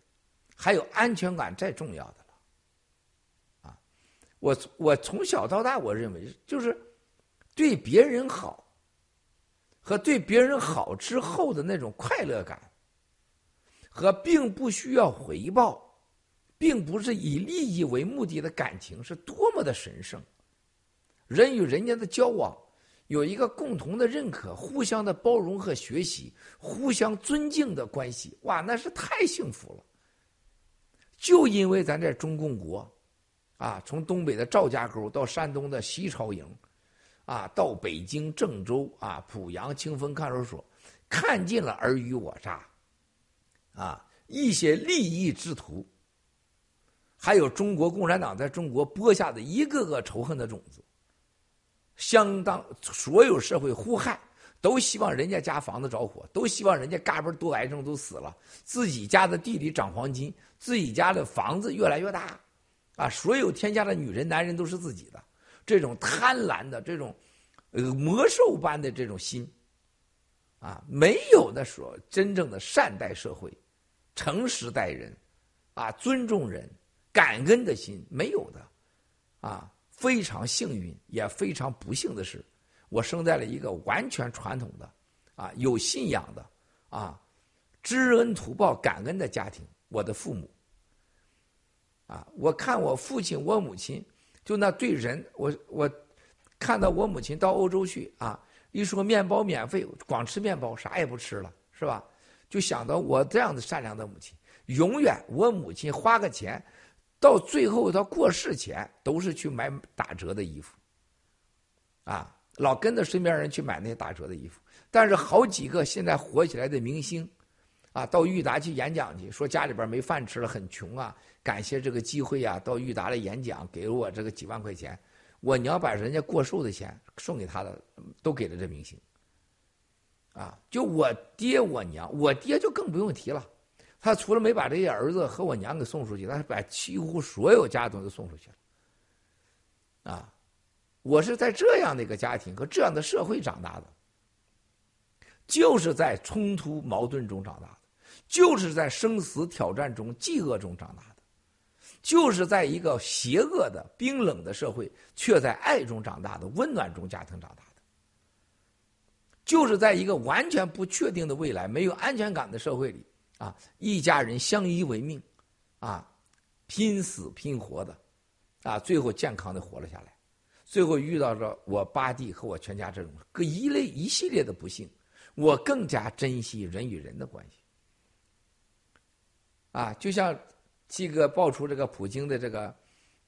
S16: 还有安全感再重要的了，啊，我我从小到大，我认为就是对别人好和对别人好之后的那种快乐感，和并不需要回报，并不是以利益为目的的感情，是多么的神圣。人与人家的交往有一个共同的认可、互相的包容和学习、互相尊敬的关系，哇，那是太幸福了。就因为咱这中共国，啊，从东北的赵家沟到山东的西朝营，啊，到北京郑州啊，濮阳清风看守所，看尽了尔虞我诈，啊，一些利益之徒，还有中国共产党在中国播下的一个个仇恨的种子，相当所有社会互害。都希望人家家房子着火，都希望人家嘎嘣得癌症都死了，自己家的地里长黄金，自己家的房子越来越大，啊，所有天下的女人、男人都是自己的，这种贪婪的这种，呃，魔兽般的这种心，啊，没有的说真正的善待社会，诚实待人，啊，尊重人，感恩的心没有的，啊，非常幸运也非常不幸的是。我生在了一个完全传统的，啊，有信仰的，啊，知恩图报、感恩的家庭，我的父母。啊，我看我父亲、我母亲，就那对人，我我看到我母亲到欧洲去啊，一说面包免费，光吃面包，啥也不吃了，是吧？就想到我这样的善良的母亲，永远我母亲花个钱，到最后他过世前都是去买打折的衣服，啊，老跟着身边人去买那些打折的衣服。但是好几个现在火起来的明星，啊，到裕达去演讲去，说家里边没饭吃了，很穷啊。感谢这个机会呀，到裕达来演讲，给了我这个几万块钱。我娘把人家过寿的钱送给他的，都给了这明星。啊，就我爹我娘，我爹就更不用提了。他除了没把这些儿子和我娘给送出去，他把几乎所有家都送出去了。啊，我是在这样的一个家庭和这样的社会长大的，就是在冲突矛盾中长大的，就是在生死挑战中、饥饿中长大的。就是在一个邪恶的、冰冷的社会，却在爱中长大的、温暖中家庭长大的；就是在一个完全不确定的未来、没有安全感的社会里，啊，一家人相依为命，啊，拼死拼活的，啊，最后健康的活了下来。最后遇到了我八弟和我全家这种各一类一系列的不幸，我更加珍惜人与人的关系。啊，就像。这个爆出这个普京的这个，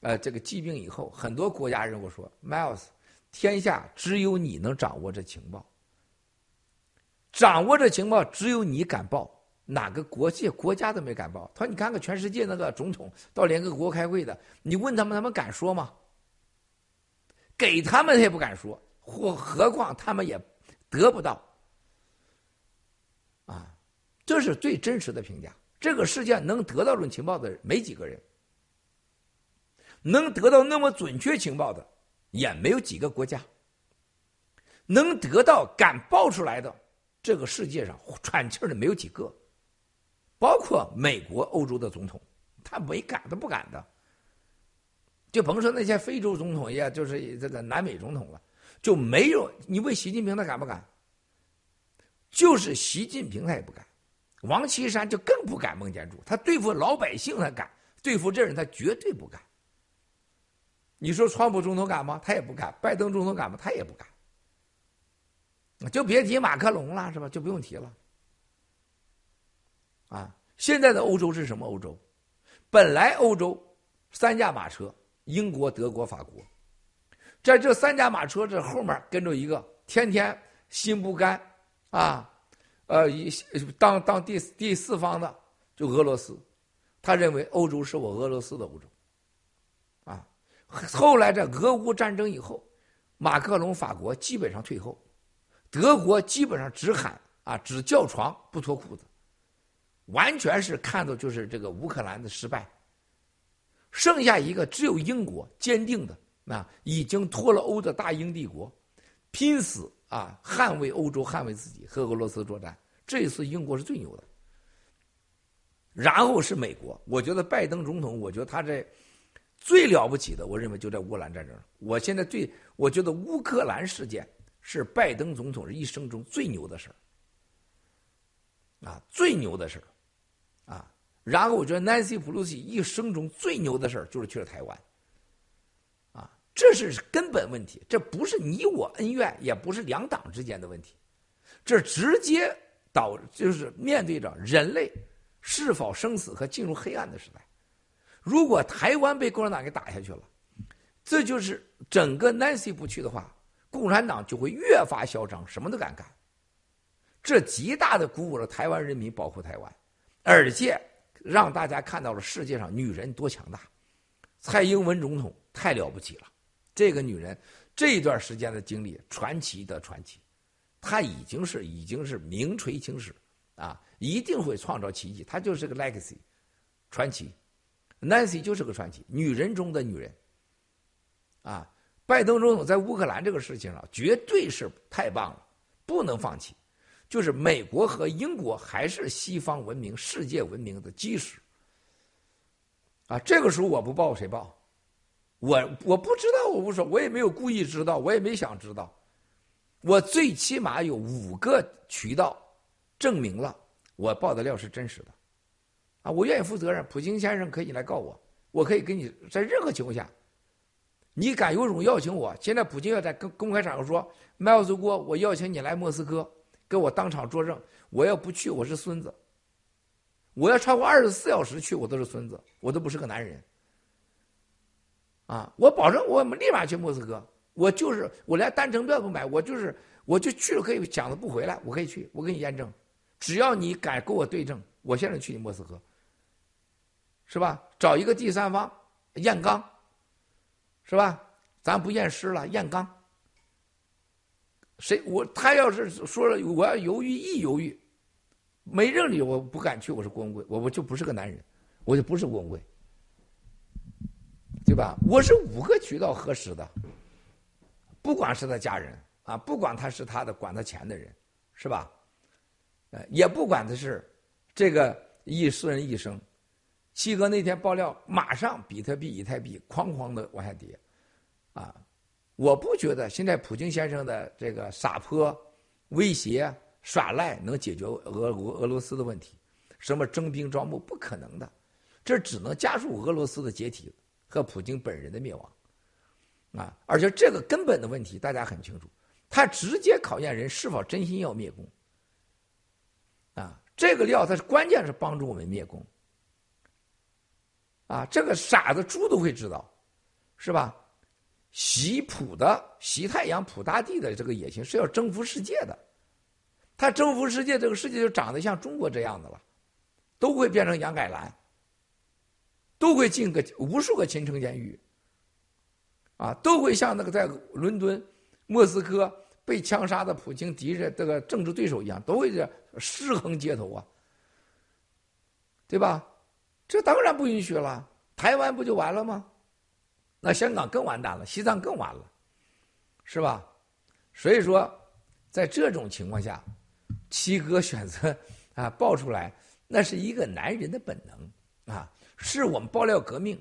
S16: 呃，这个疾病以后，很多国家人我说，Miles，天下只有你能掌握这情报，掌握这情报只有你敢报，哪个国际国家都没敢报。他说：“你看看全世界那个总统到联合国开会的，你问他们，他们敢说吗？给他们他也不敢说，或何况他们也得不到。啊，这是最真实的评价。”这个世界能得到这种情报的人没几个人，能得到那么准确情报的也没有几个国家，能得到敢报出来的，这个世界上喘气的没有几个，包括美国、欧洲的总统，他没敢，他不敢的，就甭说那些非洲总统，也就是这个南美总统了，就没有你问习近平他敢不敢？就是习近平他也不敢。王岐山就更不敢孟建柱，他对付老百姓他敢，对付这人他绝对不敢。你说川普总统敢吗？他也不敢。拜登总统敢吗？他也不敢。就别提马克龙了，是吧？就不用提了。啊，现在的欧洲是什么欧洲？本来欧洲三驾马车，英国、德国、法国，在这三驾马车这后面跟着一个天天心不甘啊。呃，一当当第第四方的就俄罗斯，他认为欧洲是我俄罗斯的欧洲，啊，后来这俄乌战争以后，马克龙法国基本上退后，德国基本上只喊啊只叫床不脱裤子，完全是看到就是这个乌克兰的失败，剩下一个只有英国坚定的啊已经脱了欧的大英帝国，拼死。啊，捍卫欧洲，捍卫自己，和俄罗斯作战。这一次英国是最牛的，然后是美国。我觉得拜登总统，我觉得他这最了不起的，我认为就在乌克兰战争。我现在最，我觉得乌克兰事件是拜登总统一生中最牛的事儿，啊，最牛的事儿，啊。然后我觉得 Nancy Pelosi 一生中最牛的事儿就是去了台湾。啊这是根本问题，这不是你我恩怨，也不是两党之间的问题，这直接导就是面对着人类是否生死和进入黑暗的时代。如果台湾被共产党给打下去了，这就是整个 Nancy 不去的话，共产党就会越发嚣张，什么都敢干。这极大的鼓舞了台湾人民保护台湾，而且让大家看到了世界上女人多强大。蔡英文总统太了不起了。这个女人这一段时间的经历，传奇的传奇，她已经是已经是名垂青史啊，一定会创造奇迹。她就是个 legacy，传奇。Nancy 就是个传奇，女人中的女人。啊，拜登总统在乌克兰这个事情上绝对是太棒了，不能放弃。就是美国和英国还是西方文明、世界文明的基石。啊，这个时候我不报谁报？我我不知道，我不说，我也没有故意知道，我也没想知道。我最起码有五个渠道证明了我报的料是真实的，啊，我愿意负责任。普京先生可以来告我，我可以跟你在任何情况下，你敢有种邀请我？现在普京要在公公开场合说，麦克斯郭，我邀请你来莫斯科，跟我当场作证。我要不去，我是孙子。我要超过二十四小时去，我都是孙子，我都不是个男人。啊，我保证，我们立马去莫斯科。我就是我连单程票都买，我就是我就去了，可以讲的不回来，我可以去，我给你验证。只要你敢跟我对证，我现在去你莫斯科，是吧？找一个第三方验钢，是吧？咱不验尸了，验钢。谁我他要是说了我要犹豫一犹豫，没认理由我不敢去，我是郭文贵，我我就不是个男人，我就不是郭文贵，对吧？我是五个渠道核实的，不管是他家人啊，不管他是他的管他钱的人，是吧？呃，也不管的是这个一私人一生，七哥那天爆料，马上比特币、以太币哐哐的往下跌，啊，我不觉得现在普京先生的这个撒泼、威胁、耍赖能解决俄俄俄罗斯的问题，什么征兵招募不可能的，这只能加速俄罗斯的解体和普京本人的灭亡，啊，而且这个根本的问题大家很清楚，他直接考验人是否真心要灭共。啊，这个料它是关键是帮助我们灭共。啊，这个傻子猪都会知道，是吧？习普的习太阳普大帝的这个野心是要征服世界的，他征服世界，这个世界就长得像中国这样的了，都会变成杨改兰，都会进个无数个秦城监狱，啊，都会像那个在伦敦、莫斯科。被枪杀的普京敌人这个政治对手一样，都会这尸横街头啊，对吧？这当然不允许了。台湾不就完了吗？那香港更完蛋了，西藏更完了，是吧？所以说，在这种情况下，七哥选择啊爆出来，那是一个男人的本能啊，是我们爆料革命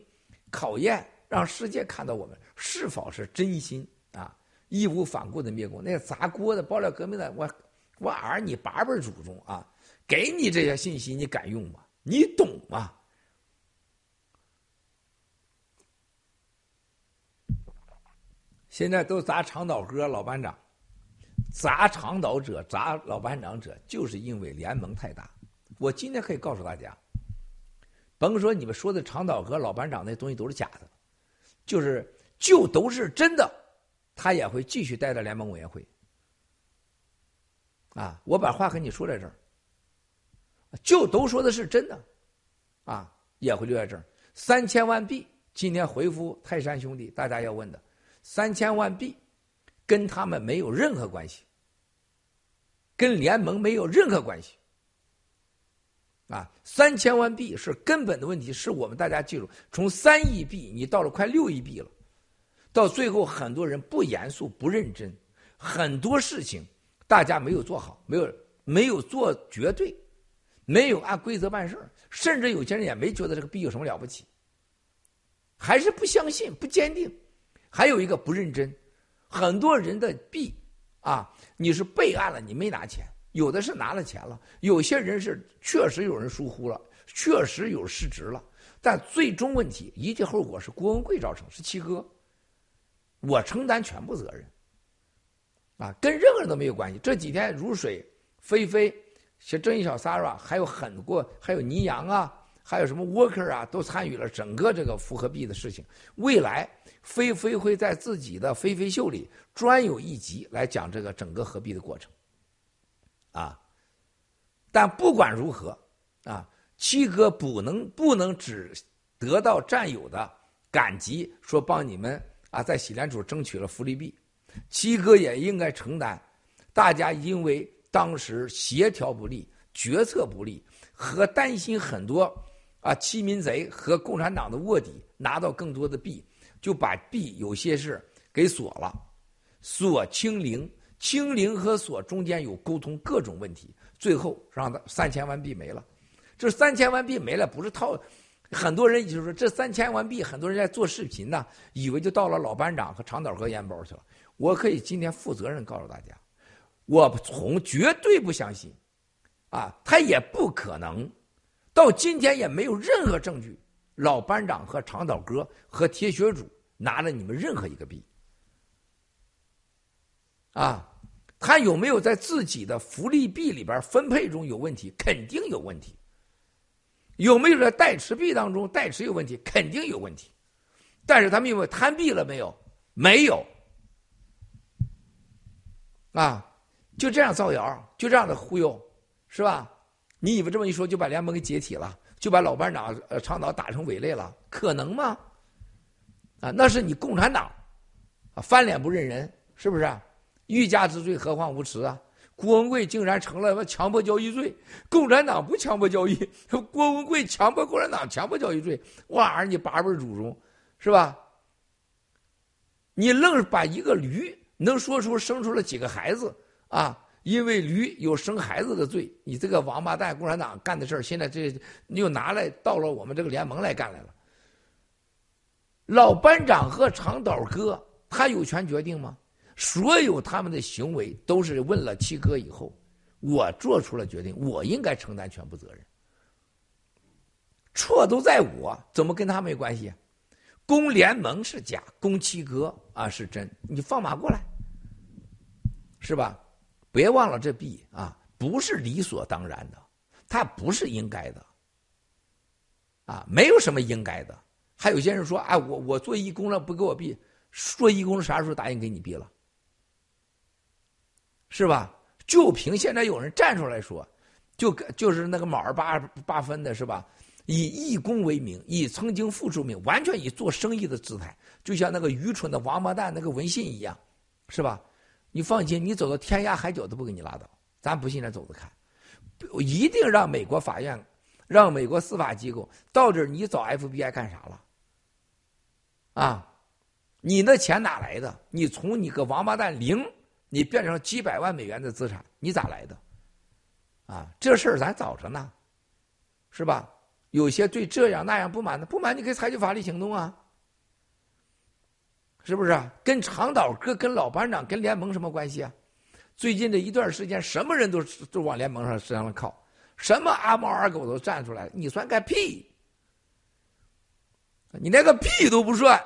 S16: 考验，让世界看到我们是否是真心啊。义无反顾的灭共，那个砸锅的爆料革命的，我我儿你八辈祖宗啊，给你这些信息，你敢用吗？你懂吗？现在都砸长岛哥老班长，砸长岛者砸老班长者，就是因为联盟太大。我今天可以告诉大家，甭说你们说的长岛哥老班长那东西都是假的，就是就都是真的。他也会继续待在联盟委员会，啊，我把话跟你说在这儿，就都说的是真的，啊，也会留在这儿。三千万币今天回复泰山兄弟，大家要问的，三千万币跟他们没有任何关系，跟联盟没有任何关系，啊，三千万币是根本的问题，是我们大家记住，从三亿币你到了快六亿币了。到最后，很多人不严肃、不认真，很多事情大家没有做好，没有没有做绝对，没有按规则办事甚至有些人也没觉得这个币有什么了不起，还是不相信、不坚定。还有一个不认真，很多人的币啊，你是备案了，你没拿钱；有的是拿了钱了，有些人是确实有人疏忽了，确实有失职了，但最终问题一切后果是郭文贵造成，是七哥。我承担全部责任，啊，跟任何人都没有关系。这几天如水，菲菲，像正义小 Sara，还有很多，还有倪阳啊，还有什么 Worker 啊，都参与了整个这个复合币的事情。未来，菲菲会在自己的菲菲秀里专有一集来讲这个整个合币的过程，啊，但不管如何，啊，七哥不能不能只得到战友的感激，说帮你们。啊，在洗联储争取了福利币，七哥也应该承担。大家因为当时协调不力、决策不力，和担心很多啊欺民贼和共产党的卧底拿到更多的币，就把币有些是给锁了，锁清零，清零和锁中间有沟通各种问题，最后让他三千万币没了。这三千万币没了，不是套。很多人就是说这三千万币，很多人在做视频呢，以为就到了老班长和长岛哥烟包去了。我可以今天负责任告诉大家，我从绝对不相信，啊，他也不可能，到今天也没有任何证据，老班长和长岛哥和铁血主拿了你们任何一个币，啊，他有没有在自己的福利币里边分配中有问题？肯定有问题。有没有在代持币当中代持有问题？肯定有问题。但是他们有没有贪币了没有？没有。啊，就这样造谣，就这样的忽悠，是吧？你以为这么一说就把联盟给解体了，就把老班长呃倡导打成伪类了？可能吗？啊，那是你共产党啊翻脸不认人，是不是？欲加之罪，何患无辞啊？郭文贵竟然成了强迫交易罪，共产党不强迫交易，郭文贵强迫共产党强迫交易罪，哇你八辈祖宗，是吧？你愣是把一个驴能说出生出了几个孩子啊？因为驴有生孩子的罪，你这个王八蛋共产党干的事儿，现在这又拿来到了我们这个联盟来干来了。老班长和长岛哥，他有权决定吗？所有他们的行为都是问了七哥以后，我做出了决定，我应该承担全部责任。错都在我，怎么跟他没关系？攻联盟是假，攻七哥啊是真。你放马过来，是吧？别忘了这币啊，不是理所当然的，它不是应该的，啊，没有什么应该的。还有些人说，哎，我我做义工了，不给我币，做义工啥时候答应给你币了？是吧？就凭现在有人站出来说，就就是那个卯儿八八分的是吧？以义工为名，以曾经付出名，完全以做生意的姿态，就像那个愚蠢的王八蛋那个文信一样，是吧？你放心，你走到天涯海角都不给你拉倒，咱不信，咱走着看，一定让美国法院，让美国司法机构到这儿，你找 FBI 干啥了？啊，你那钱哪来的？你从你个王八蛋零。你变成几百万美元的资产，你咋来的？啊，这事儿咱早着呢，是吧？有些对这样那样不满的，不满你可以采取法律行动啊，是不是？跟长岛哥、跟老班长、跟联盟什么关系啊？最近这一段时间，什么人都都往联盟上身上靠，什么阿猫阿狗都站出来，你算个屁！你连个屁都不算。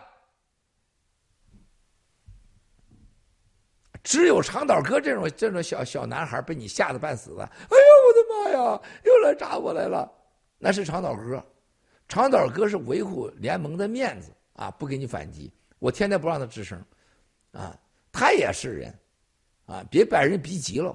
S16: 只有长岛哥这种这种小小男孩被你吓得半死了。哎呦我的妈呀，又来扎我来了！那是长岛哥，长岛哥是维护联盟的面子啊，不给你反击。我天天不让他吱声，啊，他也是人，啊，别把人逼急了。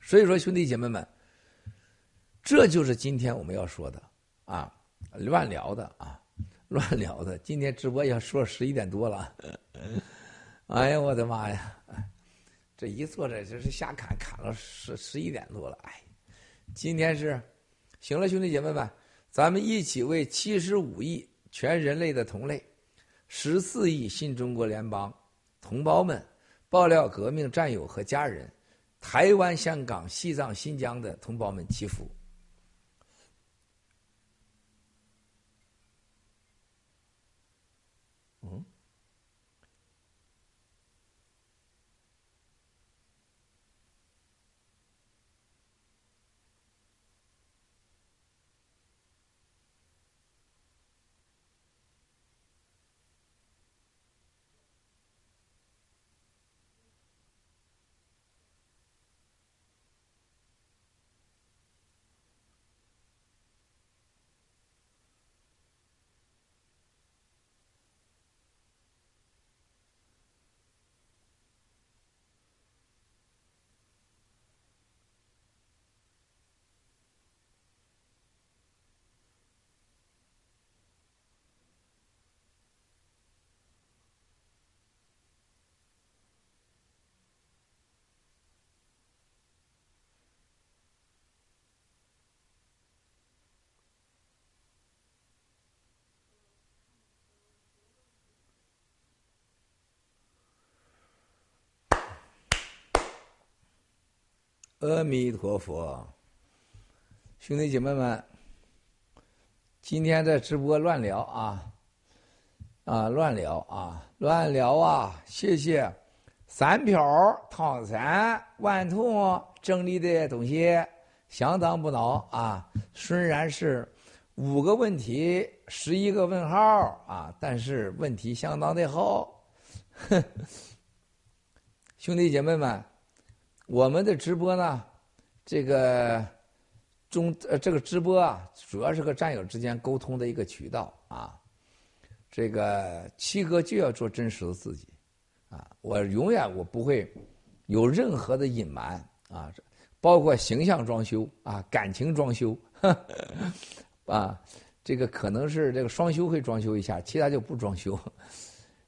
S16: 所以说，兄弟姐妹们。这就是今天我们要说的啊，乱聊的啊，乱聊的。今天直播要说十一点多了，哎呀，我的妈呀！这一坐着就是瞎砍，砍了十十一点多了。哎，今天是行了，兄弟姐妹们，咱们一起为七十五亿全人类的同类、十四亿新中国联邦同胞们、爆料革命战友和家人、台湾、香港、西藏、新疆的同胞们祈福。阿弥陀佛，兄弟姐妹们，今天在直播乱聊啊，啊乱聊啊乱聊啊！谢谢三瓢汤山万通整理的东西相当不孬啊，虽然是五个问题十一个问号啊，但是问题相当的好。兄弟姐妹们，我们的直播呢，这个。中呃，这个直播啊，主要是和战友之间沟通的一个渠道啊。这个七哥就要做真实的自己啊，我永远我不会有任何的隐瞒啊，包括形象装修啊，感情装修 啊，这个可能是这个双休会装修一下，其他就不装修。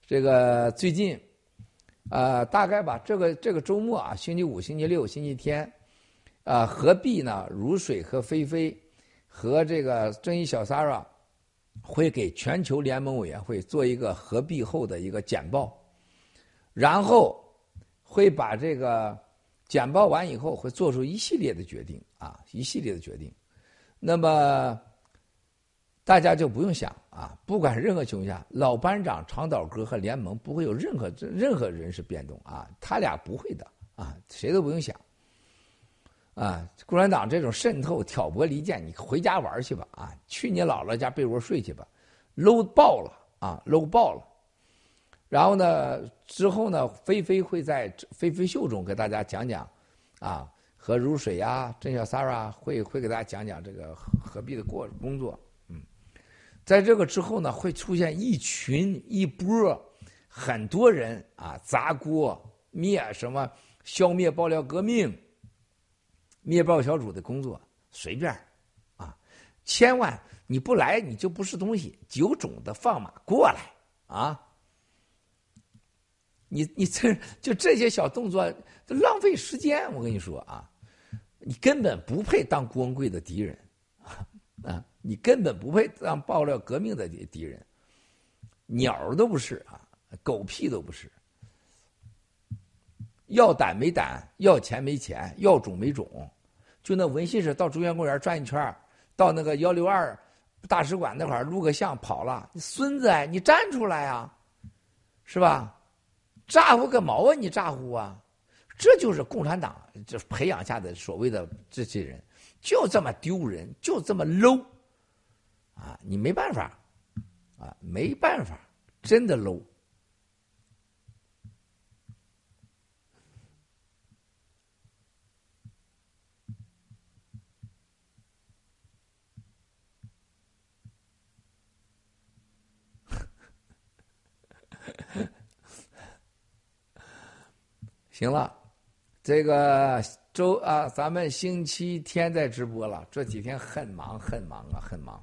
S16: 这个最近啊，大概吧，这个这个周末啊，星期五、星期六、星期天。啊，何必呢？如水和菲菲和这个正义小 Sara 会给全球联盟委员会做一个合并后的一个简报，然后会把这个简报完以后会做出一系列的决定啊，一系列的决定。那么大家就不用想啊，不管任何情况下，老班长长岛哥和联盟不会有任何任何人事变动啊，他俩不会的啊，谁都不用想。啊，共产党这种渗透、挑拨离间，你回家玩去吧！啊，去你姥姥家被窝睡去吧，low 爆了啊，low 爆了。然后呢，之后呢，菲菲会在菲菲秀中给大家讲讲，啊，和如水呀、郑小 Sara 会会给大家讲讲这个何必的过工作。在这个之后呢，会出现一群一波很多人啊，砸锅灭什么，消灭爆料革命。灭暴小组的工作随便啊，千万你不来你就不是东西，九种的放马过来啊！你你这就这些小动作浪费时间，我跟你说啊，你根本不配当光棍的敌人啊！你根本不配当爆料革命的敌人，鸟都不是啊，狗屁都不是，要胆没胆，要钱没钱，要种没种。就那文信是到中央公园转一圈到那个幺六二大使馆那块录个像跑了。你孙子，你站出来啊，是吧？咋呼个毛啊！你咋呼啊？这就是共产党这培养下的所谓的这些人，就这么丢人，就这么 low 啊！你没办法啊，没办法，真的 low。行了，这个周啊，咱们星期天再直播了。这几天很忙，很忙啊，很忙。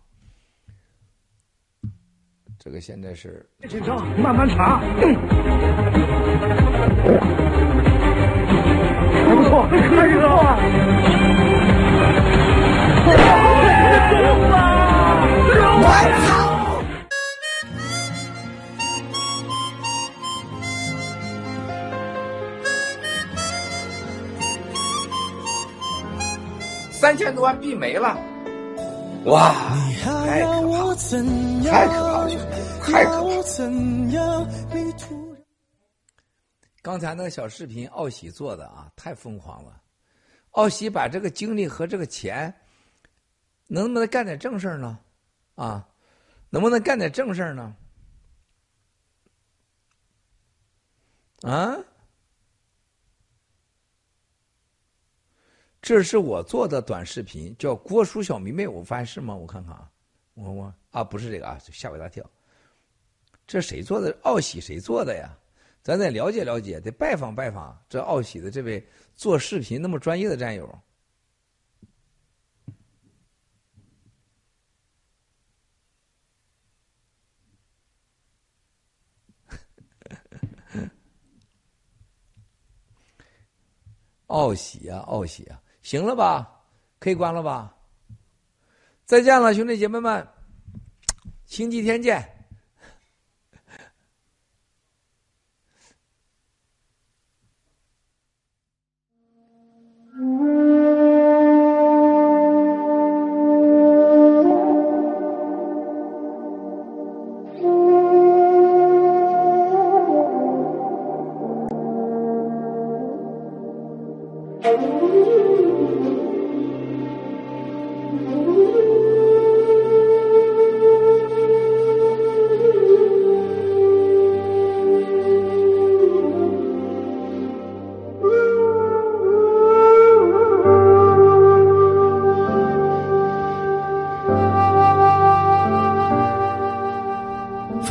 S16: 这个现在是
S20: 紧张，慢慢查。还不错，还不错。我操！
S16: 三千多万币没了，哇！太可怕，太可怕了，兄弟，太可怕！刚才那个小视频，奥喜做的啊，太疯狂了。奥喜把这个精力和这个钱，能不能干点正事呢？啊，能不能干点正事呢？啊？这是我做的短视频，叫郭叔小迷妹，我发现是吗？我看看啊，我我啊，不是这个啊，吓我一大跳。这谁做的？奥喜谁做的呀？咱得了解了解，得拜访拜访这奥喜的这位做视频那么专业的战友。奥喜啊，奥喜啊！行了吧，可以关了吧。再见了，兄弟姐妹们，星期天见。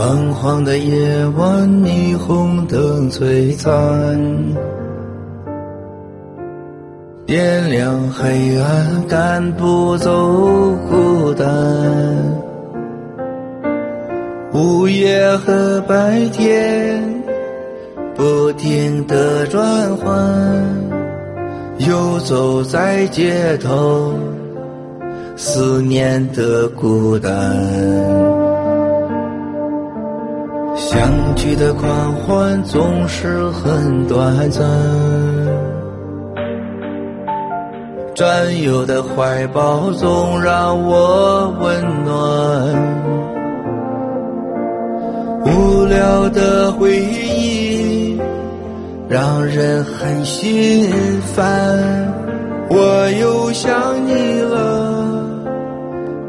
S19: 泛黄的夜晚，霓虹灯璀璨，点亮黑暗，赶不走孤单。午夜和白天不停的转换，游走在街头，思念的孤单。相聚的狂欢总是很短暂，战友的怀抱总让我温暖。无聊的回忆让人很心烦，我又想你了，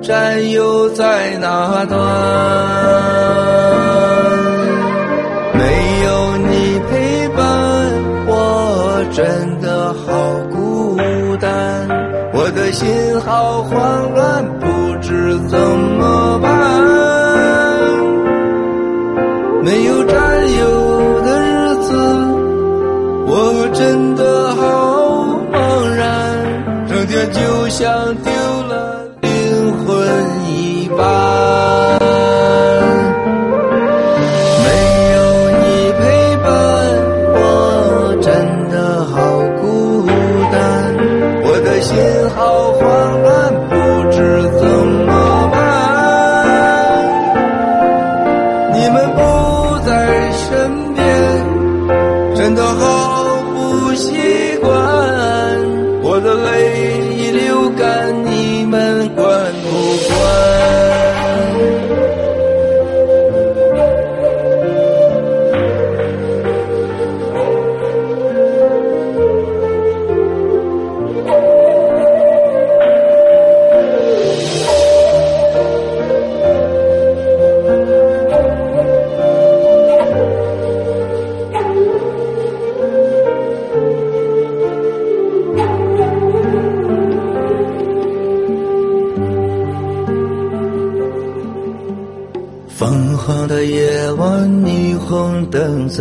S19: 战友在哪端？真的好孤单，我的心好慌乱，不知怎么办。没有战友的日子，我真的好茫然，整天就像丢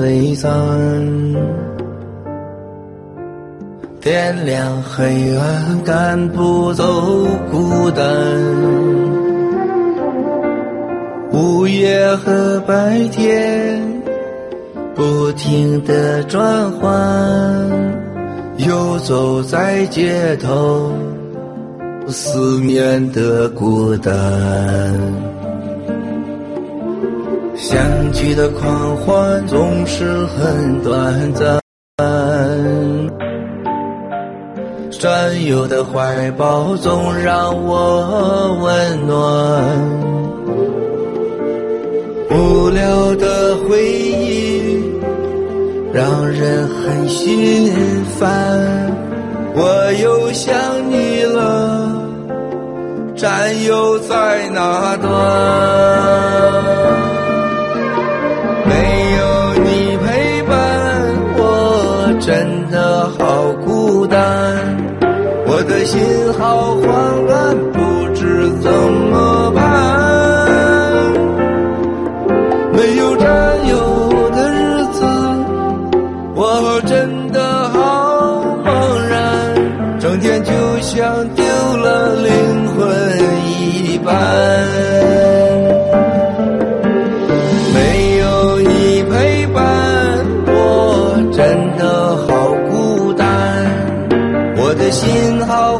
S19: 璀璨，点亮黑暗，赶不走孤单。午夜和白天不停的转换，游走在街头，思念的孤单。你的狂欢总是很短暂，战友的怀抱总让我温暖。无聊的回忆让人很心烦，我又想你了，战友在哪端？真的好孤单，我的心好慌乱，不知怎么办。心好。